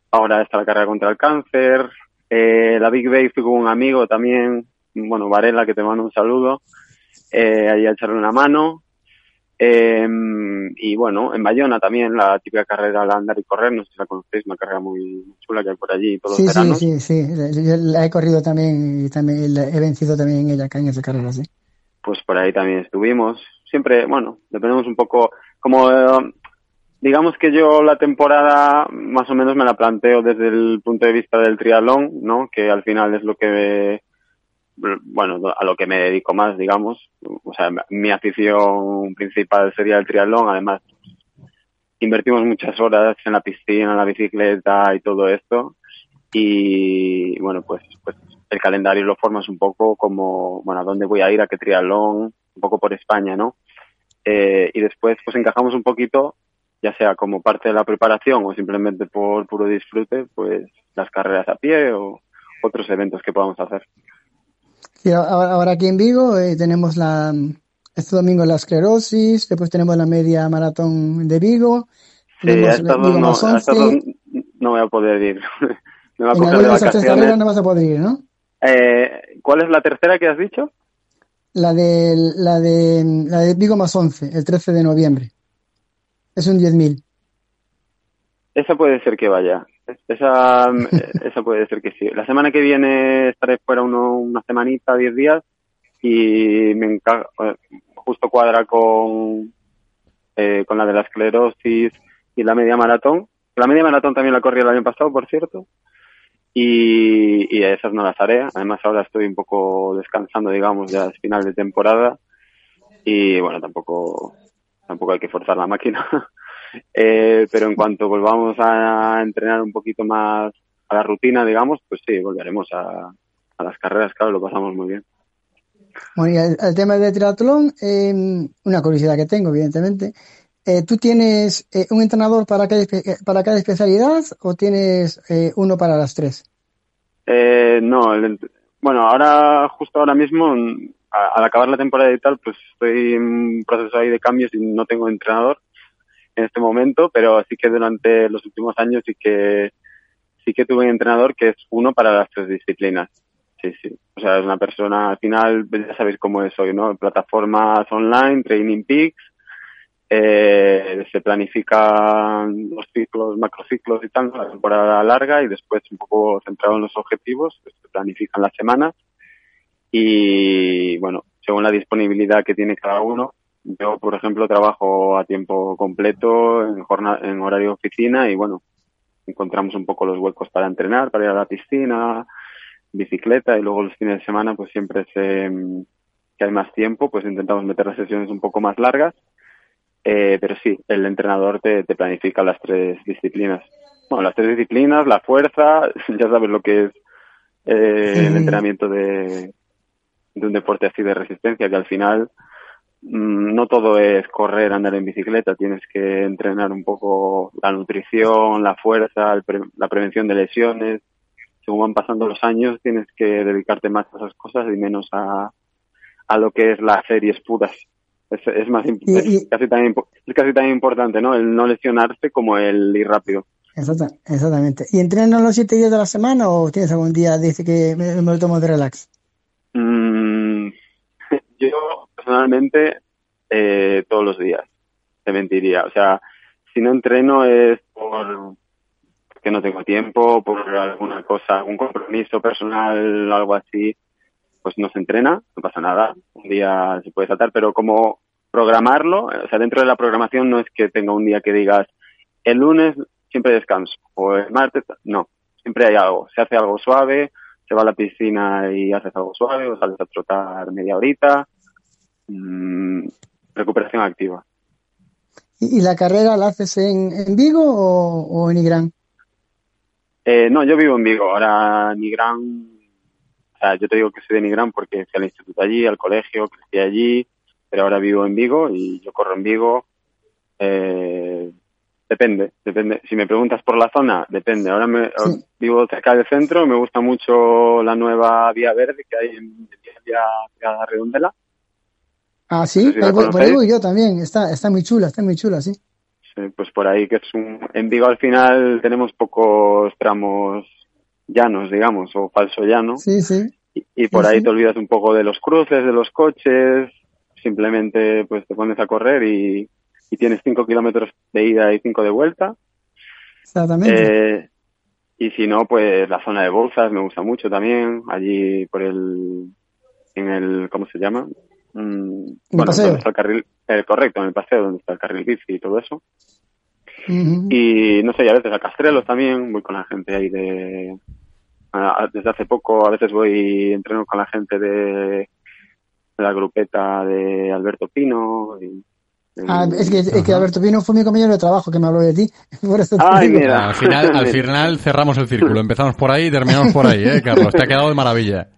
ahora está la carrera contra el cáncer, eh, la Big Bay fui con un amigo también, bueno, Varela, que te mando un saludo, eh, ahí a echarle una mano. Eh, y bueno, en Bayona también la típica carrera al andar y correr, no sé si la conocéis, una carrera muy chula que hay por allí todos Sí, los sí, veranos. sí, sí. La- Yo la he corrido también y también la he vencido también en ella, acá en esa carrera, sí. pues por ahí también estuvimos. Siempre, bueno, dependemos un poco, como eh, digamos que yo la temporada más o menos me la planteo desde el punto de vista del triatlón, ¿no? Que al final es lo que, bueno, a lo que me dedico más, digamos. O sea, mi afición principal sería el triatlón, además invertimos muchas horas en la piscina, en la bicicleta y todo esto. Y bueno, pues, pues el calendario lo formas un poco como, bueno, a dónde voy a ir, a qué triatlón, un poco por España, ¿no? Eh, y después pues encajamos un poquito, ya sea como parte de la preparación o simplemente por puro disfrute, pues las carreras a pie o otros eventos que podamos hacer. Y ahora, ahora aquí en Vigo eh, tenemos la, este domingo la esclerosis, después tenemos la media maratón de Vigo, Sí, tenemos a estas Vigo dos no, más a estas 11, dos no voy a poder ir. Me va a en coger alguna de de esas tres carreras vacaciones. no vas a poder ir, ¿no? Eh, ¿Cuál es la tercera que has dicho? La de, la de, la de Vigo más 11, el 13 de noviembre. Es un 10.000. Esa puede ser que vaya. Esa, esa puede ser que sí. La semana que viene estaré fuera uno, una semanita, diez días, y me enca- eh, justo cuadra con, eh, con la de la esclerosis y la media maratón. La media maratón también la corrí el año pasado, por cierto. Y, y esas no las haré. Además ahora estoy un poco descansando, digamos, ya es final de temporada. Y bueno, tampoco, tampoco hay que forzar la máquina. Eh, pero en cuanto volvamos a entrenar un poquito más a la rutina, digamos, pues sí, volveremos a, a las carreras, claro, lo pasamos muy bien. Bueno, y el, el tema del triatlón, eh, una curiosidad que tengo, evidentemente. Eh, ¿Tú tienes eh, un entrenador para cada, para cada especialidad o tienes eh, uno para las tres? Eh, no, el bueno, ahora, justo ahora mismo, al acabar la temporada y tal, pues estoy en un proceso ahí de cambios y no tengo entrenador en este momento, pero sí que durante los últimos años sí que sí que tuve un entrenador que es uno para las tres disciplinas. Sí, sí. O sea, es una persona, al final, ya sabéis cómo es hoy, ¿no? Plataformas online, Training Peaks, eh, se planifican los ciclos, macrociclos y tal, la temporada larga y después un poco centrado en los objetivos, pues, se planifican las semanas y bueno, según la disponibilidad que tiene cada uno, yo por ejemplo trabajo a tiempo completo en, jornada, en horario de oficina y bueno, encontramos un poco los huecos para entrenar, para ir a la piscina, bicicleta y luego los fines de semana pues siempre se, que hay más tiempo pues intentamos meter las sesiones un poco más largas eh, pero sí, el entrenador te, te planifica las tres disciplinas. Bueno, las tres disciplinas, la fuerza, ya sabes lo que es eh, el entrenamiento de, de un deporte así de resistencia, que al final no todo es correr, andar en bicicleta, tienes que entrenar un poco la nutrición, la fuerza, pre- la prevención de lesiones. Según van pasando los años, tienes que dedicarte más a esas cosas y menos a, a lo que es las series puras. Es, es más Y- es casi tan es casi tan importante, ¿no? El no lesionarse como el ir rápido. Exacta- exactamente. ¿Y entrenas los siete días de la semana o tienes algún día, dice que me, me lo tomo de relax? Mm, yo personalmente eh, todos los días, te mentiría. O sea, si no entreno es por que no tengo tiempo, por alguna cosa, algún compromiso personal, algo así, pues no se entrena, no pasa nada. Un día se puede saltar, pero como programarlo, o sea, dentro de la programación no es que tenga un día que digas, el lunes siempre descanso, o el martes, no, siempre hay algo. Se hace algo suave, se va a la piscina y haces algo suave, o sales a trotar media horita, mm, recuperación activa. ¿Y, la carrera la haces en, en Vigo o, o en Igrán? Eh, no, yo vivo en Vigo. Ahora Nigrán, o sea, yo te digo que soy de Nigrán porque fui al instituto allí, al colegio, crecí allí, pero ahora vivo en Vigo y yo corro en Vigo. Eh, depende, depende. Si me preguntas por la zona, depende. Ahora me, vivo cerca del centro, me gusta mucho la nueva vía verde que hay en vía, vía Redondela. Ah, sí, No sé si por ahí voy yo también. Está, está muy chula, está muy chula, sí. Sí, pues por ahí que es un... En Vigo al final tenemos pocos tramos llanos, digamos, o falso llano. Sí, sí. Y, y por Sí, ahí sí. te olvidas un poco de los cruces, de los coches, simplemente pues te pones a correr y, y tienes cinco kilómetros de ida y cinco de vuelta. Exactamente. Eh, y si no, pues la zona de bolsas me gusta mucho también, allí por el, en el, ¿cómo se llama? Mm, bueno, paseo. donde está el carril, eh, correcto, en el paseo donde está el carril bici y todo eso. Y no sé, y a veces a Castrelos también, voy con la gente ahí de... a- a- desde hace poco, a veces voy, entreno con la gente de, de la grupeta de Alberto Pino. Y, Ah, es que, es que Alberto Pino fue mi compañero de trabajo que me habló de ti. Por eso te Ay, digo. mira. Al final, al final cerramos el círculo. Empezamos por ahí y terminamos por ahí, ¿eh, Carlos? Te ha quedado de maravilla.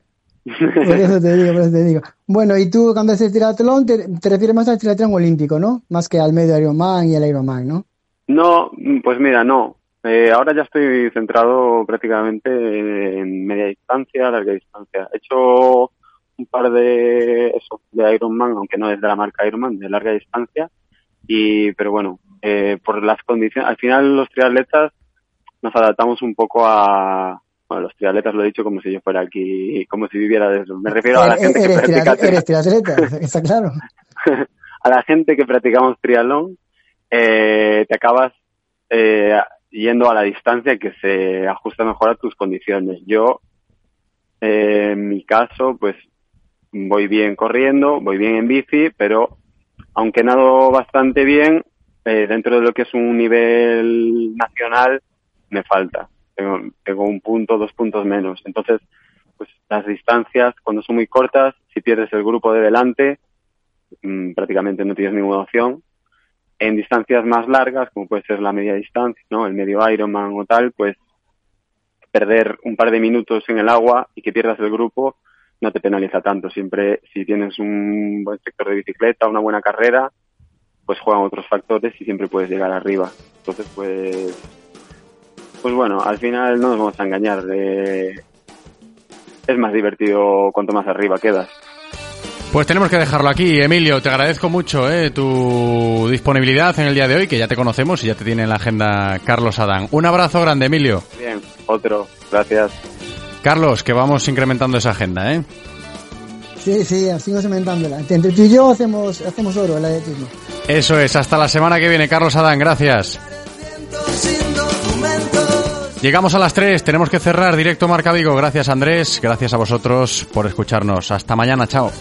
Por eso te digo, por eso te digo. Bueno, y tú cuando haces triatlón te, te refieres más al triatlón olímpico, ¿no? Más que al medio Ironman y al Ironman, ¿no? No, pues mira, no. Eh, ahora ya estoy centrado prácticamente en media distancia, larga distancia. He hecho un par de eso, de Ironman, aunque no es de la marca Ironman, de larga distancia. Y, pero bueno, eh, por las condiciones, al final los triatletas nos adaptamos un poco a, bueno, los triatletas lo he dicho como si yo fuera aquí, como si viviera de eso. Me refiero a la gente que practica eres triatleta, está claro. a la gente que practicamos triatlón, eh, te acabas eh, yendo a la distancia que se ajusta mejor a tus condiciones. Yo, eh, en mi caso, pues voy bien corriendo, voy bien en bici, pero aunque nado bastante bien, eh, dentro de lo que es un nivel nacional, me falta. Tengo, un punto, dos puntos menos. Entonces, pues las distancias, cuando son muy cortas, si pierdes el grupo de delante, mmm, prácticamente no tienes ninguna opción. En distancias más largas, como puede ser la media distancia, ¿no? El medio Ironman o tal, pues perder un par de minutos en el agua y que pierdas el grupo no te penaliza tanto. Siempre, si tienes un buen sector de bicicleta, una buena carrera, pues juegan otros factores y siempre puedes llegar arriba. Entonces, pues, pues bueno, al final no nos vamos a engañar. Eh, es más divertido cuanto más arriba quedas. Pues tenemos que dejarlo aquí. Emilio, te agradezco mucho eh, tu disponibilidad en el día de hoy, que ya te conocemos y ya te tiene en la agenda Carlos Adán. Un abrazo grande, Emilio. Bien, otro. Gracias. Carlos, que vamos incrementando esa agenda, ¿eh? Sí, sí, así vamos aumentándola. Entre tú y yo hacemos, hacemos oro el atletismo. Eso es, hasta la semana que viene, Carlos Adán, gracias. Llegamos a las 3, tenemos que cerrar directo Marca Vigo. Gracias Andrés, gracias a vosotros por escucharnos. Hasta mañana, chao.